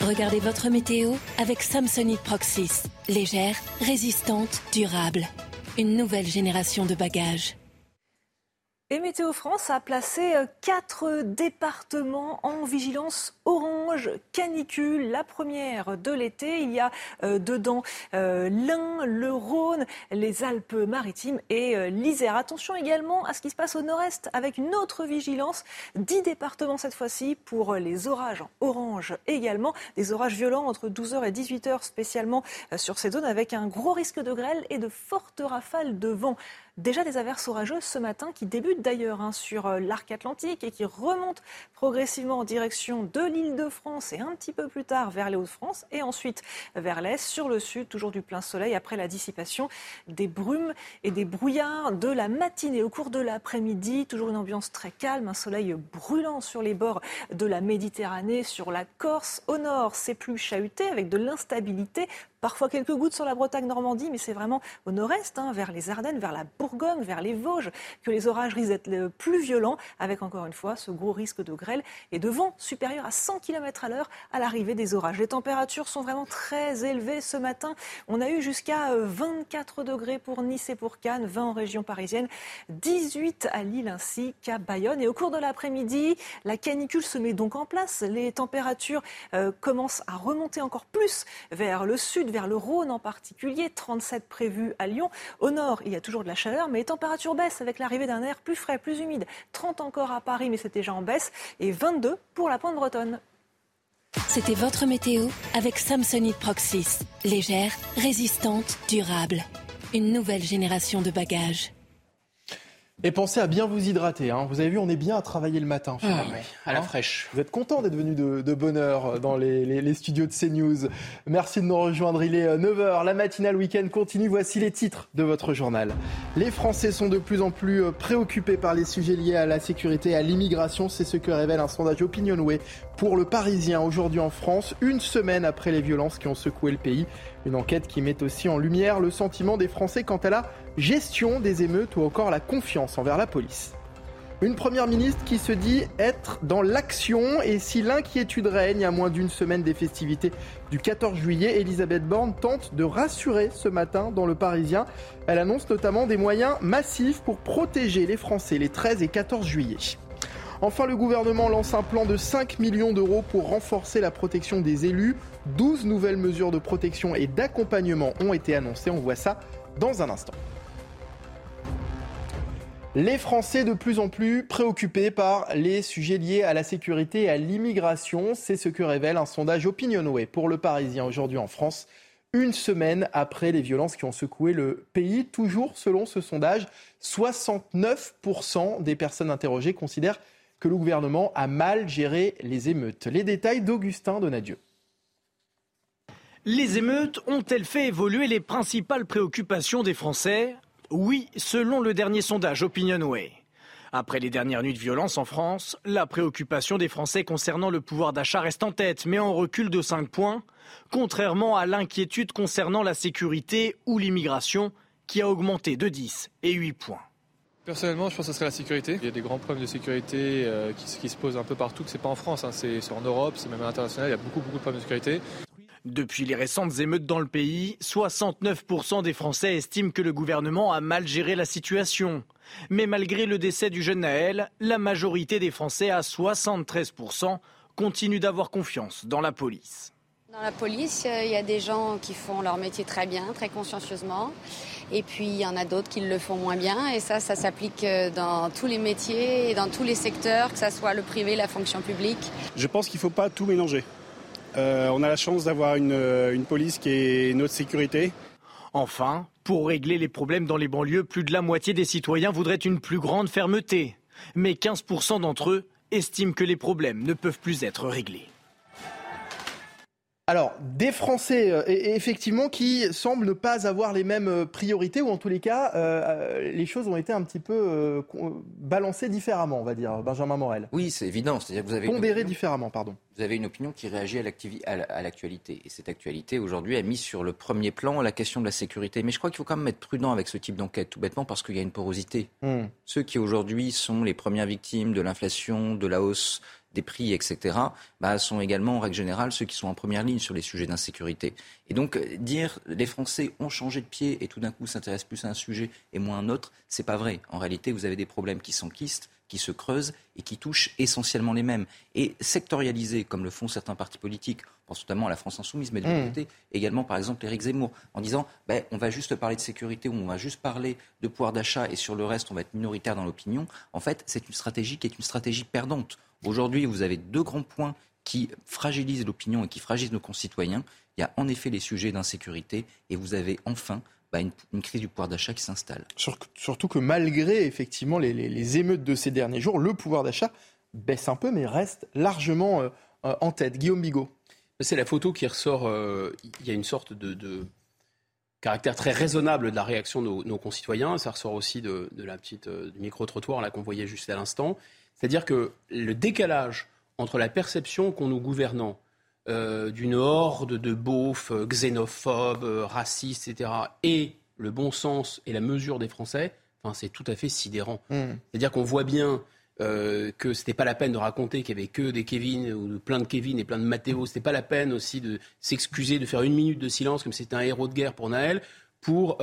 Regardez votre météo avec Samsonite Proxys. Légère, résistante, durable. Une nouvelle génération de bagages. Et Météo France a placé euh, quatre départements en vigilance orange canicule, la première de l'été. Il y a euh, dedans euh, l'Ain, le Rhône, les Alpes-Maritimes et l'Isère. Attention également à ce qui se passe au nord-est avec une autre vigilance. Dix départements cette fois-ci pour les orages orange également. Des orages violents entre 12h et 18h spécialement sur ces zones avec un gros risque de grêle et de fortes rafales de vent. Déjà des averses orageuses ce matin qui débutent d'ailleurs hein, sur euh, l'arc atlantique et qui remontent progressivement en direction de l'île de France et un petit peu plus tard vers les Hauts-de-France et ensuite vers l'est, sur le sud, toujours du plein soleil après la dissipation des brumes et des brouillards de la matinée. Au cours de l'après-midi, toujours une ambiance très calme, un soleil brûlant sur les bords de la Méditerranée, sur la Corse. Au nord, c'est plus chahuté avec de l'instabilité Parfois quelques gouttes sur la Bretagne-Normandie, mais c'est vraiment au nord-est, hein, vers les Ardennes, vers la Bourgogne, vers les Vosges, que les orages risquent d'être le plus violents, avec encore une fois ce gros risque de grêle et de vent supérieur à 100 km à l'heure à l'arrivée des orages. Les températures sont vraiment très élevées ce matin. On a eu jusqu'à 24 euh, degrés pour Nice et pour Cannes, 20 en région parisienne, 18 à Lille ainsi qu'à Bayonne. Et au cours de l'après-midi, la canicule se met donc en place. Les températures euh, commencent à remonter encore plus vers le sud vers le Rhône en particulier, 37 prévus à Lyon. Au nord, il y a toujours de la chaleur, mais les températures baissent avec l'arrivée d'un air plus frais, plus humide. 30 encore à Paris, mais c'est déjà en baisse, et 22 pour la pointe bretonne. C'était votre météo avec Samsonite Proxys. Légère, résistante, durable. Une nouvelle génération de bagages. Et pensez à bien vous hydrater. Hein. Vous avez vu, on est bien à travailler le matin. Ah à la hein fraîche. Vous êtes content d'être venu de, de, bonne heure dans les, les, les, studios de CNews. Merci de nous rejoindre. Il est 9h. Euh, la matinale week-end continue. Voici les titres de votre journal. Les Français sont de plus en plus euh, préoccupés par les sujets liés à la sécurité et à l'immigration. C'est ce que révèle un sondage Opinionway pour le Parisien aujourd'hui en France, une semaine après les violences qui ont secoué le pays. Une enquête qui met aussi en lumière le sentiment des Français quant à la gestion des émeutes ou encore la confiance envers la police. Une première ministre qui se dit être dans l'action et si l'inquiétude règne à moins d'une semaine des festivités du 14 juillet, Elisabeth Borne tente de rassurer ce matin dans le Parisien. Elle annonce notamment des moyens massifs pour protéger les Français les 13 et 14 juillet. Enfin, le gouvernement lance un plan de 5 millions d'euros pour renforcer la protection des élus. 12 nouvelles mesures de protection et d'accompagnement ont été annoncées. On voit ça dans un instant. Les Français de plus en plus préoccupés par les sujets liés à la sécurité et à l'immigration, c'est ce que révèle un sondage Opinionway pour le Parisien aujourd'hui en France, une semaine après les violences qui ont secoué le pays. Toujours selon ce sondage, 69% des personnes interrogées considèrent que le gouvernement a mal géré les émeutes. Les détails d'Augustin Donadieu. Les émeutes ont-elles fait évoluer les principales préoccupations des Français? Oui, selon le dernier sondage Opinionway. Après les dernières nuits de violence en France, la préoccupation des Français concernant le pouvoir d'achat reste en tête, mais en recul de 5 points, contrairement à l'inquiétude concernant la sécurité ou l'immigration, qui a augmenté de 10 et 8 points. Personnellement, je pense que ce serait la sécurité. Il y a des grands problèmes de sécurité euh, qui, se posent un peu partout, que c'est pas en France, hein. c'est en Europe, c'est même à l'international, il y a beaucoup, beaucoup de problèmes de sécurité. Depuis les récentes émeutes dans le pays, 69% des Français estiment que le gouvernement a mal géré la situation. Mais malgré le décès du jeune Naël, la majorité des Français, à 73%, continuent d'avoir confiance dans la police. Dans la police, euh, il y a des gens qui font leur métier très bien, très consciencieusement. Et puis, il y en a d'autres qui le font moins bien. Et ça, ça s'applique euh, dans tous les métiers et dans tous les secteurs, que ce soit le privé, la fonction publique. Je pense qu'il ne faut pas tout mélanger. Euh, on a la chance d'avoir une, police qui est notre sécurité. Enfin, pour régler les problèmes dans les banlieues, plus de la moitié des citoyens voudraient une plus grande fermeté. Mais 15% d'entre eux estiment que les problèmes ne peuvent plus être réglés. Alors, des Français, euh, effectivement, qui semblent ne pas avoir les mêmes euh, priorités, ou en tous les cas, euh, les choses ont été un petit peu balancées différemment, on va dire, Benjamin Morel. Oui, c'est évident. C'est-à-dire que vous avez Pondéré différemment, pardon. Vous avez une opinion qui réagit à l'actualité. Et cette actualité, aujourd'hui, a mis sur le premier plan la question de la sécurité. Mais je crois qu'il faut quand même être prudent avec ce type d'enquête, tout bêtement parce qu'il y a une porosité. Hmm. Ceux qui, aujourd'hui, sont les premières victimes de l'inflation, de la hausse des prix, etc., bah, sont également, en règle générale, ceux qui sont en première ligne sur les sujets d'insécurité. Et donc, euh, dire les Français ont changé de pied et tout d'un coup s'intéressent plus à un sujet et moins à un autre, c'est pas vrai. En réalité, vous avez des problèmes qui s'enquistent, qui se creusent et qui touchent essentiellement les mêmes. Et sectorialiser, comme le font certains partis politiques, je pense notamment à la France Insoumise, mais de l'autre mmh. côté, également par exemple Éric Zemmour, en disant ben, on va juste parler de sécurité ou on va juste parler de pouvoir d'achat et sur le reste on va être minoritaire dans l'opinion, en fait c'est une stratégie qui est une stratégie perdante. Aujourd'hui, vous avez deux grands points qui fragilisent l'opinion et qui fragilisent nos concitoyens. Il y a en effet les sujets d'insécurité et vous avez enfin bah, une, crise du pouvoir d'achat qui s'installe. Surtout que malgré effectivement les, émeutes de ces derniers jours, le pouvoir d'achat baisse un peu mais reste largement euh, euh, en tête. Guillaume Bigot. C'est la photo qui ressort. Euh, il y a une sorte de, caractère très raisonnable de la réaction de nos, concitoyens. Ça ressort aussi de, la petite du micro-trottoir qu'on voyait juste à l'instant. C'est-à-dire que le décalage entre la perception qu'ont nos gouvernants euh, d'une horde de beaufs euh, xénophobes, euh, racistes, etc., et le bon sens et la mesure des Français, enfin, c'est tout à fait sidérant. Hmm. C'est-à-dire qu'on voit bien euh, que c'était pas la peine de raconter qu'il y avait que des Kevin ou plein de Kevin et plein de Mathéo. C'était pas la peine aussi de s'excuser, de faire une minute de silence comme c'était un héros de guerre pour Naël, pour,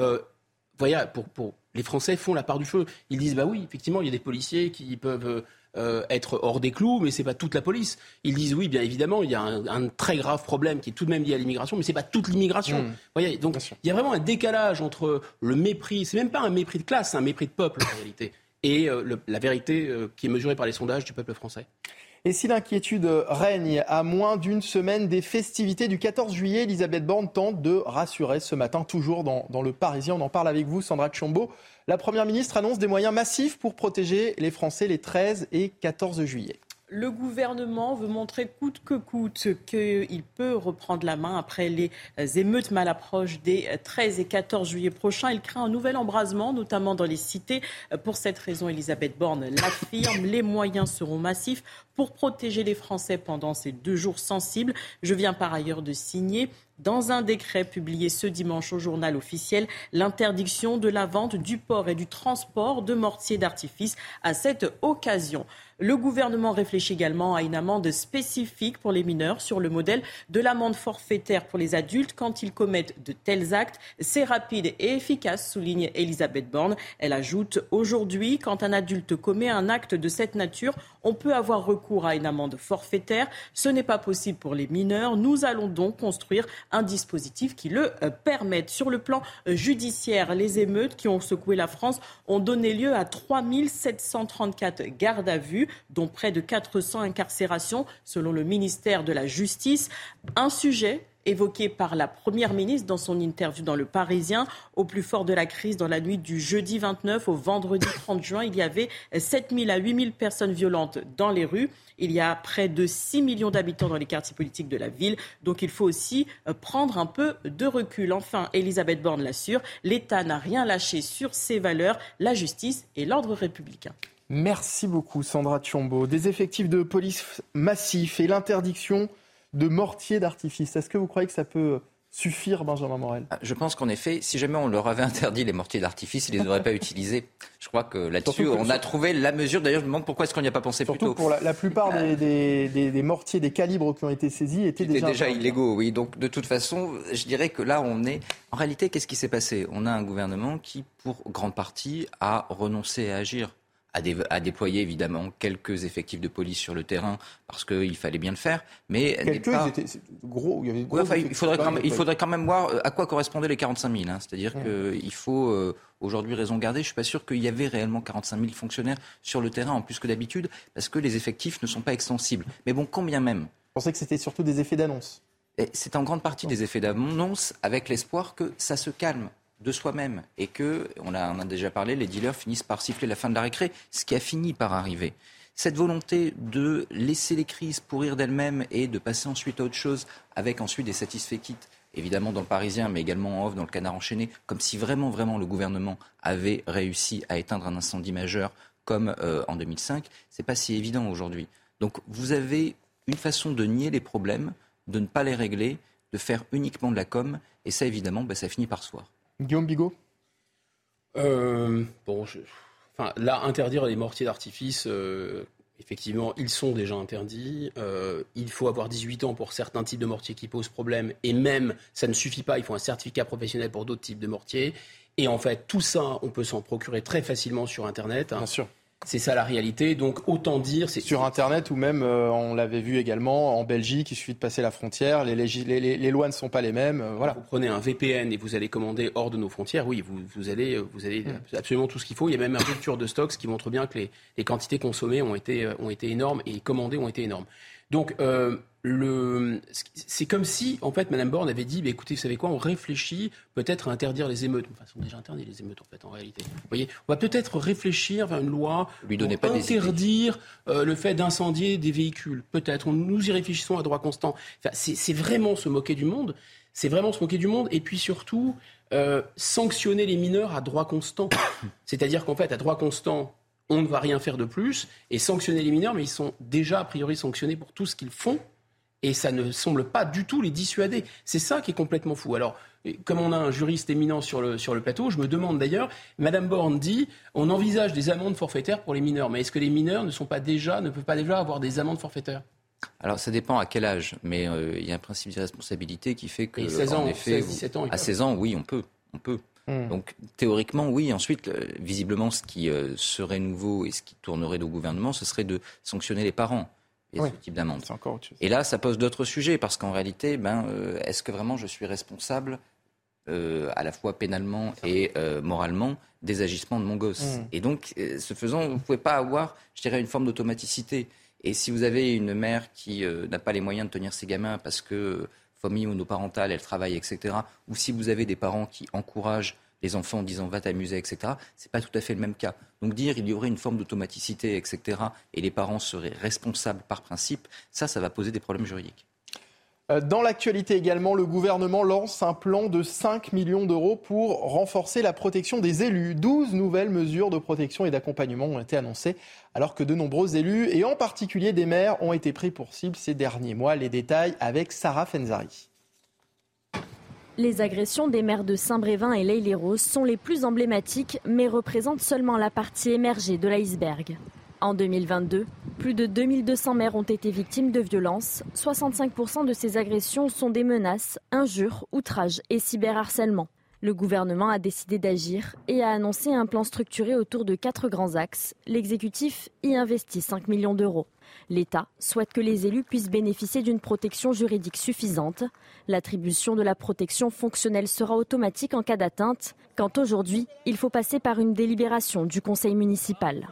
voilà, pour, pour les Français font la part du feu. Ils disent bah oui, effectivement, il y a des policiers qui peuvent euh, être hors des clous, mais c'est pas toute la police. Ils disent oui, bien évidemment, il y a un, très grave problème qui est tout de même lié à l'immigration, mais c'est pas toute l'immigration. Mmh. Voyez, donc il y a vraiment un décalage entre le mépris, c'est même pas un mépris de classe, c'est un mépris de peuple en réalité, et euh, la vérité euh, qui est mesurée par les sondages du peuple français. Et si l'inquiétude règne à moins d'une semaine des festivités du 14 juillet, Elisabeth Borne tente de rassurer ce matin, toujours dans, le Parisien. On en parle avec vous, Sandra Chombo. La Première ministre annonce des moyens massifs pour protéger les Français les 13 et 14 juillet le gouvernement veut montrer coûte que coûte qu'il peut reprendre la main après les émeutes mal approches des 13 et 14 juillet prochains. Il craint un nouvel embrasement, notamment dans les cités. Pour cette raison, Elisabeth Borne l'affirme, les moyens seront massifs pour protéger les Français pendant ces deux jours sensibles. Je viens par ailleurs de signer dans un décret publié ce dimanche au journal officiel l'interdiction de la vente, du port et du transport de mortiers d'artifice à cette occasion. Le gouvernement réfléchit également à une amende spécifique pour les mineurs sur le modèle de l'amende forfaitaire pour les adultes quand ils commettent de tels actes. C'est rapide et efficace, souligne Elisabeth Borne. Elle ajoute aujourd'hui, quand un adulte commet un acte de cette nature, on peut avoir recours à une amende forfaitaire. Ce n'est pas possible pour les mineurs. Nous allons donc construire un dispositif qui le euh, permette. Sur le plan euh, judiciaire, les émeutes qui ont secoué la France ont donné lieu à 3734 gardes à vue dont près de 400 incarcérations selon le ministère de la Justice. Un sujet évoqué par la Première ministre dans son interview dans Le Parisien. Au plus fort de la crise, dans la nuit du jeudi 29 au vendredi 30 juin, il y avait 7 000 à 8 000 personnes violentes dans les rues. Il y a près de 6 millions d'habitants dans les quartiers politiques de la ville. Donc il faut aussi euh, prendre un peu de recul. Enfin, Elisabeth Borne l'assure, l'État n'a rien lâché sur ses valeurs, la justice et l'ordre républicain. Merci beaucoup Sandra Tchombo. Des effectifs de police massifs et l'interdiction de mortiers d'artifice. Est-ce que vous croyez que ça peut suffire, Benjamin Morel? Ah, Je pense qu'en effet, si jamais on leur avait interdit les mortiers d'artifice, ils ne les auraient pas utilisés. Je crois que là-dessus, on a trouvé la mesure. D'ailleurs, je me demande pourquoi est-ce qu'on n'y a pas pensé plus tôt. pour la, plupart des, mortiers, des calibres qui ont été saisis étaient déjà, déjà illégaux. Oui, donc de toute façon, je dirais que là, on est. En réalité, qu'est-ce qui s'est passé? On a un gouvernement qui, pour grande partie, a renoncé à agir à, déployer évidemment quelques effectifs de police sur le terrain parce qu'il fallait bien le faire. Mais quelques, étaient gros. Il, y avait il, faudrait quand même, il faudrait quand même voir euh, à quoi correspondaient les 45 000. Hein. C'est-à-dire qu'il faut euh, aujourd'hui raison garder. Je suis pas sûr qu'il y avait réellement 45 000 fonctionnaires sur le terrain en plus que d'habitude parce que les effectifs ne sont pas extensibles. Mais bon, combien même? Je pensais que c'était surtout des effets d'annonce. C'est en grande partie des effets d'annonce avec l'espoir que ça se calme de soi-même et que, on a, a déjà parlé, les dealers finissent par siffler la fin de la récré, ce qui a fini par arriver. cette volonté de laisser les crises pourrir d'elles-mêmes et de passer ensuite à autre chose, avec ensuite des satisfaits quittes, évidemment dans le Parisien, mais également en off dans le Canard enchaîné, comme si vraiment, vraiment le gouvernement avait réussi à éteindre un incendie majeur comme euh, en 2005, c'est pas si évident aujourd'hui. Donc vous avez une façon de nier les problèmes, de ne pas les régler, de faire uniquement de la com, et ça évidemment, bah, ça finit par soir. Guillaume Bigot euh, Bon, je Enfin, là, interdire les mortiers d'artifice, euh, effectivement, ils sont déjà interdits. Euh, il faut avoir 18 ans pour certains types de mortiers qui posent problème. Et même, ça ne suffit pas, il faut un certificat professionnel pour d'autres types de mortiers. Et en fait, tout ça, on peut s'en procurer très facilement sur Internet. Bien sûr. C'est ça la réalité. Donc autant dire, c'est sur Internet ou même euh, on l'avait vu également en Belgique. Il suffit de passer la frontière. Les, les, lois ne sont pas les mêmes. Euh, voilà. Vous prenez un VPN et vous allez commander hors de nos frontières. Oui, vous, vous allez, vous allez mm. absolument tout ce qu'il faut. Il y a même un rupture de stocks qui montre bien que les, quantités consommées ont été euh, ont été énormes et commandées ont été énormes. Donc c'est comme si, en fait, Mme Borne avait dit, bah, écoutez, vous savez quoi, on réfléchit peut-être à interdire les émeutes. Enfin, sont déjà interdits les émeutes, en fait, en réalité. Vous voyez, on va peut-être réfléchir vers une loi Lui pour interdire euh, le fait d'incendier des véhicules. Peut-être. Nous y réfléchissons à droit constant. c'est vraiment se moquer du monde. C'est vraiment se moquer du monde. Et puis surtout, euh, sanctionner les mineurs à droit constant. C'est-à-dire qu'en fait, à droit constant, on ne va rien faire de plus. Et sanctionner les mineurs, mais ils sont déjà a priori sanctionnés pour tout ce qu'ils font et ça ne semble pas du tout les dissuader. C'est ça qui est complètement fou. Alors, comme on a un juriste éminent sur le, sur le plateau, je me demande d'ailleurs, Madame Borne dit, on envisage des amendes forfaitaires pour les mineurs, mais est-ce que les mineurs ne sont pas déjà, ne peuvent pas déjà avoir des amendes forfaitaires? Alors ça dépend à quel âge, mais euh, il y a un principe de responsabilité qui fait que, 16 ans, en effet, 17 ans, à 16 ans, oui, on peut, on peut. Hmm. Donc théoriquement, oui. Ensuite, euh, visiblement, ce qui euh, serait nouveau et ce qui tournerait au gouvernement, ce serait de sanctionner les parents ce type d'amende. Et là, ça pose d'autres sujets parce qu'en réalité, ben, euh, est-ce que vraiment je suis responsable euh, à la fois pénalement et euh, moralement des agissements de mon gosse? Mmh. Et donc, ce faisant, vous ne pouvez pas avoir, je dirais, une forme d'automaticité. Et si vous avez une mère qui n'a pas les moyens de tenir ses gamins parce que famille monoparentale, elle travaille, etc., ou si vous avez des parents qui encouragent les enfants en disant va t'amuser, etc. C'est pas tout à fait le même cas. Donc dire il y aurait une forme d'automaticité, etc. et les parents seraient responsables par principe, ça, ça va poser des problèmes juridiques. Euh, dans l'actualité également, le gouvernement lance un plan de 5 millions d'euros pour renforcer la protection des élus. 12 nouvelles mesures de protection et d'accompagnement ont été annoncées alors que de nombreux élus, et en particulier des maires, ont été pris pour cible ces derniers mois. Les détails avec Sarah Fenzari. Les agressions des maires de Saint-Brévin et l'Aille-les-Roses sont les plus emblématiques, mais représentent seulement la partie émergée de l'iceberg. En 2022, plus de 2200 maires ont été victimes de violences. 65% de ces agressions sont des menaces, injures, outrages et cyberharcèlement. Le gouvernement a décidé d'agir et a annoncé un plan structuré autour de quatre grands axes. L'exécutif y investit 5 millions d'euros. L'État souhaite que les élus puissent bénéficier d'une protection juridique suffisante. L'attribution de la protection fonctionnelle sera automatique en cas d'atteinte, quand aujourd'hui, il faut passer par une délibération du conseil municipal.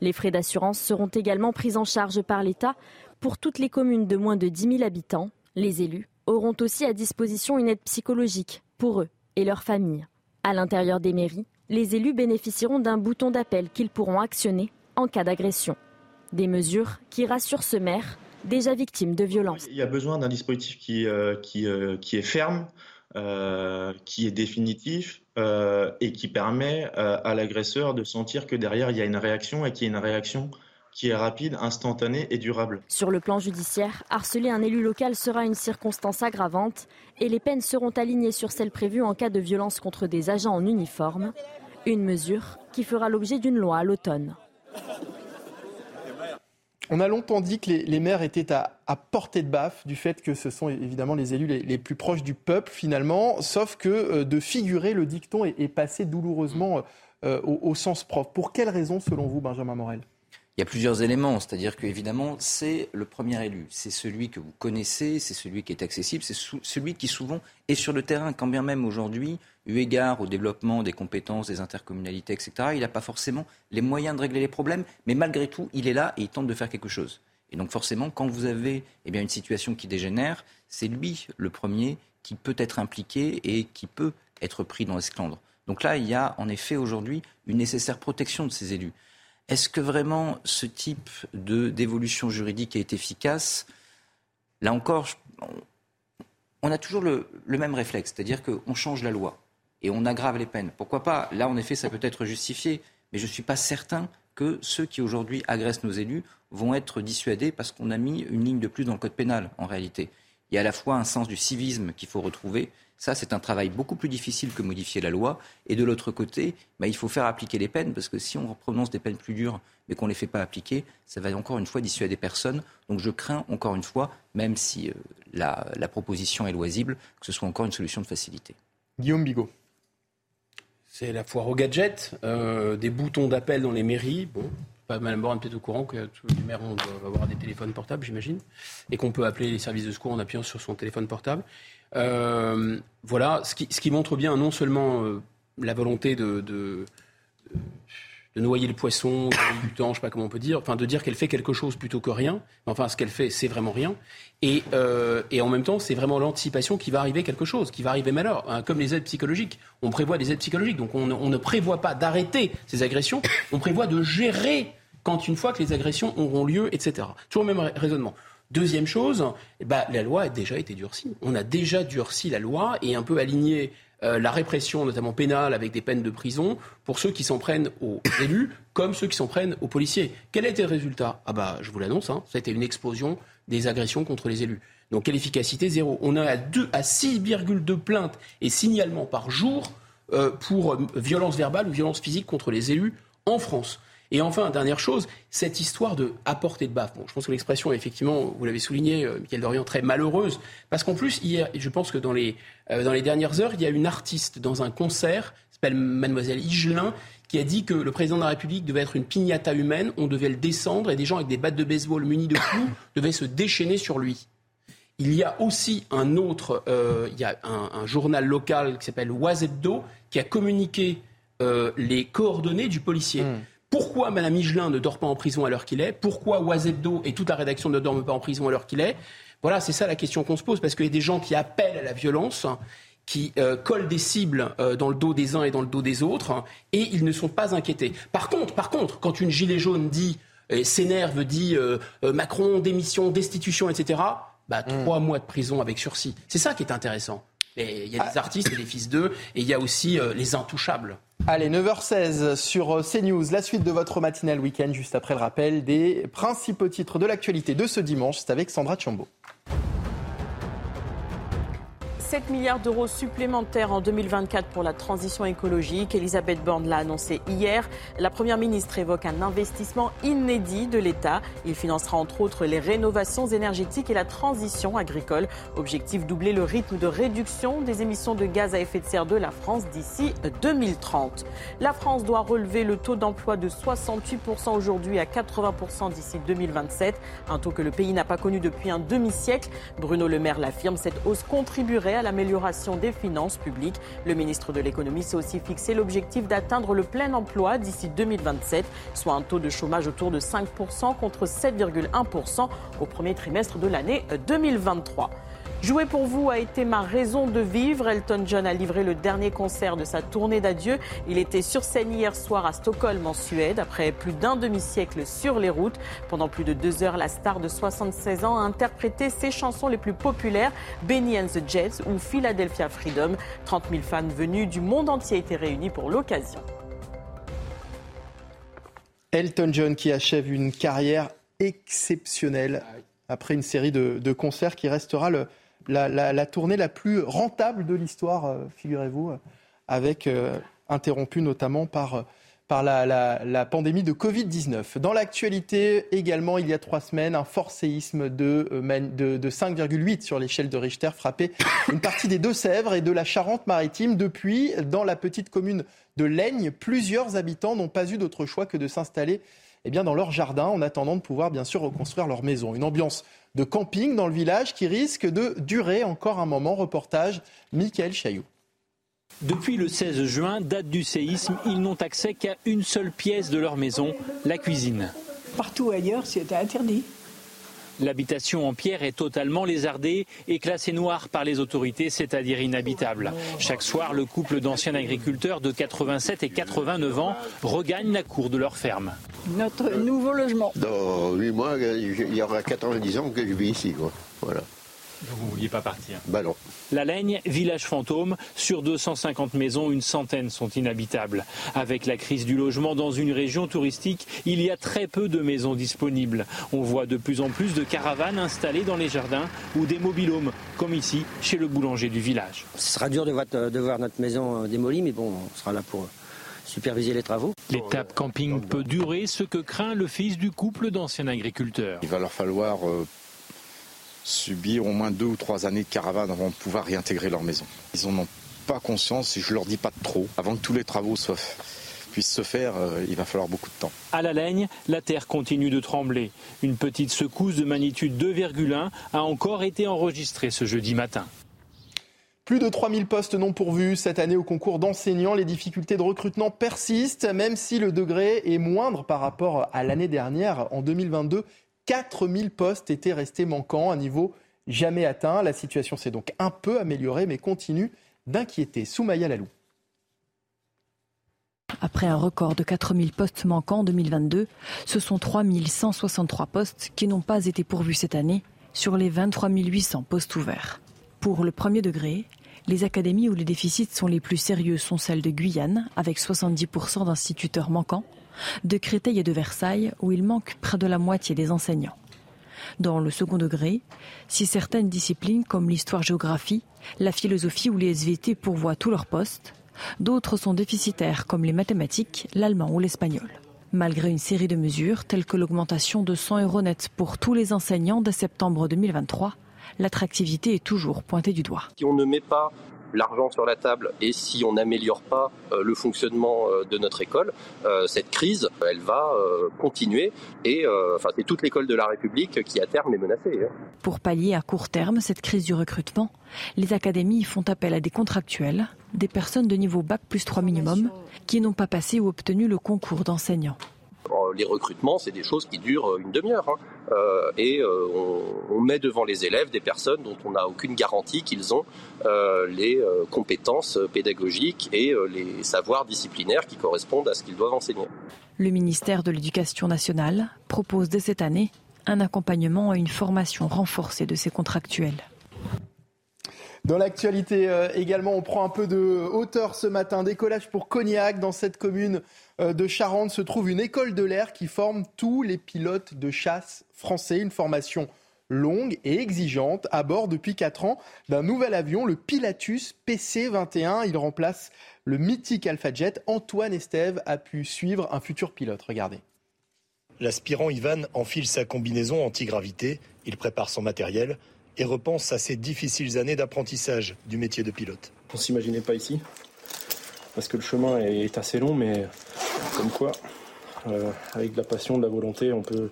Les frais d'assurance seront également pris en charge par l'État pour toutes les communes de moins de 10 000 habitants. Les élus auront aussi à disposition une aide psychologique pour eux et leurs familles. À l'intérieur des mairies, les élus bénéficieront d'un bouton d'appel qu'ils pourront actionner en cas d'agression. Des mesures qui rassurent ce maire déjà victime de violences. Il y a besoin d'un dispositif qui, euh, euh, est ferme, euh, qui est définitif et qui permet à l'agresseur de sentir que derrière il y a une réaction et qu'il y a une réaction qui est rapide, instantanée et durable. Sur le plan judiciaire, harceler un élu local sera une circonstance aggravante et les peines seront alignées sur celles prévues en cas de violence contre des agents en uniforme. Une mesure qui fera l'objet d'une loi à l'automne. On a longtemps dit que les, maires étaient à, portée de baffe du fait que ce sont évidemment les élus les, plus proches du peuple finalement, sauf que euh, de figurer le dicton est, passé douloureusement euh, au, au, sens propre. Pour quelles raisons selon vous, Benjamin Morel? Il y a plusieurs éléments, c'est-à-dire qu'évidemment, c'est le premier élu, c'est celui que vous connaissez, c'est celui qui est accessible, c'est celui qui souvent est sur le terrain, quand bien même aujourd'hui, eu égard au développement des compétences, des intercommunalités, etc., il n'a pas forcément les moyens de régler les problèmes, mais malgré tout, il est là et il tente de faire quelque chose. Et donc forcément, quand vous avez eh bien, une situation qui dégénère, c'est lui le premier qui peut être impliqué et qui peut être pris dans l'esclandre. Donc là, il y a en effet aujourd'hui une nécessaire protection de ces élus. Est-ce que vraiment ce type d'évolution juridique est efficace? Là encore, on a toujours le, même réflexe, c'est-à-dire qu'on change la loi et on aggrave les peines. Pourquoi pas? Là, en effet, ça peut être justifié, mais je ne suis pas certain que ceux qui aujourd'hui agressent nos élus vont être dissuadés parce qu'on a mis une ligne de plus dans le code pénal, en réalité. Il y a à la fois un sens du civisme qu'il faut retrouver. Ça, c'est un travail beaucoup plus difficile que modifier la loi. Et de l'autre côté, bah, il faut faire appliquer les peines, parce que si on prononce des peines plus dures, mais qu'on ne les fait pas appliquer, ça va encore une fois dissuader personnes. Donc je crains encore une fois, même si euh, la, proposition est loisible, que ce soit encore une solution de facilité. Guillaume Bigot. C'est la foire aux gadgets, euh, des boutons d'appel dans les mairies. Bon, pas Mme Borne peut-être au courant que tous les maires vont avoir des téléphones portables, j'imagine, et qu'on peut appeler les services de secours en appuyant sur son téléphone portable. Euh, voilà, ce qui, montre bien non seulement euh, la volonté de, de, noyer le poisson, du temps, je sais pas comment on peut dire, enfin de dire qu'elle fait quelque chose plutôt que rien. Enfin, ce qu'elle fait, c'est vraiment rien. Et, euh, et, en même temps, c'est vraiment l'anticipation qui va arriver quelque chose, qui va arriver malheur, hein, comme les aides psychologiques. On prévoit des aides psychologiques, donc on, on ne prévoit pas d'arrêter ces agressions, on prévoit de gérer quand une fois que les agressions auront lieu, etc. Toujours le même raisonnement. Deuxième chose, bah, la loi a déjà été durcie. On a déjà durci la loi et un peu aligné euh, la répression, notamment pénale, avec des peines de prison, pour ceux qui s'en prennent aux élus, comme ceux qui s'en prennent aux policiers. Quel a été le résultat? Ah bah, je vous l'annonce, hein, ça a été une explosion des agressions contre les élus. Donc, quelle efficacité? Zéro. On a à, à 6,2 plaintes et signalements par jour euh, pour euh, violence verbale ou violence physique contre les élus en France. Et enfin, dernière chose, cette histoire de apporter de baffe. Bon, je pense que l'expression est effectivement, vous l'avez souligné, euh, Michael Dorian, très malheureuse. Parce qu'en plus, hier, je pense que dans les, euh, dans les dernières heures, il y a une artiste dans un concert, s'appelle Mademoiselle Higelin, qui a dit que le président de la République devait être une pignata humaine, on devait le descendre et des gens avec des battes de baseball munis de clous devaient se déchaîner sur lui. Il y a aussi un autre, euh, il y a un, journal local qui s'appelle Oisebdo qui a communiqué les coordonnées du policier. Hmm. Pourquoi Mme Michelin ne dort pas en prison à l'heure qu'il est? Pourquoi Oisebdo et toute la rédaction ne dorment pas en prison à l'heure qu'il est? Voilà, c'est ça la question qu'on se pose, parce qu'il y a des gens qui appellent à la violence, qui euh, collent des cibles euh, dans le dos des uns et dans le dos des autres, et ils ne sont pas inquiétés. Par contre, par contre, quand une gilet jaune dit, s'énerve, dit euh, Macron, démission, destitution, etc., bah, hmm. trois mois de prison avec sursis. C'est ça qui est intéressant. Il y a des ah. artistes et des fils d'eux, et il y a aussi les intouchables. Allez, 9h16 sur CNews, la suite de votre matinale week-end, juste après le rappel des principaux titres de l'actualité de ce dimanche. C'est avec Sandra Chambaud. 7 milliards d'euros supplémentaires en 2024 pour la transition écologique. Elisabeth Borne l'a annoncé hier. La Première ministre évoque un investissement inédit de l'État. Il financera entre autres les rénovations énergétiques et la transition agricole. Objectif doubler le rythme de réduction des émissions de gaz à effet de serre de la France d'ici 2030. La France doit relever le taux d'emploi de 68% aujourd'hui à 80% d'ici 2027. Un taux que le pays n'a pas connu depuis un demi-siècle. Bruno Le Maire l'affirme, cette hausse contribuerait à l'amélioration des finances publiques. Le ministre de l'économie s'est aussi fixé l'objectif d'atteindre le plein emploi d'ici 2027, soit un taux de chômage autour de 5% contre 7,1% au premier trimestre de l'année 2023. Jouer pour vous a été ma raison de vivre. Elton John a livré le dernier concert de sa tournée d'adieu. Il était sur scène hier soir à Stockholm en Suède, après plus d'un demi-siècle sur les routes. Pendant plus de deux heures, la star de 76 ans a interprété ses chansons les plus populaires, Benny and the Jets ou Philadelphia Freedom. 30 000 fans venus du monde entier étaient réunis pour l'occasion. Elton John qui achève une carrière exceptionnelle après une série de, de concerts qui restera le, la, tournée la plus rentable de l'histoire, euh, figurez-vous, avec euh, interrompue notamment par, la, pandémie de Covid-19. Dans l'actualité également, il y a trois semaines, un fort séisme de, euh, de 5,8 sur l'échelle de Richter frappait une partie des Deux-Sèvres et de la Charente-Maritime. Depuis, dans la petite commune de Laigne, plusieurs habitants n'ont pas eu d'autre choix que de s'installer eh bien, dans leur jardin en attendant de pouvoir bien sûr reconstruire leur maison. Une ambiance de camping dans le village qui risque de durer encore un moment. Reportage Michael Chailloux. Depuis le 16 juin, date du séisme, ils n'ont accès qu'à une seule pièce de leur maison, la cuisine. Partout ailleurs, c'était interdit. L'habitation en pierre est totalement lézardée et classée noire par les autorités, c'est-à-dire inhabitable. Chaque soir, le couple d'anciens agriculteurs de 87 et 89 ans regagne la cour de leur ferme. Notre nouveau logement. Dans 8 mois, il y aura 90 ans que je vis ici. Voilà. Vous ne vouliez pas partir Bah non. La Laigne, village fantôme, sur 250 maisons, une centaine sont inhabitables. Avec la crise du logement dans une région touristique, il y a très peu de maisons disponibles. On voit de plus en plus de caravanes installées dans les jardins ou des mobilhomes, comme ici, chez le boulanger du village. Ce sera dur de voir, de voir notre maison démolie, mais bon, on sera là pour superviser les travaux. L'étape camping peut durer, ce que craint le fils du couple d'anciens agriculteurs. Il va leur falloir subir au moins deux ou trois années de caravane avant de pouvoir réintégrer leur maison. Ils n'en ont pas conscience et je leur dis pas de trop. Avant que tous les travaux soient, puissent se faire, il va falloir beaucoup de temps. À la Laigne, la terre continue de trembler. Une petite secousse de magnitude 2,1 a encore été enregistrée ce jeudi matin. Plus de 3000 postes non pourvus cette année au concours d'enseignants. Les difficultés de recrutement persistent, même si le degré est moindre par rapport à l'année dernière. En 2022, 4000 postes étaient restés manquants, un niveau jamais atteint. La situation s'est donc un peu améliorée, mais continue d'inquiéter. Soumaya Lalou. Après un record de 4000 postes manquants en 2022, ce sont 3163 postes qui n'ont pas été pourvus cette année sur les 23 800 postes ouverts. Pour le premier degré, les académies où les déficits sont les plus sérieux sont celles de Guyane, avec 70% d'instituteurs manquants, de Créteil et de Versailles, où il manque près de la moitié des enseignants. Dans le second degré, si certaines disciplines comme l'histoire-géographie, la philosophie ou les SVT pourvoient tous leurs postes, d'autres sont déficitaires comme les mathématiques, l'allemand ou l'espagnol. Malgré une série de mesures telles que l'augmentation de 100 euros net pour tous les enseignants dès septembre 2023, l'attractivité est toujours pointée du doigt. Si on ne met pas l'argent sur la table et si on n'améliore pas euh, le fonctionnement euh, de notre école, euh, cette crise, elle va continuer et enfin, c'est toute l'école de la République qui à terme est menacée. Hein. Pour pallier à court terme cette crise du recrutement, les académies font appel à des contractuels, des personnes de niveau bac plus 3 minimum, qui n'ont pas passé ou obtenu le concours d'enseignant les recrutements, c'est des choses qui durent une demi-heure. Hein. Euh, et euh, on, met devant les élèves des personnes dont on n'a aucune garantie qu'ils ont euh, les compétences pédagogiques et les savoirs disciplinaires qui correspondent à ce qu'ils doivent enseigner. Le ministère de l'Éducation nationale propose dès cette année un accompagnement et une formation renforcée de ses contractuels. Dans l'actualité également, on prend un peu de hauteur ce matin. Décollage pour Cognac dans cette commune euh, de Charente se trouve une école de l'air qui forme tous les pilotes de chasse français. Une formation longue et exigeante à bord depuis 4 ans d'un nouvel avion, le Pilatus PC-21. Il remplace le mythique Alpha Jet. Antoine Estève a pu suivre un futur pilote. Regardez. L'aspirant Ivan enfile sa combinaison antigravité, il prépare son matériel et repense à ses difficiles années d'apprentissage du métier de pilote. On s'imaginait pas ici, parce que le chemin est assez long, mais comme quoi, euh, avec de la passion, de la volonté, on peut,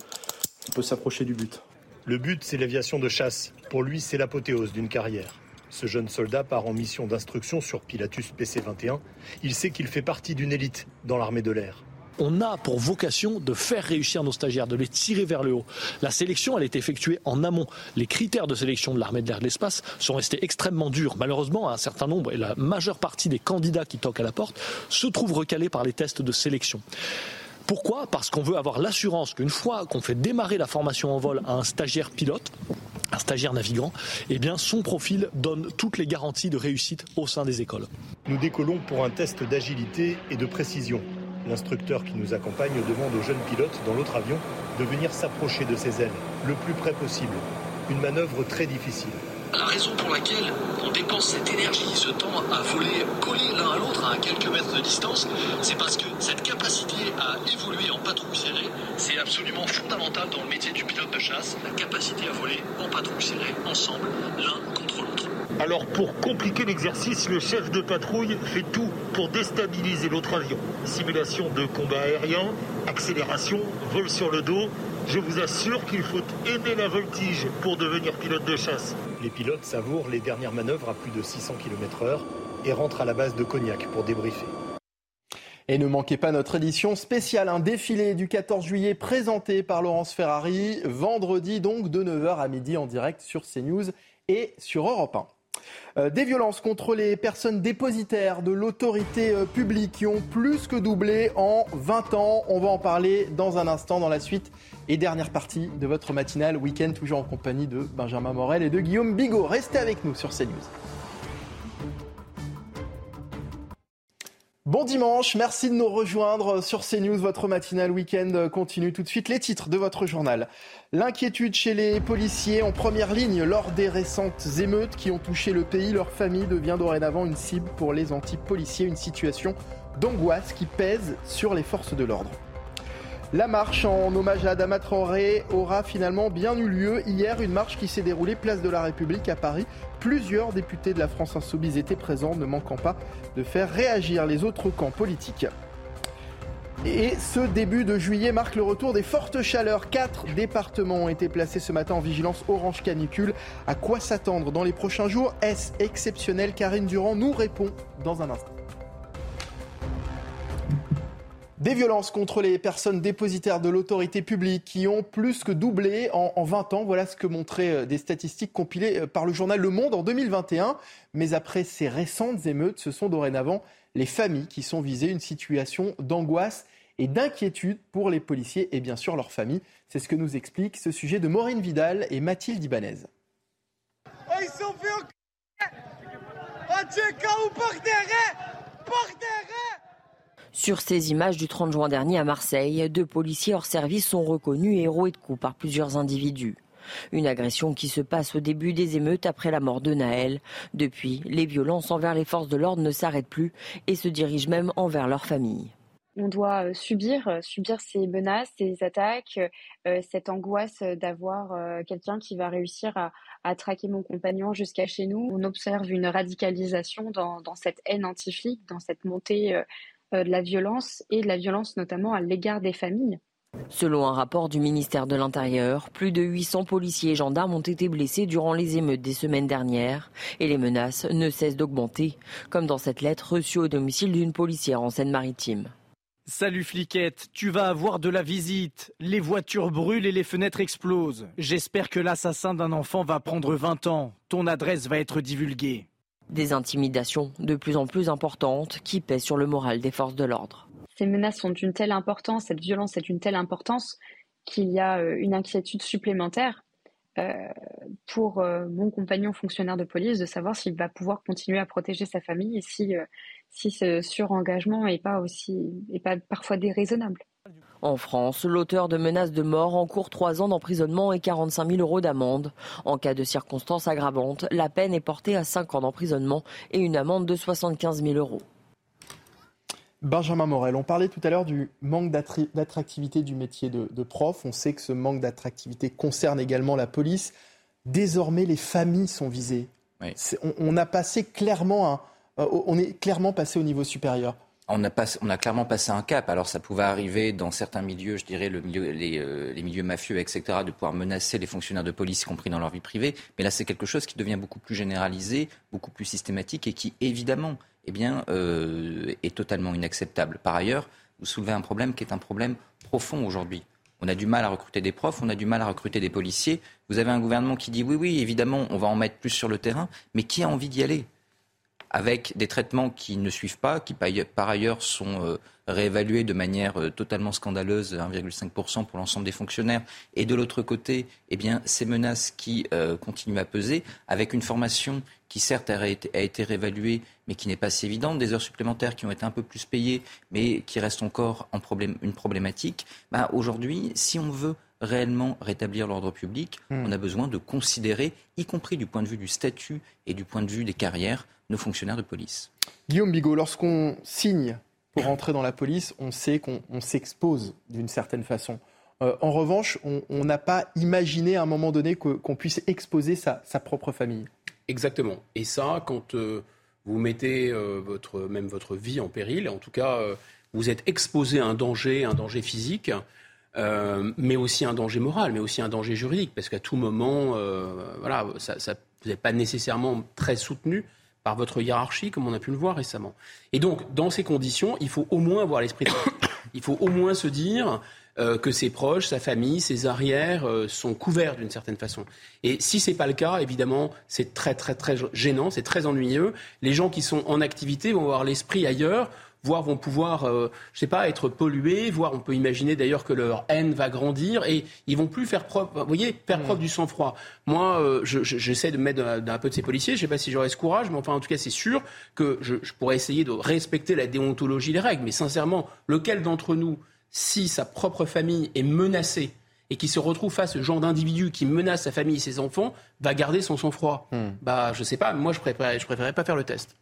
on peut s'approcher du but. Le but, c'est l'aviation de chasse. Pour lui, c'est l'apothéose d'une carrière. Ce jeune soldat part en mission d'instruction sur Pilatus PC-21. Il sait qu'il fait partie d'une élite dans l'armée de l'air on a pour vocation de faire réussir nos stagiaires, de les tirer vers le haut. La sélection, elle est effectuée en amont. Les critères de sélection de l'armée de l'air de l'espace sont restés extrêmement durs. Malheureusement, un certain nombre et la majeure partie des candidats qui toquent à la porte se trouvent recalés par les tests de sélection. Pourquoi? Parce qu'on veut avoir l'assurance qu'une fois qu'on fait démarrer la formation en vol à un stagiaire pilote, un stagiaire navigant, eh son profil donne toutes les garanties de réussite au sein des écoles. Nous décollons pour un test d'agilité et de précision. L'instructeur qui nous accompagne demande aux jeunes pilotes dans l'autre avion de venir s'approcher de ses ailes le plus près possible. Une manœuvre très difficile. La raison pour laquelle on dépense cette énergie, ce temps à voler collés l'un à l'autre à quelques mètres de distance, c'est parce que cette capacité à évoluer en patrouille serrée, c'est absolument fondamental dans le métier du pilote de chasse, la capacité à voler en patrouille serrée, ensemble, l'un contre l'autre. Alors pour compliquer l'exercice, le chef de patrouille fait tout pour déstabiliser l'autre avion. Simulation de combat aérien, accélération, vol sur le dos. Je vous assure qu'il faut aimer la voltige pour devenir pilote de chasse. Les pilotes savourent les dernières manœuvres à plus de 600 km/h et rentrent à la base de Cognac pour débriefer. Et ne manquez pas notre édition spéciale, un défilé du 14 juillet présenté par Laurence Ferrari, vendredi donc de 9h à midi en direct sur CNews et sur Europe 1. Euh, des violences contre les personnes dépositaires de l'autorité euh, publique qui ont plus que doublé en 20 ans. On va en parler dans un instant dans la suite et dernière partie de votre matinale week-end, toujours en compagnie de Benjamin Morel et de Guillaume Bigot. Restez avec nous sur CNews. Bon dimanche, merci de nous rejoindre sur CNews. Votre matinale week-end continue tout de suite. Les titres de votre journal. L'inquiétude chez les policiers en première ligne lors des récentes émeutes qui ont touché le pays. Leur famille devient dorénavant une cible pour les anti-policiers. Une situation d'angoisse qui pèse sur les forces de l'ordre. La marche en hommage à Adama Traoré aura finalement bien eu lieu hier, une marche qui s'est déroulée place de la République à Paris. Plusieurs députés de la France insoumise étaient présents, ne manquant pas de faire réagir les autres camps politiques. Et ce début de juillet marque le retour des fortes chaleurs. Quatre départements ont été placés ce matin en vigilance orange canicule. À quoi s'attendre dans les prochains jours? Est-ce exceptionnel? Karine Durand nous répond dans un instant. Des violences contre les personnes dépositaires de l'autorité publique qui ont plus que doublé en, 20 ans. Voilà ce que montraient euh, des statistiques compilées euh, par le journal Le Monde en 2021. Mais après ces récentes émeutes, ce sont dorénavant les familles qui sont visées. Une situation d'angoisse et d'inquiétude pour les policiers et bien sûr leurs familles. C'est ce que nous explique ce sujet de Maureen Vidal et Mathilde Ibanez. Oh, ils sont fait sur ces images du 30 juin dernier à Marseille, deux policiers hors service sont reconnus héros et de coups par plusieurs individus. Une agression qui se passe au début des émeutes après la mort de Naël. Depuis, les violences envers les forces de l'ordre ne s'arrêtent plus et se dirigent même envers leur famille. On doit euh, subir, euh, subir ces menaces, ces attaques, euh, cette angoisse d'avoir quelqu'un qui va réussir à, traquer mon compagnon jusqu'à chez nous. On observe une radicalisation dans, cette haine anti dans cette montée de la violence et de la violence notamment à l'égard des familles. Selon un rapport du ministère de l'Intérieur, plus de 800 policiers et gendarmes ont été blessés durant les émeutes des semaines dernières et les menaces ne cessent d'augmenter, comme dans cette lettre reçue au domicile d'une policière en Seine-Maritime. Salut fliquette, tu vas avoir de la visite. Les voitures brûlent et les fenêtres explosent. J'espère que l'assassin d'un enfant va prendre 20 ans. Ton adresse va être divulguée. Des intimidations de plus en plus importantes qui pèsent sur le moral des forces de l'ordre. Ces menaces sont d'une telle importance, cette violence est d'une telle importance qu'il y a euh, une inquiétude supplémentaire euh, pour euh, mon compagnon fonctionnaire de police de savoir s'il va pouvoir continuer à protéger sa famille et si, si ce surengagement n'est pas pas parfois déraisonnable. En France, l'auteur de menaces de mort encourt 3 ans d'emprisonnement et 45 000 euros d'amende. En cas de circonstances aggravantes, la peine est portée à 5 ans d'emprisonnement et une amende de 75 000 euros. Benjamin Morel, on parlait tout à l'heure du manque d'attractivité du métier de, prof. On sait que ce manque d'attractivité concerne également la police. Désormais, les familles sont visées. On, a passé clairement euh, on est clairement passé au niveau supérieur on a, clairement passé un cap. Alors ça pouvait arriver dans certains milieux, je dirais euh, les, milieux mafieux, etc., de pouvoir menacer les fonctionnaires de police, y compris dans leur vie privée. Mais là, c'est quelque chose qui devient beaucoup plus généralisé, beaucoup plus systématique et qui, évidemment, eh euh, est totalement inacceptable. Par ailleurs, vous soulevez un problème qui est un problème profond aujourd'hui. On a du mal à recruter des profs, on a du mal à recruter des policiers. Vous avez un gouvernement qui dit oui, oui, évidemment, on va en mettre plus sur le terrain, mais qui a envie d'y aller? Avec des traitements qui ne suivent pas, qui par ailleurs sont euh, réévalués de manière euh, totalement scandaleuse, 1,5% pour l'ensemble des fonctionnaires, et de l'autre côté, eh bien, ces menaces qui euh, continuent à peser, avec une formation qui certes a été, a été réévaluée, mais qui n'est pas si évidente, des heures supplémentaires qui ont été un peu plus payées, mais qui restent encore en problème, une problématique. Ben, Aujourd'hui, si on veut réellement rétablir l'ordre public, hmm. on a besoin de considérer, y compris du point de vue du statut et du point de vue des carrières, nos fonctionnaires de police. Guillaume Bigot, lorsqu'on signe pour entrer dans la police, on sait qu'on s'expose d'une certaine façon. Euh, en revanche, on n'a pas imaginé à un moment donné qu'on puisse exposer sa, propre famille. Exactement. Et ça, quand euh, vous mettez euh, votre, même votre vie en péril, en tout cas, vous êtes exposé à un danger, un danger physique, mais aussi un danger moral, mais aussi un danger juridique, parce qu'à tout moment, voilà, ça, vous n'êtes pas nécessairement très soutenu par votre hiérarchie, comme on a pu le voir récemment. Et donc, dans ces conditions, il faut au moins avoir l'esprit Il faut au moins se dire euh, que ses proches, sa famille, ses arrières euh, sont couverts d'une certaine façon. Et si c'est pas le cas, évidemment, c'est très très très gênant, c'est très ennuyeux. Les gens qui sont en activité vont avoir l'esprit ailleurs voire vont pouvoir, euh, je sais pas, être pollués, voire on peut imaginer d'ailleurs que leur haine va grandir et ils vont plus faire preuve, vous voyez, faire preuve du sang-froid. Moi, euh, j'essaie de mettre un, peu de ces policiers, je sais pas si j'aurai ce courage, mais enfin en tout cas c'est sûr que je, je pourrais essayer de respecter la déontologie, les règles, mais sincèrement, lequel d'entre nous, si sa propre famille est menacée, et qui se retrouve face ce genre d'individu qui menace sa famille et ses enfants, va garder son sang-froid? Hmm. Bah, je sais pas, moi je préférerais, je préférerais pas faire le test.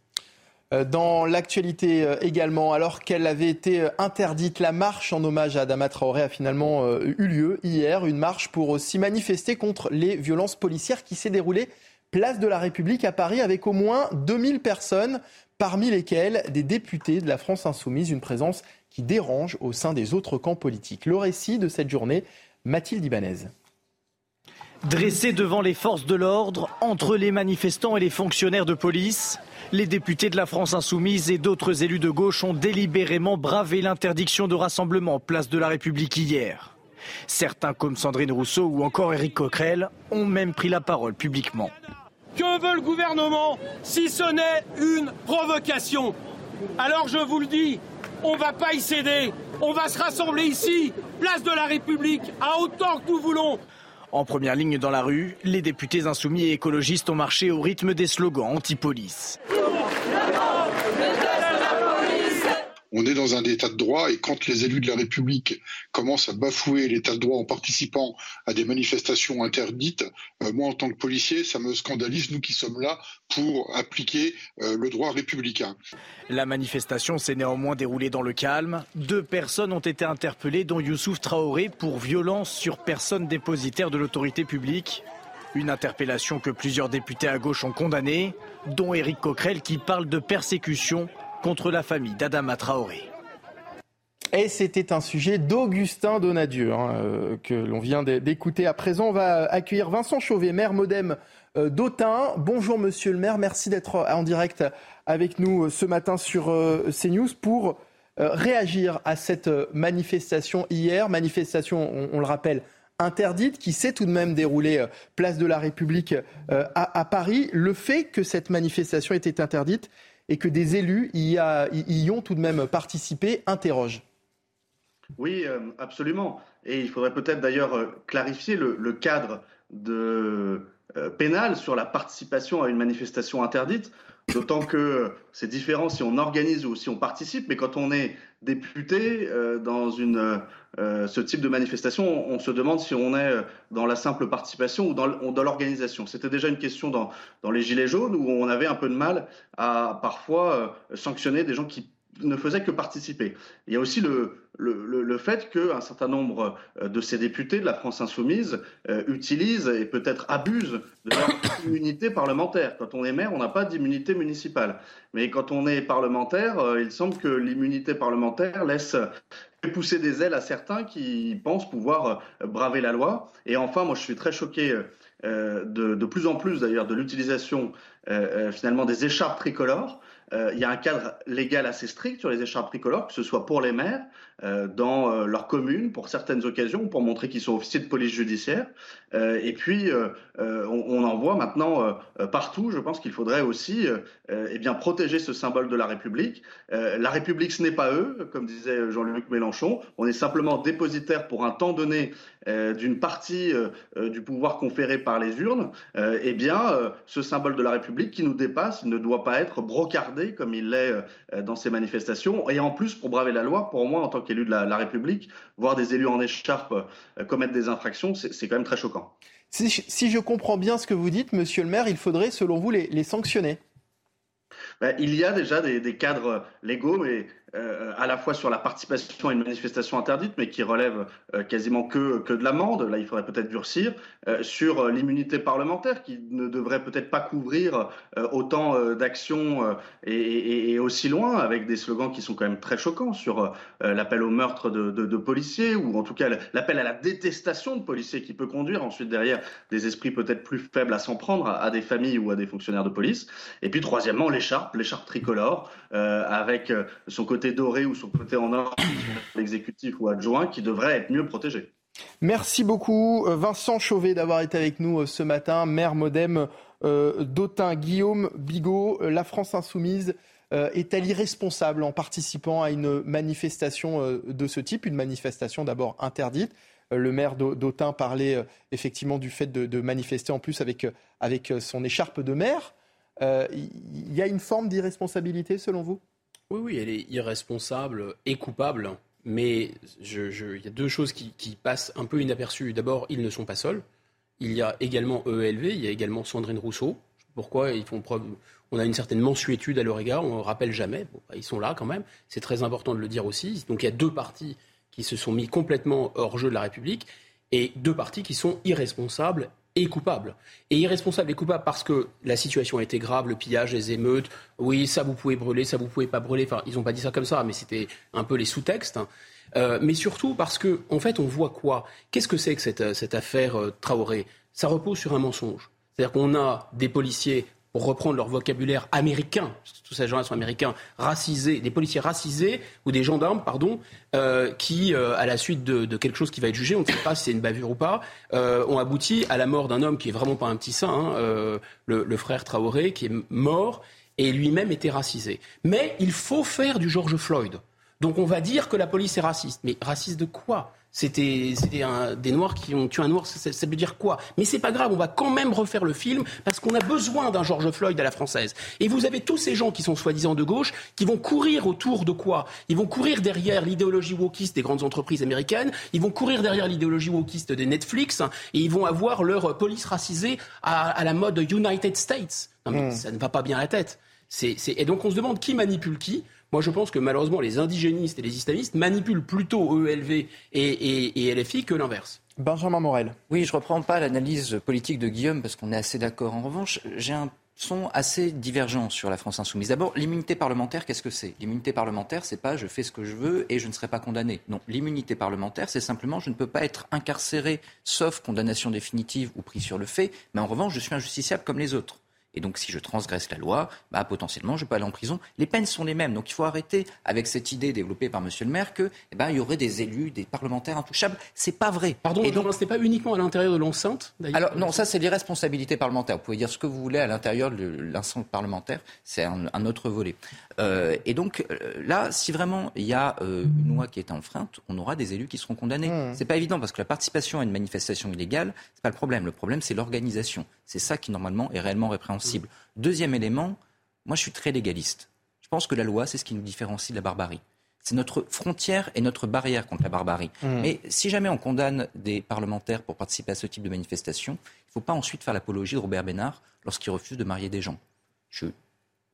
Euh, dans l'actualité euh, également, alors qu'elle avait été euh, interdite, la marche en hommage à Adama Traoré a finalement eu lieu hier. Une marche pour aussi manifester contre les violences policières qui s'est déroulée place de la République à Paris avec au moins 2000 personnes, parmi lesquelles des députés de la France insoumise, une présence qui dérange au sein des autres camps politiques. Le récit de cette journée, Mathilde Ibanez. Dressés devant les forces de l'ordre, entre les manifestants et les fonctionnaires de police, les députés de la France insoumise et d'autres élus de gauche ont délibérément bravé l'interdiction de rassemblement place de la République hier. Certains, comme Sandrine Rousseau ou encore Éric Coquerel, ont même pris la parole publiquement. Que veut le gouvernement si ce n'est une provocation? Alors je vous le dis, on ne va pas y céder. On va se rassembler ici, place de la République, à autant que nous voulons. En première ligne dans la rue, les députés insoumis et écologistes ont marché au rythme des slogans anti-police. On est dans un état de droit et quand les élus de la République commencent à bafouer l'état de droit en participant à des manifestations interdites, euh, moi en tant que policier, ça me scandalise, nous qui sommes là pour appliquer euh, le droit républicain. La manifestation s'est néanmoins déroulée dans le calme. Deux personnes ont été interpellées, dont Youssouf Traoré, pour violence sur personne dépositaire de l'autorité publique. Une interpellation que plusieurs députés à gauche ont condamnée, dont Éric Coquerel qui parle de persécution contre la famille d'Adama Traoré. Et c'était un sujet d'Augustin Donadieu hein, euh, que l'on vient d'écouter. À présent, on va accueillir Vincent Chauvet, maire modem euh, d'Autun. Bonjour Monsieur le maire, merci d'être en direct avec nous euh, ce matin sur CNews pour réagir à cette manifestation hier. Manifestation, on, le rappelle, interdite qui s'est tout de même déroulée place de la République à, Paris. Le fait que cette manifestation était interdite, et que des élus y, ont tout de même participé interroge. Oui, euh, absolument. Et il faudrait peut-être d'ailleurs euh, clarifier le, cadre euh, pénal sur la participation à une manifestation interdite. D'autant que c'est différent si on organise ou si on participe, mais quand on est député dans une, euh, ce type de manifestation, on, se demande si on est dans la simple participation ou dans, l'organisation. C'était déjà une question dans, les Gilets jaunes où on avait un peu de mal à parfois sanctionner des gens qui ne faisait que participer. Il y a aussi le, le, le fait qu'un certain nombre euh, de ces députés de la France insoumise euh, utilisent et peut-être abusent de leur immunité parlementaire. Quand on est maire, on n'a pas d'immunité municipale. Mais quand on est parlementaire, euh, il semble que l'immunité parlementaire laisse pousser des ailes à certains qui pensent pouvoir braver la loi. Et enfin, moi je suis très choqué de, de plus en plus d'ailleurs de l'utilisation finalement des écharpes tricolores. Euh, il y a un cadre légal assez strict sur les écharpes tricolores, que ce soit pour les maires, euh, dans euh, leur commune, pour certaines occasions, pour montrer qu'ils sont officiers de police judiciaire. et puis, on, en voit maintenant partout. Je pense qu'il faudrait aussi eh bien, protéger ce symbole de la République. la République, ce n'est pas eux, comme disait Jean-Luc Mélenchon. On est simplement dépositaire pour un temps donné d'une partie du pouvoir conféré par les urnes. eh bien, ce symbole de la République qui nous dépasse, ne doit pas être brocardé comme il l'est euh, dans ces manifestations. Et en plus, pour braver la loi, pour moi, en tant qu'élu de la, République, voir des élus en écharpe euh, commettre des infractions, c'est quand même très choquant. Si, je comprends bien ce que vous dites, monsieur le maire, il faudrait, selon vous, les, sanctionner. Ben, il y a déjà des, cadres légaux, mais euh, à la fois sur la participation à une manifestation interdite, mais qui relève euh, quasiment que, que de l'amende, là il faudrait peut-être durcir, euh, sur l'immunité parlementaire, qui ne devrait peut-être pas couvrir autant d'actions et, aussi loin, avec des slogans qui sont quand même très choquants sur l'appel au meurtre de, de, policiers, ou en tout cas l'appel à la détestation de policiers, qui peut conduire ensuite derrière des esprits peut-être plus faibles à s'en prendre à, des familles ou à des fonctionnaires de police. Et puis troisièmement, l'écharpe, l'écharpe tricolore, avec son côté doré ou son côté en or, l'exécutif ou adjoint, qui devrait être mieux protégé. Merci beaucoup euh, Vincent Chauvet d'avoir été avec nous euh, ce matin, maire modem euh, d'Autun. Guillaume Bigot, la France insoumise est-elle irresponsable en participant à une manifestation de ce type, une manifestation d'abord interdite? Le maire d'Autun parlait effectivement du fait de, manifester en plus avec son écharpe de maire. Il y a une forme d'irresponsabilité selon vous? Oui, oui, elle est irresponsable et coupable. Mais il y a deux choses qui, passent un peu inaperçues. D'abord, ils ne sont pas seuls. Il y a également EELV, il y a également Sandrine Rousseau. Pourquoi ils font preuve On a une certaine mensuétude à leur égard, on ne rappelle jamais. Bah, ils sont là quand même. C'est très important de le dire aussi. Donc il y a deux partis qui se sont mis complètement hors jeu de la République et deux partis qui sont irresponsables et coupable. Et irresponsable et coupable parce que la situation a été grave, le pillage, les émeutes, oui, ça vous pouvez brûler, ça vous pouvez pas brûler. Enfin, ils n'ont pas dit ça comme ça, mais c'était un peu les sous-textes. Euh, mais surtout parce que, en fait, on voit quoi? Qu'est-ce que c'est que cette, cette affaire euh, Traoré? Ça repose sur un mensonge. C'est-à-dire qu'on a des policiers pour reprendre leur vocabulaire américain, tous ces gens-là sont américains, racisés, des policiers racisés ou des gendarmes, pardon, euh, qui, euh, à la suite de, quelque chose qui va être jugé, on ne sait pas si c'est une bavure ou pas, euh, ont abouti à la mort d'un homme qui est vraiment pas un petit saint, hein, le, le, frère Traoré, qui est mort et lui-même était racisé. Mais il faut faire du George Floyd. Donc on va dire que la police est raciste. Mais raciste de quoi? C'était des Noirs qui ont tué un Noir, ça, veut dire quoi? Mais c'est pas grave, on va quand même refaire le film parce qu'on a besoin d'un George Floyd à la française. Et vous avez tous ces gens qui sont soi-disant de gauche qui vont courir autour de quoi? Ils vont courir derrière l'idéologie wokiste des grandes entreprises américaines, ils vont courir derrière l'idéologie wokiste des Netflix et ils vont avoir leur police racisée à, la mode United States. Non mais hmm. ça ne va pas bien à la tête. Et donc on se demande qui manipule qui. Moi, je pense que malheureusement, les indigénistes et les islamistes manipulent plutôt ELV et, LFI que l'inverse. Benjamin Morel. Oui, je ne reprends pas l'analyse politique de Guillaume parce qu'on est assez d'accord. En revanche, j'ai un son assez divergents sur la France insoumise. D'abord, l'immunité parlementaire, qu'est-ce que c'est? L'immunité parlementaire, c'est pas je fais ce que je veux et je ne serai pas condamné. Non, l'immunité parlementaire, c'est simplement je ne peux pas être incarcéré sauf condamnation définitive ou pris sur le fait, mais en revanche, je suis injusticiable comme les autres. Et donc, si je transgresse la loi, bah, potentiellement, je peux aller en prison. Les peines sont les mêmes. Donc, il faut arrêter avec cette idée développée par Monsieur le maire que, eh ben, il y aurait des élus, des parlementaires intouchables. C'est pas vrai. Pardon, et donc, ce n'est pas uniquement à l'intérieur de l'enceinte. Alors, non, ça, c'est l'irresponsabilité parlementaire. Vous pouvez dire ce que vous voulez à l'intérieur de l'enceinte parlementaire. C'est un, autre volet. Euh, et donc, euh, là, si vraiment il y a euh, une loi qui est enfreinte, on aura des élus qui seront condamnés. Mmh. C'est pas évident parce que la participation à une manifestation illégale, c'est pas le problème. Le problème, c'est l'organisation. C'est ça qui, normalement, est réellement répréhensible. Deuxième élément, moi, je suis très légaliste. Je pense que la loi, c'est ce qui nous différencie de la barbarie. C'est notre frontière et notre barrière contre la barbarie. Mmh. Mais si jamais on condamne des parlementaires pour participer à ce type de manifestation, il ne faut pas ensuite faire l'apologie de Robert Bénard lorsqu'il refuse de marier des gens.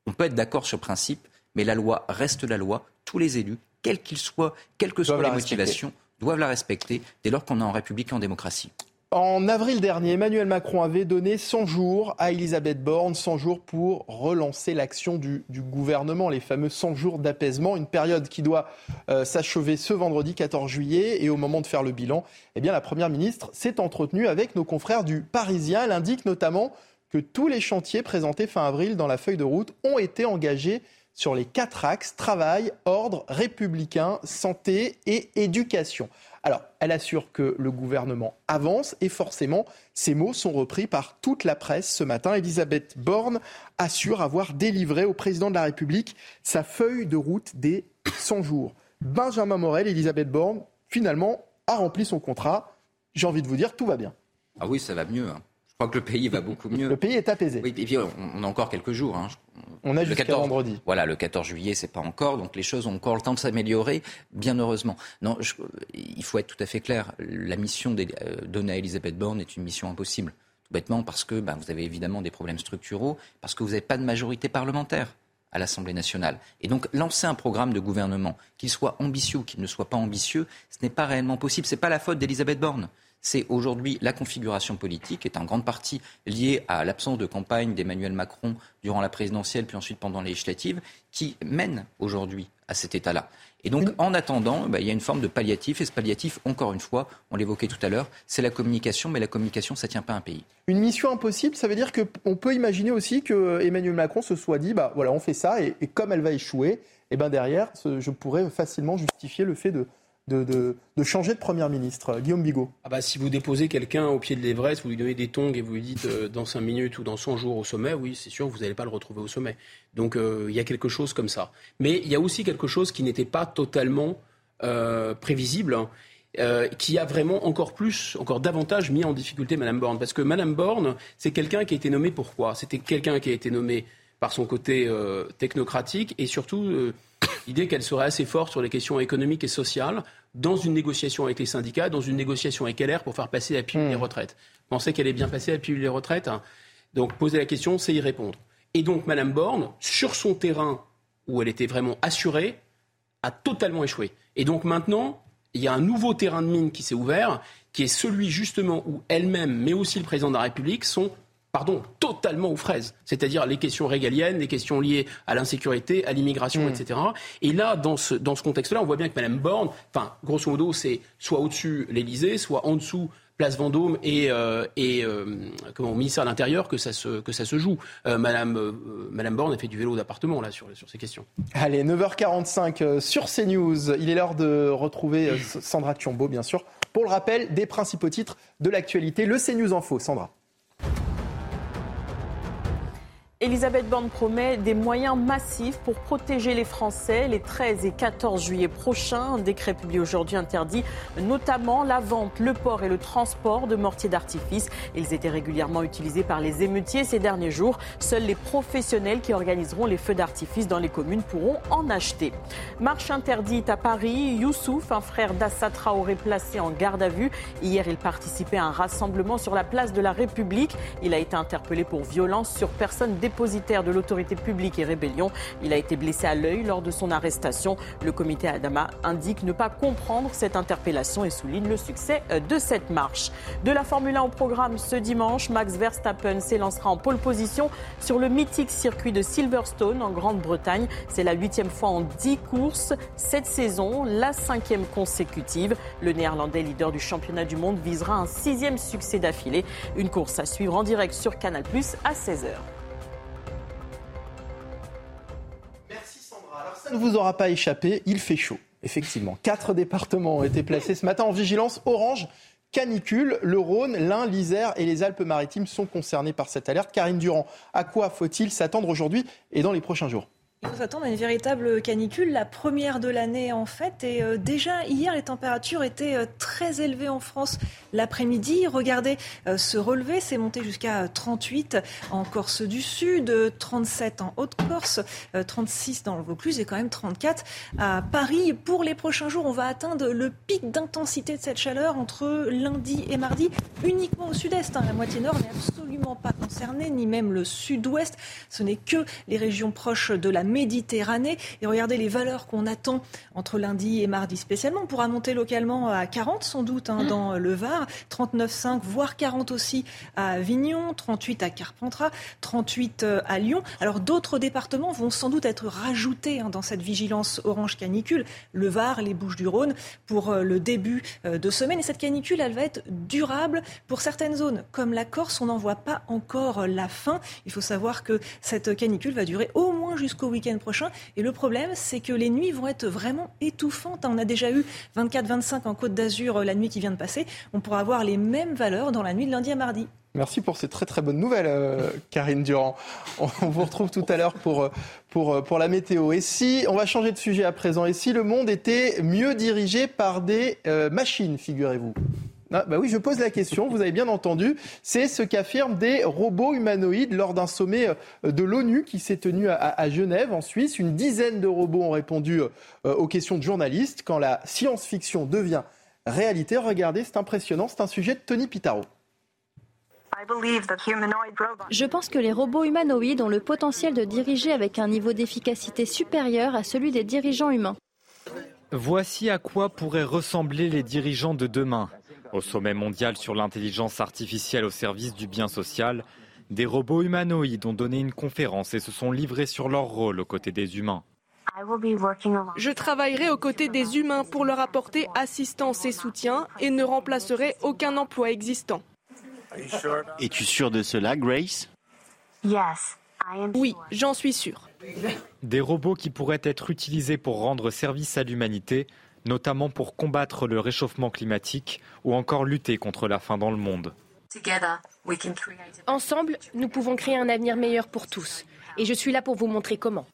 On peut être d'accord sur le principe, mais la loi reste la loi. Tous les élus, quels qu'ils soient, quelles que soient les motivations, doivent la respecter dès lors qu'on est en République et en démocratie. En avril dernier, Emmanuel Macron avait donné 100 jours à Elisabeth Borne, 100 jours pour relancer l'action du, gouvernement, les fameux 100 jours d'apaisement, une période qui doit euh, s'achever ce vendredi 14 juillet. Et au moment de faire le bilan, eh bien, la Première ministre s'est entretenue avec nos confrères du Parisien. Elle indique notamment que tous les chantiers présentés fin avril dans la feuille de route ont été engagés sur les quatre axes travail, ordre, républicain, santé et éducation. Alors, elle assure que le gouvernement avance et forcément, ces mots sont repris par toute la presse ce matin. Elisabeth Borne assure avoir délivré au président de la République sa feuille de route des 100 jours. Benjamin Morel, Elisabeth Borne, finalement, a rempli son contrat. J'ai envie de vous dire, tout va bien. Ah oui, ça va mieux. Hein. Je crois que le pays va beaucoup mieux. Le pays est apaisé. Oui, et puis on a encore quelques jours. Hein. On a jusqu'à vendredi. Voilà, le 14 juillet, c'est pas encore, donc les choses ont encore le temps de s'améliorer, bien heureusement. Non, il faut être tout à fait clair. La mission euh, donnée à Elisabeth Borne est une mission impossible. Tout bêtement parce que ben, vous avez évidemment des problèmes structuraux, parce que vous n'avez pas de majorité parlementaire. à l'Assemblée nationale. Et donc lancer un programme de gouvernement, qu'il soit ambitieux ou qu'il ne soit pas ambitieux, ce n'est pas réellement possible. Ce n'est pas la faute d'Elisabeth Borne. C'est aujourd'hui la configuration politique, est en grande partie liée à l'absence de campagne d'Emmanuel Macron durant la présidentielle, puis ensuite pendant les législatives, qui mène aujourd'hui à cet état-là. Et donc, en attendant, bah, il y a une forme de palliatif. Et ce palliatif, encore une fois, on l'évoquait tout à l'heure, c'est la communication. Mais la communication, ça ne tient pas un pays. Une mission impossible, ça veut dire qu'on peut imaginer aussi que Emmanuel Macron se soit dit, bah voilà, on fait ça, et, comme elle va échouer, et eh ben derrière, je pourrais facilement justifier le fait de, de, changer de Premier ministre Guillaume Bigot ah bah, Si vous déposez quelqu'un au pied de l'Everest, vous lui donnez des tongs et vous lui dites euh, dans 5 minutes ou dans 100 jours au sommet, oui, c'est sûr, vous n'allez pas le retrouver au sommet. Donc euh, il y a quelque chose comme ça. Mais il y a aussi quelque chose qui n'était pas totalement euh, prévisible. Hein, qui a vraiment encore plus, encore davantage mis en difficulté Madame Borne. Parce que Madame Borne, c'est quelqu'un qui a été nommé pourquoi C'était quelqu'un qui a été nommé par son côté technocratique et surtout l'idée qu'elle serait assez forte sur les questions économiques et sociales dans une négociation avec les syndicats, dans une négociation avec LR pour faire passer la pilule des hmm. retraites. Vous pensez qu'elle est bien passée la pilule des retraites hein? Donc poser la question, c'est y répondre. Et donc Mme Borne, sur son terrain où elle était vraiment assurée, a totalement échoué. Et donc maintenant, il y a un nouveau terrain de mine qui s'est ouvert, qui est celui justement où elle-même, mais aussi le président de la République, sont pardon, totalement aux fraises. C'est-à-dire les questions régaliennes, les questions liées à l'insécurité, à l'immigration, hmm. etc. Et là, dans ce, dans ce contexte-là, on voit bien que Mme Borne, enfin, grosso modo, c'est soit au-dessus l'Élysée, soit en dessous Place Vendôme et, euh, et euh, comment, au ministère de l'Intérieur que ça se, que ça se joue. Euh, Madame, Madame Borne a fait du vélo d'appartement là sur, sur ces questions. Allez, 9h45 sur CNews. Il est l'heure de retrouver Sandra Thiombo, bien sûr, pour le rappel des principaux titres de l'actualité. Le CNews Info, Sandra. Elisabeth Borne promet des moyens massifs pour protéger les Français les 13 et 14 juillet prochains. Un décret publié aujourd'hui interdit notamment la vente, le port et le transport de mortiers d'artifice. Ils étaient régulièrement utilisés par les émeutiers ces derniers jours. Seuls les professionnels qui organiseront les feux d'artifice dans les communes pourront en acheter. Marche interdite à Paris. Youssouf, un frère d'Assa Traoré placé en garde à vue. Hier, il participait à un rassemblement sur la place de la République. Il a été interpellé pour violence sur personne de l'autorité publique et rébellion. Il a été blessé à l'œil lors de son arrestation. Le comité Adama indique ne pas comprendre cette interpellation et souligne le succès euh, de cette marche. De la Formule 1 au programme ce dimanche, Max Verstappen s'élancera en pole position sur le mythique circuit de Silverstone en Grande-Bretagne. C'est la huitième fois en dix courses cette saison, la cinquième consécutive. Le néerlandais leader du championnat du monde visera un sixième succès d'affilée. Une course à suivre en direct sur Canal Plus à 16h. Ça ne vous aura pas échappé, il fait chaud. Effectivement, quatre départements ont été placés ce matin en vigilance orange canicule. Le Rhône, l'Ain, l'Isère et les Alpes-Maritimes sont concernés par cette alerte. Karine Durand, à quoi faut-il s'attendre aujourd'hui et dans les prochains jours? Il faut s'attendre à une véritable canicule, la première de l'année en fait. Et euh, déjà hier, les températures étaient euh, très élevées en France l'après-midi. Regardez euh, se relever, c'est monté jusqu'à 38 en Corse du Sud, 37 en Haute-Corse, 36 dans le Vaucluse et quand même 34 à Paris. Pour les prochains jours, on va atteindre le pic d'intensité de cette chaleur entre lundi et mardi, uniquement au sud-est. Hein. La moitié nord n'est absolument pas concernée, ni même le sud-ouest. Ce n'est que les régions proches de la Méditerranée. Et regardez les valeurs qu'on attend entre lundi et mardi spécialement. On pourra monter localement à 40 sans doute hein, dans le Var, 39,5 voire 40 aussi à Avignon, 38 à Carpentras, 38 euh, à Lyon. Alors d'autres départements vont sans doute être rajoutés hein, dans cette vigilance orange canicule. Le Var, les Bouches-du-Rhône pour euh, le début euh, de semaine. Et cette canicule, elle va être durable pour certaines zones. Comme la Corse, on n'en voit pas encore la fin. Il faut savoir que cette canicule va durer au moins jusqu'au week week-end prochain. Et le problème, c'est que les nuits vont être vraiment étouffantes. On a déjà eu 24-25 en Côte d'Azur la nuit qui vient de passer. Pourra avoir les mêmes valeurs dans la nuit de lundi à mardi. Merci pour ces très très bonnes nouvelles, euh, Karine Durand. On, vous retrouve tout à l'heure pour, euh, pour, pour la météo. Et si, on va changer de sujet à présent, et si le monde était mieux dirigé par des machines, figurez-vous? Ah, bah oui, je pose la question, vous avez bien entendu. C'est ce qu'affirment des robots humanoïdes lors d'un sommet euh, de l'ONU qui s'est tenu à, Genève, en Suisse. Une dizaine de robots ont répondu euh, aux questions de journalistes. Quand la science-fiction devient réalité, regardez, c'est impressionnant. C'est un sujet de Tony Pitaro. Je pense que les robots humanoïdes ont le potentiel de diriger avec un niveau d'efficacité supérieur à celui des dirigeants humains. Voici à quoi pourraient ressembler les dirigeants de demain. Au sommet mondial sur l'intelligence artificielle au service du bien social, des robots humanoïdes ont donné une conférence et se sont livrés sur leur rôle aux côtés des humains. Je travaillerai aux côtés des humains pour leur apporter assistance et soutien et ne remplacerai aucun emploi existant. Es-tu sûr de cela, Grace? Oui, j'en suis sûr. Des robots qui pourraient être utilisés pour rendre service à l'humanité, notamment pour combattre le réchauffement climatique ou encore lutter contre la faim dans le monde. Ensemble, nous pouvons créer un avenir meilleur pour tous. Et je suis là pour vous montrer comment.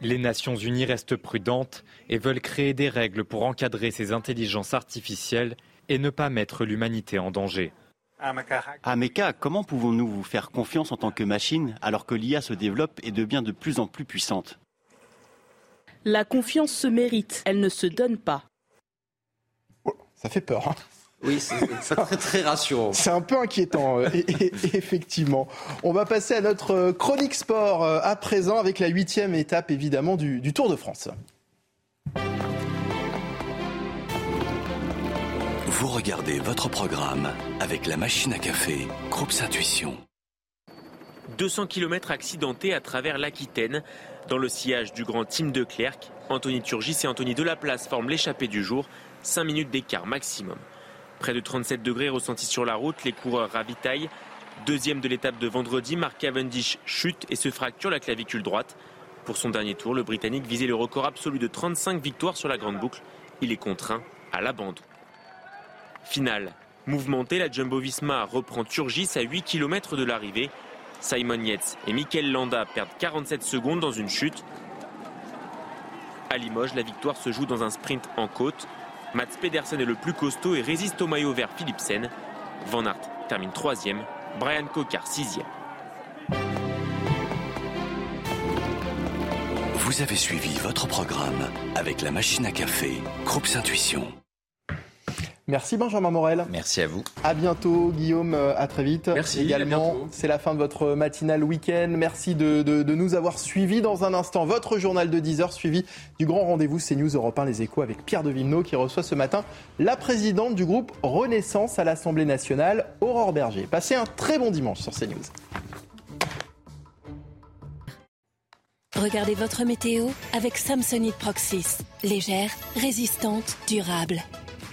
Les Nations Unies restent prudentes et veulent créer des règles pour encadrer ces intelligences artificielles et ne pas mettre l'humanité en danger. Ameka, comment pouvons-nous vous faire confiance en tant que machine alors que l'IA se développe et devient de plus en plus puissante? La confiance se mérite, elle ne se donne pas. Ça fait peur. Hein oui, c'est très, très rassurant. C'est un peu inquiétant, euh, effectivement. On va passer à notre euh, chronique sport euh, à présent avec la huitième étape évidemment du, du Tour de France. Vous regardez votre programme avec la machine à café, Groupe Intuition. 200 km accidentés à travers l'Aquitaine. Dans le sillage du grand team de Clerc, Anthony Turgis et Anthony Delaplace forment l'échappée du jour. 5 minutes d'écart maximum. Près de 37 degrés ressentis sur la route, les coureurs ravitaillent. Deuxième de l'étape de vendredi, Mark Cavendish chute et se fracture la clavicule droite. Pour son dernier tour, le Britannique visait le record absolu de 35 victoires sur la grande boucle. Il est contraint à l'abandon. Finale. Mouvementée, la Jumbo-Visma reprend Turgis à 8 km de l'arrivée. Simon Yates et Mikel Landa perdent 47 secondes dans une chute. À Limoges, la victoire se joue dans un sprint en côte. Mats Pedersen est le plus costaud et résiste au maillot vert Philipsen. Van Aert termine troisième, Brian Cocard sixième. Vous avez suivi votre programme avec la machine à café, Groupe Intuition. Merci Benjamin Morel. Merci à vous. À bientôt Guillaume, euh, à très vite. Merci également. C'est la fin de votre matinale week-end. Merci de, nous avoir suivis dans un instant. Votre journal de 10h suivi du grand rendez-vous CNews Europe 1 Les Échos avec Pierre de Villeneuve qui reçoit ce matin la présidente du groupe Renaissance à l'Assemblée nationale, Aurore Berger. Passez un très bon dimanche sur CNews. Regardez votre météo avec Samsonite Proxys. Légère, résistante, durable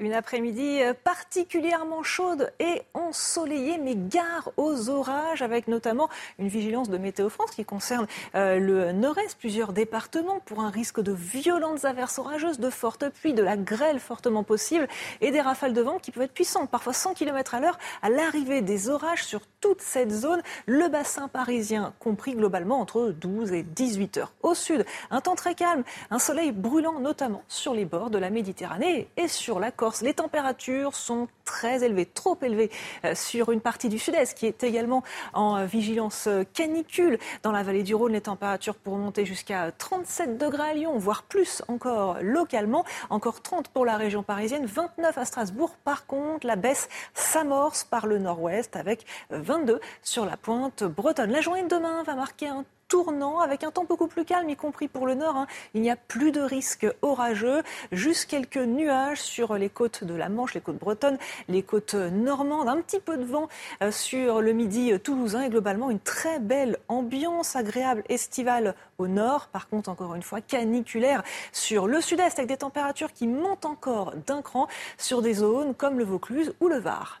Une après-midi euh, particulièrement chaude et ensoleillée, mais gare aux orages, avec notamment une vigilance de Météo France qui concerne euh, le nord-est, plusieurs départements, pour un risque de violentes averses orageuses, de fortes pluies, de la grêle fortement possible et des rafales de vent qui peuvent être puissantes, parfois 100 km à l'heure, à l'arrivée des orages sur toute cette zone, le bassin parisien compris globalement entre 12 et 18 heures. Au sud, un temps très calme, un soleil brûlant notamment sur les bords de la Méditerranée et sur la Corse. Les températures sont très élevées, trop élevées euh, sur une partie du sud-est qui est également en vigilance canicule. Dans la vallée du Rhône, les températures pourront monter jusqu'à 37 degrés à Lyon, voire plus encore localement. Encore 30 pour la région parisienne, 29 à Strasbourg. Par contre, la baisse s'amorce par le nord-ouest avec 22 sur la pointe bretonne. La journée de demain va marquer un tournant avec un temps beaucoup plus calme, y compris pour le nord. Hein. Il n'y a plus de risques orageux, juste quelques nuages sur les côtes de la Manche, les côtes bretonnes, les côtes normandes, un petit peu de vent euh, sur le midi toulousain et globalement une très belle ambiance agréable estivale au nord. Par contre, encore une fois, caniculaire sur le sud-est avec des températures qui montent encore d'un cran sur des zones comme le Vaucluse ou le Var.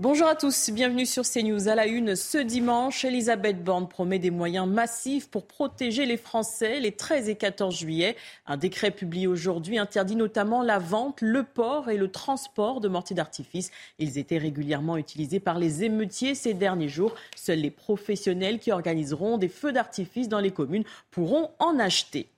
Bonjour à tous, bienvenue sur CNews. À la une, ce dimanche, Elisabeth Borne promet des moyens massifs pour protéger les Français les 13 et 14 juillet. Un décret publié aujourd'hui interdit notamment la vente, le port et le transport de mortiers d'artifice. Ils étaient régulièrement utilisés par les émeutiers ces derniers jours. Seuls les professionnels qui organiseront des feux d'artifice dans les communes pourront en acheter.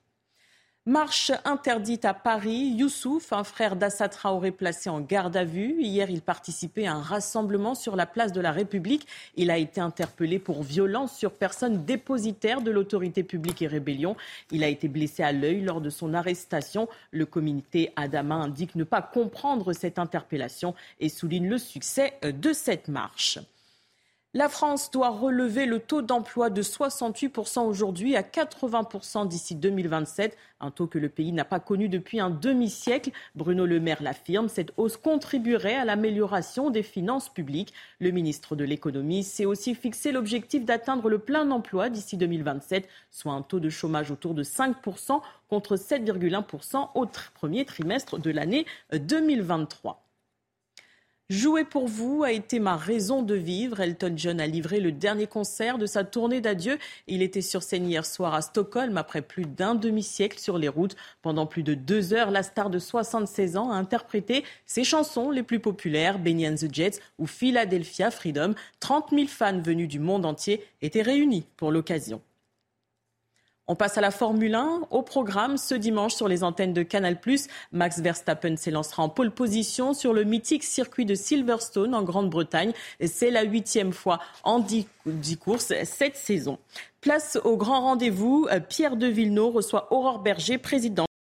Marche interdite à Paris. Youssouf, un frère d'Assa Traoré placé en garde à vue. Hier, il participait à un rassemblement sur la place de la République. Il a été interpellé pour violence sur personne dépositaire de l'autorité publique et rébellion. Il a été blessé à l'œil lors de son arrestation. Le comité Adama indique ne pas comprendre cette interpellation et souligne le succès de cette marche. La France doit relever le taux d'emploi de 68% aujourd'hui à 80% d'ici 2027, un taux que le pays n'a pas connu depuis un demi-siècle. Bruno Le Maire l'affirme, cette hausse contribuerait à l'amélioration des finances publiques. Le ministre de l'économie s'est aussi fixé l'objectif d'atteindre le plein emploi d'ici 2027, soit un taux de chômage autour de 5% contre 7,1% au premier trimestre de l'année 2023. Jouer pour vous a été ma raison de vivre. Elton John a livré le dernier concert de sa tournée d'adieu. Il était sur scène hier soir à Stockholm après plus d'un demi-siècle sur les routes. Pendant plus de deux heures, la star de 76 ans a interprété ses chansons les plus populaires, Benny and the Jets ou Philadelphia Freedom. 30 000 fans venus du monde entier étaient réunis pour l'occasion. On passe à la Formule 1. Au programme ce dimanche sur les antennes de Canal+, Max Verstappen s'élancera en pole position sur le mythique circuit de Silverstone en Grande-Bretagne. C'est la huitième fois en dix, courses cette saison. Place au grand rendez-vous. Pierre de Villeneuve reçoit Aurore Berger, présidente